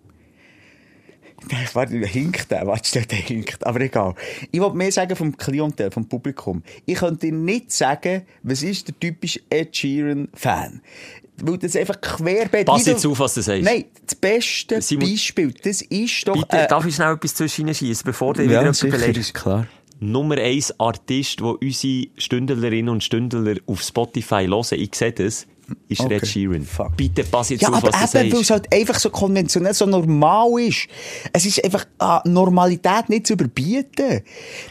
[SPEAKER 5] Warte, hinkt der, warte, steht der hinkt. Aber egal. Ich wollte mehr sagen vom Klientel, vom Publikum. Ich könnte nicht sagen, was ist der typische Ed Sheeran-Fan. Weil das einfach querbeet...
[SPEAKER 1] Pass jetzt auf, was du sagst.
[SPEAKER 5] Nein, das beste
[SPEAKER 1] Simon-
[SPEAKER 5] Beispiel, das ist doch...
[SPEAKER 1] Bitte,
[SPEAKER 5] äh,
[SPEAKER 1] darf ich schnell etwas zwischen schießen, bevor du
[SPEAKER 5] ja,
[SPEAKER 1] wieder
[SPEAKER 5] sicher,
[SPEAKER 1] beleidigst?
[SPEAKER 5] klar.
[SPEAKER 1] Nummer eins Artist, wo unsere Stündlerinnen und Stündler auf Spotify hören, ich sehe das, ist
[SPEAKER 5] Okay.
[SPEAKER 1] Red Sheeran.
[SPEAKER 5] Fuck.
[SPEAKER 1] Bitte pass jetzt
[SPEAKER 5] Ja,
[SPEAKER 1] auf, was du
[SPEAKER 5] eben, weil es halt einfach so konventionell, so normal ist. Es ist einfach an Normalität nicht zu überbieten.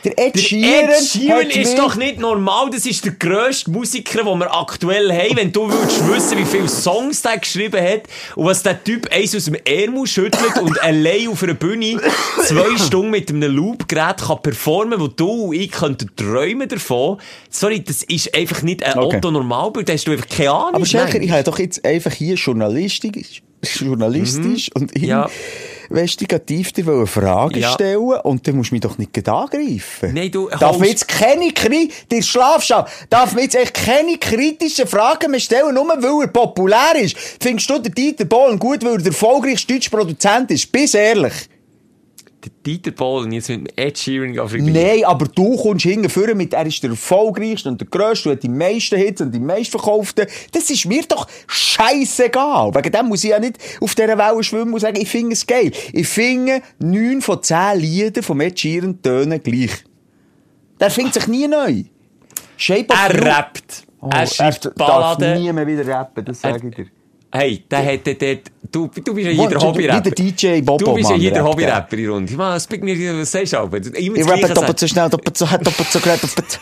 [SPEAKER 5] Der Ed
[SPEAKER 1] Der
[SPEAKER 5] Sheeran,
[SPEAKER 1] Ed Sheeran ist doch nicht normal, das ist der grösste Musiker, den wir aktuell haben. Wenn du würdest wissen, wie viele Songs der geschrieben hat und was der Typ eins aus dem Ärmel schüttelt und allein auf einer Bühne zwei Stunden mit einem Loopgerät kann performen, wo du und ich könnten träumen davon. Sorry, das ist einfach nicht ein
[SPEAKER 5] Okay.
[SPEAKER 1] Otto Normalbild, da hast du einfach keine Ahnung.
[SPEAKER 5] Aber Schelker, ich habe doch jetzt einfach hier journalistisch, journalistisch und
[SPEAKER 1] Mhm. Ja.
[SPEAKER 5] investigativ dir eine Frage
[SPEAKER 1] Ja.
[SPEAKER 5] stellen und dann musst du mich doch nicht angreifen.
[SPEAKER 1] Nein, du
[SPEAKER 5] Darf mir jetzt keine Kri Schlafschau, darf mir jetzt echt keine kritischen Fragen mehr stellen, nur weil er populär ist. Findest du den Dieter Bohlen gut, weil er der erfolgreichste deutsche Produzent ist? Bis ehrlich.
[SPEAKER 1] Dieter Bohlen jetzt mit Ed Sheeran vergleichen.
[SPEAKER 5] Nein, aber du kommst hingeführen mit, er ist der erfolgreichste und der grösste, und hat die meisten Hits und die meistverkauften. Das ist mir doch scheißegal. Wegen dem muss ich ja nicht auf dieser Welle schwimmen und sagen, ich finde es geil. Ich finde, neun von zehn Lieder von Ed Sheeran tönen gleich. Der findet sich nie neu. Shape of
[SPEAKER 1] Er rappt.
[SPEAKER 5] Oh,
[SPEAKER 1] er schreibt
[SPEAKER 5] darf nie mehr wieder rappen, das sage ich dir.
[SPEAKER 1] Hey, der hätte dort, du, du bist ja jeder Hobby-Rapper.
[SPEAKER 5] wie der DJ Bobo,
[SPEAKER 1] Du bist ja jeder Hobby-Rapper in Runde. Man, bringt mir, was sagst du aber?
[SPEAKER 5] Ich rappe doppelt so schnell, doppelt so hart, doppelt so gerade, doppelt.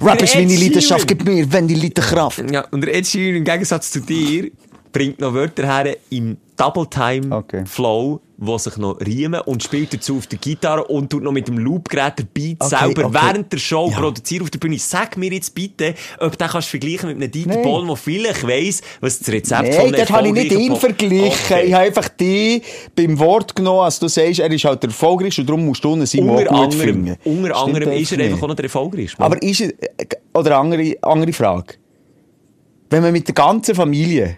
[SPEAKER 5] Rap ist meine Leidenschaft, gib mir, wenn die Leute Kraft.
[SPEAKER 1] Ja, und der Ed Sheeran im Gegensatz zu dir bringt noch Wörter her im Double Time
[SPEAKER 5] Okay.
[SPEAKER 1] Flow, wo sich noch riemen und spielt dazu auf der Gitarre und tut noch mit dem Loopgerät den Beat
[SPEAKER 5] Okay,
[SPEAKER 1] selber
[SPEAKER 5] okay.
[SPEAKER 1] während der Show
[SPEAKER 5] Ja.
[SPEAKER 1] produziert auf der Bühne. Sag mir jetzt bitte, ob du den kannst vergleichen mit einem Dieter
[SPEAKER 5] Nein.
[SPEAKER 1] Bohlen, der vielleicht weiss, was das Rezept von
[SPEAKER 5] Nein,
[SPEAKER 1] einem
[SPEAKER 5] dort habe ich nicht ihn verglichen. Ich habe einfach die beim Wort genommen, als du sagst, er ist halt der erfolgreichste und darum musst du ihn Simon
[SPEAKER 1] Unter anderem, unter anderem ist er
[SPEAKER 5] nicht.
[SPEAKER 1] einfach auch noch der erfolgreichste.
[SPEAKER 5] Aber ist er, äh, oder andere, andere Frage. Wenn man mit der ganzen Familie,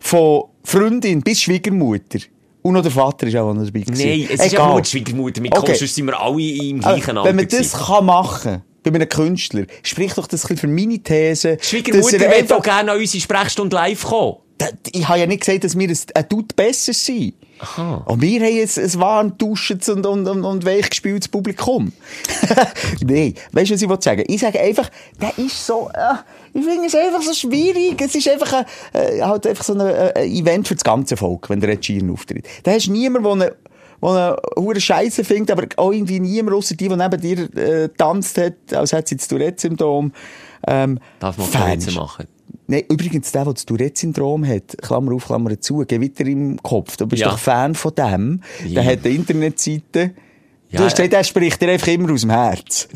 [SPEAKER 5] von Freundin bis Schwiegermutter, und noch der Vater ist auch noch dabei gewesen.
[SPEAKER 1] Nein, es ist ja nur die Schwiegermutter mit
[SPEAKER 5] Okay.
[SPEAKER 1] sind wir alle im
[SPEAKER 5] Aber
[SPEAKER 1] gleichen Alter.
[SPEAKER 5] Wenn man das
[SPEAKER 1] gewesen.
[SPEAKER 5] kann machen bei einem Künstler, spricht doch das ein bisschen für meine These.
[SPEAKER 1] Die Schwiegermutter
[SPEAKER 5] er
[SPEAKER 1] will doch gerne an unsere Sprechstunde live kommen.
[SPEAKER 5] Ich habe ja nicht gesagt, dass wir ein, ein Dude besser sind. Und wir haben ein, ein warm duschendes und, und, und, und weichgespieltes Publikum. Nein, weißt du, was ich will sagen? Ich sage einfach, der ist so, äh, ich finde es einfach so schwierig. Es ist einfach ein, äh, halt einfach so ein, äh, ein Event für das ganze Volk, wenn der Ed Sheeran auftritt. Da hast du niemanden, der der eine hure Scheiße findet, aber auch irgendwie niemand, außer die, die neben dir äh, tanzt hat, als hätte sie das Tourette-Symptom. Ähm,
[SPEAKER 1] Darf man
[SPEAKER 5] Fan
[SPEAKER 1] Tourette
[SPEAKER 5] ist.
[SPEAKER 1] machen?
[SPEAKER 5] Nein, übrigens, der, der das Tourette-Syndrom hat, Klammer auf, Klammer zu, Gewitter im Kopf, du bist
[SPEAKER 1] Ja.
[SPEAKER 5] doch Fan von dem,
[SPEAKER 1] Ja.
[SPEAKER 5] der hat eine Internetseite,
[SPEAKER 1] Ja,
[SPEAKER 5] du hast gesagt, der spricht dir einfach immer aus dem Herz.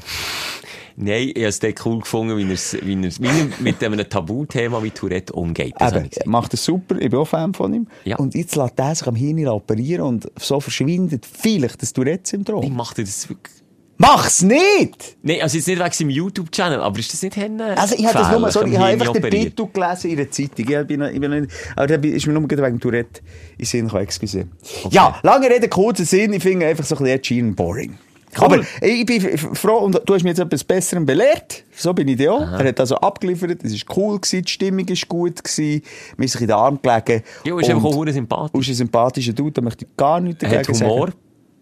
[SPEAKER 1] Nein, ich habe es cool gefunden, wie er, wie er, wie er mit einem Tabuthema wie Tourette umgeht. Das
[SPEAKER 5] Eben,
[SPEAKER 1] ich
[SPEAKER 5] macht das super, ich bin auch Fan von ihm.
[SPEAKER 1] Ja.
[SPEAKER 5] Und jetzt lässt er sich am Hirn operieren und so verschwindet vielleicht das
[SPEAKER 1] Ich
[SPEAKER 5] Tourette-Syndrom.
[SPEAKER 1] mache das wirklich.
[SPEAKER 5] Mach's nicht!
[SPEAKER 1] Nein, also jetzt nicht wegen seinem YouTube-Channel, aber ist das nicht Henne?
[SPEAKER 5] Also, ich habe das nur so, ich habe einfach den. Titel gelesen in der Zeitung. Ich bin, ich bin nicht, aber da ist mir nur wegen Tourette in Sinn gekommen, excuse. Ja, lange Rede, kurzer Sinn, ich finde einfach so ein bisschen Sheeran boring. Aber ich bin froh, und du hast mich jetzt etwas Besserem belehrt. So bin ich dir auch. Er hat also abgeliefert, es war cool, gewesen, die Stimmung war gut, gewesen, mir ist sich in den Arm gelegen.
[SPEAKER 1] Ja, ist einfach auch sympathisch.
[SPEAKER 5] und ist ein sympathischer Dude, da möchte ich gar nichts dagegen
[SPEAKER 1] hat Humor.
[SPEAKER 5] sagen.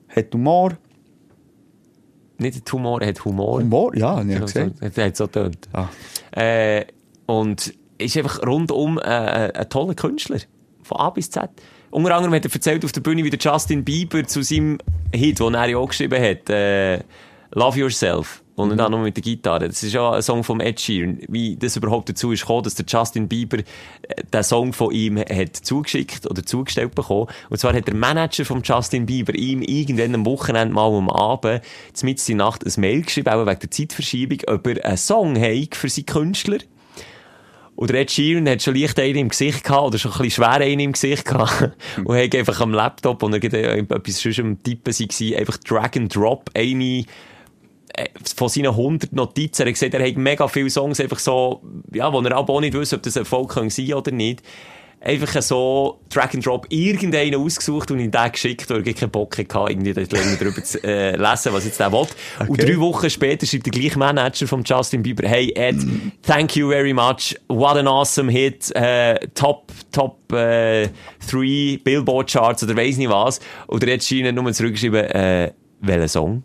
[SPEAKER 5] Hat Humor.
[SPEAKER 1] Nicht der Humor, er hat Humor.
[SPEAKER 5] Humor, ja,
[SPEAKER 1] So-
[SPEAKER 5] gesagt.
[SPEAKER 1] so- Er hat so getönt.
[SPEAKER 5] Ah.
[SPEAKER 1] Äh, und ist einfach rundum äh, äh, ein toller Künstler. Von A bis Z. Unter anderem hat er erzählt auf der Bühne, wie der Justin Bieber zu seinem Hit, den er ja auch geschrieben hat, äh, Love Yourself. Und
[SPEAKER 5] Mhm.
[SPEAKER 1] dann noch mit der Gitarre. Das ist ja ein Song vom Ed Sheeran. Wie das überhaupt dazu ist gekommen, dass der Justin Bieber äh, den Song von ihm hat zugeschickt oder zugestellt bekommen. Und zwar hat der Manager von Justin Bieber ihm irgendwann am Wochenende mal am Abend, mitten in der Nacht, ein Mail geschrieben, auch wegen der Zeitverschiebung, ob er einen Song hat für seinen Künstler. Und der Ed Sheeran hat schon leicht einen im Gesicht gehabt, oder schon ein bisschen schwer einen im Gesicht gehabt. und hat einfach am Laptop, und er gerade etwas sonst am Tippen war, einfach Drag and Drop eine, äh, von seinen 100 Notizen. Er gesagt, er hat mega viele Songs einfach so, ja, wo er aber auch nicht wusste, ob das Erfolg kann sein oder nicht. Einfach so Drag and Drop irgendeinen ausgesucht und ihn den geschickt, weil er keinen Bock hatte, irgendwie länger drüber zu äh, lesen, was jetzt der will. Und drei Wochen später schreibt der gleiche Manager von Justin Bieber, hey Ed, thank you very much, what an awesome hit, äh, top, top äh, three Billboard Charts oder weiss nicht was. Und Sheeran hat nur zurückgeschrieben, äh, welchen Song?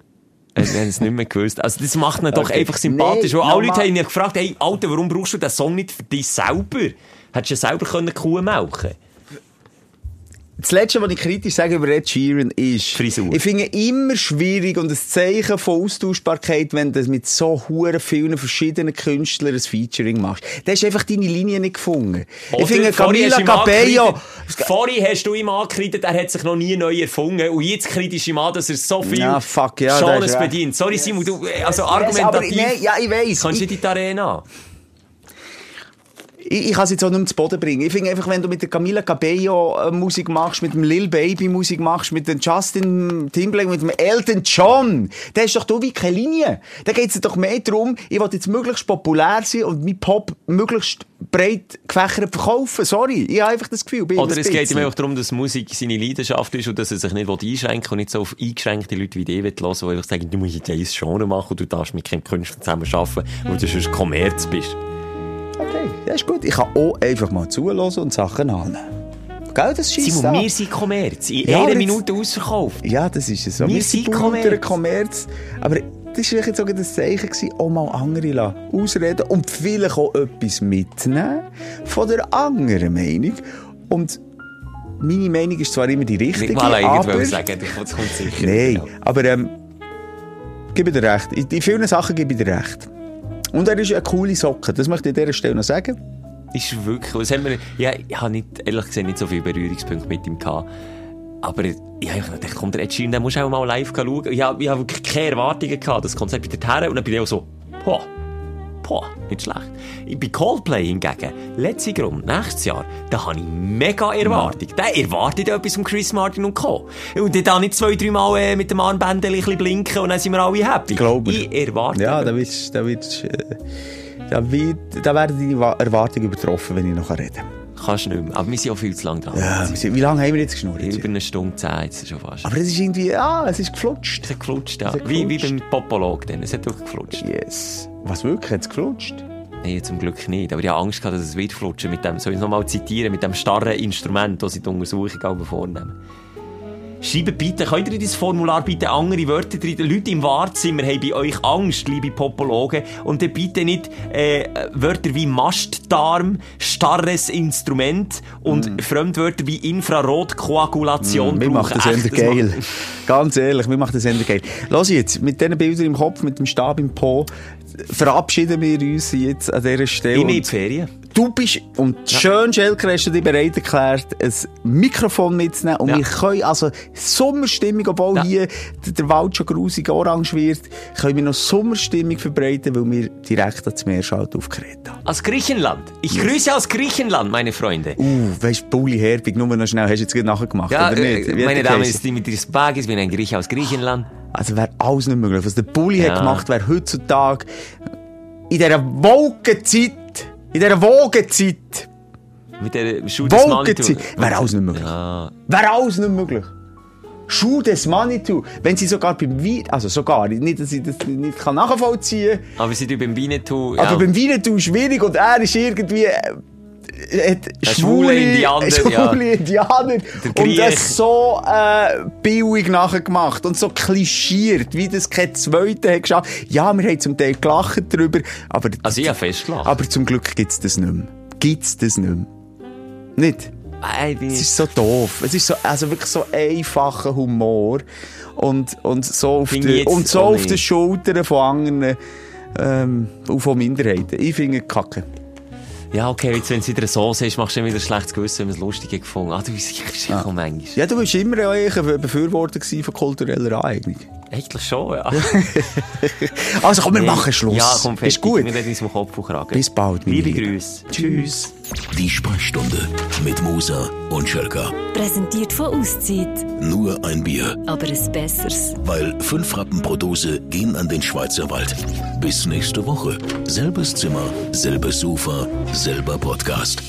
[SPEAKER 1] Äh, Wir haben es nicht mehr gewusst. Also, das macht ihn doch
[SPEAKER 5] Okay.
[SPEAKER 1] einfach sympathisch.
[SPEAKER 5] Nee,
[SPEAKER 1] alle Leute haben ihn gefragt, hey, Alter, warum brauchst du den Song nicht für dich selber? Hättest du ja selber können Kuh melken
[SPEAKER 5] Das Letzte, was ich kritisch sage über Ed Sheeran ist,
[SPEAKER 1] Frisur.
[SPEAKER 5] ich finde immer schwierig und ein Zeichen von Austauschbarkeit, wenn du mit so huren vielen verschiedenen Künstlern ein Featuring machst. Da hast du einfach deine Linie nicht gefunden. ich finde Camila Cabello,
[SPEAKER 1] Vorhin hast du ihm angekreidet, er hat sich noch nie neu erfunden. Und jetzt kritisch ihm an, dass er so viel
[SPEAKER 5] Ja, fuck, ja, recht.
[SPEAKER 1] bedient. Sorry, Simon, du, also
[SPEAKER 5] aber
[SPEAKER 1] argumentativ.
[SPEAKER 5] nein, ja, ich weiss.
[SPEAKER 1] Kannst du in die Arena?
[SPEAKER 5] Ich, ich kann es jetzt auch nicht mehr zu Boden bringen. Ich finde einfach, wenn du mit der Camila Cabello äh, Musik machst, mit dem Lil Baby Musik machst, mit dem Justin Timberlake, mit dem Elton John, da ist doch du wie keine Linie. Da geht es doch mehr darum, ich will jetzt möglichst populär sein und mein Pop möglichst breit gefächert verkaufen. Sorry, ich habe einfach das Gefühl. bin
[SPEAKER 1] Oder es geht ihm einfach darum, dass Musik seine Leidenschaft ist und dass er sich nicht einschränken will und nicht so auf eingeschränkte Leute wie dich will hören, die einfach sagen, du musst jetzt ein Genre machen und du darfst mit keinem Künstler zusammen arbeiten, weil du sonst Kommerz bist.
[SPEAKER 5] Okay, das ist gut. Ich kann auch einfach mal zuhören und Sachen annehmen. Gell, das schießt
[SPEAKER 1] Simon,
[SPEAKER 5] an.
[SPEAKER 1] wir sind Kommerz. In
[SPEAKER 5] Ja,
[SPEAKER 1] einer Minute ausverkauft.
[SPEAKER 5] Ja, das ist es so.
[SPEAKER 1] Wir
[SPEAKER 5] Wir
[SPEAKER 1] sind Kommerz.
[SPEAKER 5] Kommerz. Aber das war jetzt sogar das Zeichen, gewesen, auch mal andere ausreden und vielleicht auch etwas mitnehmen von der anderen Meinung. Und meine Meinung ist zwar immer die richtige,
[SPEAKER 1] Nicht mal
[SPEAKER 5] aber...
[SPEAKER 1] sagen, das kommt sicher.
[SPEAKER 5] Nein, aber ähm, gebe dir recht. In vielen Sachen gebe ich dir recht. Und er ist eine coole Socke, das möchte ich an dieser Stelle noch sagen.
[SPEAKER 1] Ist wirklich, das haben wir, ja, ich habe nicht, ehrlich gesagt nicht so viele Berührungspunkte mit ihm gehabt. Aber ich habe gedacht, komm, der Ed Sheeran, den musst du auch mal live schauen. Ich habe, ich habe wirklich keine Erwartungen gehabt, das Konzept wieder her und dann bin ich auch so, boah, boah, nicht schlecht. Ich Bei Coldplay hingegen, letztes Grund, nächstes Jahr, da habe ich mega Erwartung. Der erwartet etwas von Chris Martin und Co. Und dann da nicht zwei, drei Mal äh, mit dem Armbändchen ein bisschen blinken und dann sind wir alle happy.
[SPEAKER 5] Glaube
[SPEAKER 1] ich. erwarte
[SPEAKER 5] Ja, da wird's, da wird's, äh, da wird, da werden Wa- Erwartungen übertroffen, wenn ich noch kann.
[SPEAKER 1] Kannst du nicht mehr. Aber wir sind auch viel zu lange dran.
[SPEAKER 5] Ja, sind- wie lange haben wir jetzt geschnurrt?
[SPEAKER 1] Über eine Stunde zehn jetzt schon fast.
[SPEAKER 5] Aber es ist irgendwie, ah, es ist geflutscht.
[SPEAKER 1] es hat geflutscht, ja.
[SPEAKER 5] Hat
[SPEAKER 1] Wie, wie
[SPEAKER 5] geflutscht.
[SPEAKER 1] beim Popolog dann. Es hat wirklich geflutscht.
[SPEAKER 5] Yes. Was wirklich? Hat es geflutscht?
[SPEAKER 1] Nein, zum Glück nicht. Aber ich habe Angst dass es wird flutschen mit dem, soll ich es nochmal zitieren, mit dem starren Instrument, das sie die Untersuchung vornehmen. Schreibt bitte, könnt ihr in das Formular bitte andere Wörter drin? Leute im Wartezimmer haben bei euch Angst, liebe Popologen. Und dann bitte nicht äh, Wörter wie Mastdarm, starres Instrument und Fremdwörter wie Infrarotkoagulation.
[SPEAKER 5] Mir macht das
[SPEAKER 1] brauchen.
[SPEAKER 5] eher
[SPEAKER 1] Echt,
[SPEAKER 5] geil. Ganz ehrlich, mir macht das eher geil. Lass jetzt, mit diesen Bildern im Kopf, mit dem Stab im Po, verabschieden wir uns jetzt an dieser Stelle.
[SPEAKER 1] Ich in die Ferien.
[SPEAKER 5] Du bist, und schön, Schelker, hast du dich bereit erklärt, ein Mikrofon mitzunehmen. Und
[SPEAKER 1] Ja.
[SPEAKER 5] wir können, also, Sommerstimmung, obwohl
[SPEAKER 1] Ja.
[SPEAKER 5] hier der Wald schon grusig orange wird, können wir noch Sommerstimmung verbreiten, weil wir direkt ans Meer schalten auf Kreta.
[SPEAKER 1] Aus Griechenland. Ich grüße aus Griechenland, meine Freunde.
[SPEAKER 5] Uh, weißt du, Pauli Herbig, nur noch schnell, hast du jetzt gerade nachher gemacht,
[SPEAKER 1] Ja,
[SPEAKER 5] oder nicht?
[SPEAKER 1] äh,
[SPEAKER 5] Wie
[SPEAKER 1] meine
[SPEAKER 5] geheißen?
[SPEAKER 1] ist Dimitris Bagis, ich bin ein Grieche aus Griechenland.
[SPEAKER 5] Also wäre alles nicht möglich. Was der Bulli
[SPEAKER 1] Ja.
[SPEAKER 5] hat gemacht, wäre heutzutage in dieser Wogenzeit, in dieser Wogenzeit,
[SPEAKER 1] Mit der Schuh des Manitou.
[SPEAKER 5] wäre alles nicht möglich.
[SPEAKER 1] Ja.
[SPEAKER 5] Wäre alles nicht möglich. Schuh des Manitou. Wenn sie sogar beim Wein, also sogar, nicht, dass ich das nicht kann nachvollziehen kann,
[SPEAKER 1] Aber sie tun beim Winnetou, ja.
[SPEAKER 5] aber beim Weinetau schwierig und er ist irgendwie, äh, hat
[SPEAKER 1] schwule Indianer,
[SPEAKER 5] schwule
[SPEAKER 1] ja.
[SPEAKER 5] Indianer und das so äh, billig nachgemacht und so klischiert, wie das kein Zweiter hat geschafft. Ja, wir haben zum Teil gelacht darüber, aber,
[SPEAKER 1] also ich habe festgelassen.
[SPEAKER 5] aber zum Glück gibt's das nicht mehr. Gibt's das nicht mehr. Nicht? Es ist so doof. Es ist so, also wirklich so einfacher Humor. Und, und so auf, die, und so auf den. Schultern von anderen, ähm, und von Minderheiten. Ich finde Kacke.
[SPEAKER 1] Ja, okay, jetzt, wenn es wieder so ist, machst du wieder ein schlechtes Gewissen, wenn man es lustig gefunden Ah, du bist ah. manchmal.
[SPEAKER 5] Ja, du bist immer eigentlich ein Befürworter von kultureller Aneignung.
[SPEAKER 1] Eigentlich schon, ja.
[SPEAKER 5] Also komm, wir
[SPEAKER 1] Nee.
[SPEAKER 5] machen Schluss.
[SPEAKER 1] Ja, komm, fertig.
[SPEAKER 5] Ist gut.
[SPEAKER 1] Wir reden uns vom Kopf und Kragen.
[SPEAKER 5] Bis bald, meine
[SPEAKER 1] Liebe. Grüße. Tschüss.
[SPEAKER 4] Die Sprechstunde mit Musa und Schelka.
[SPEAKER 3] Präsentiert von Auszeit.
[SPEAKER 4] Nur ein Bier,
[SPEAKER 3] Aber ein besseres.
[SPEAKER 4] weil fünf Rappen pro Dose gehen an den Schweizer Wald. Bis nächste Woche. Selbes Zimmer, selbes Sofa, selber Podcast.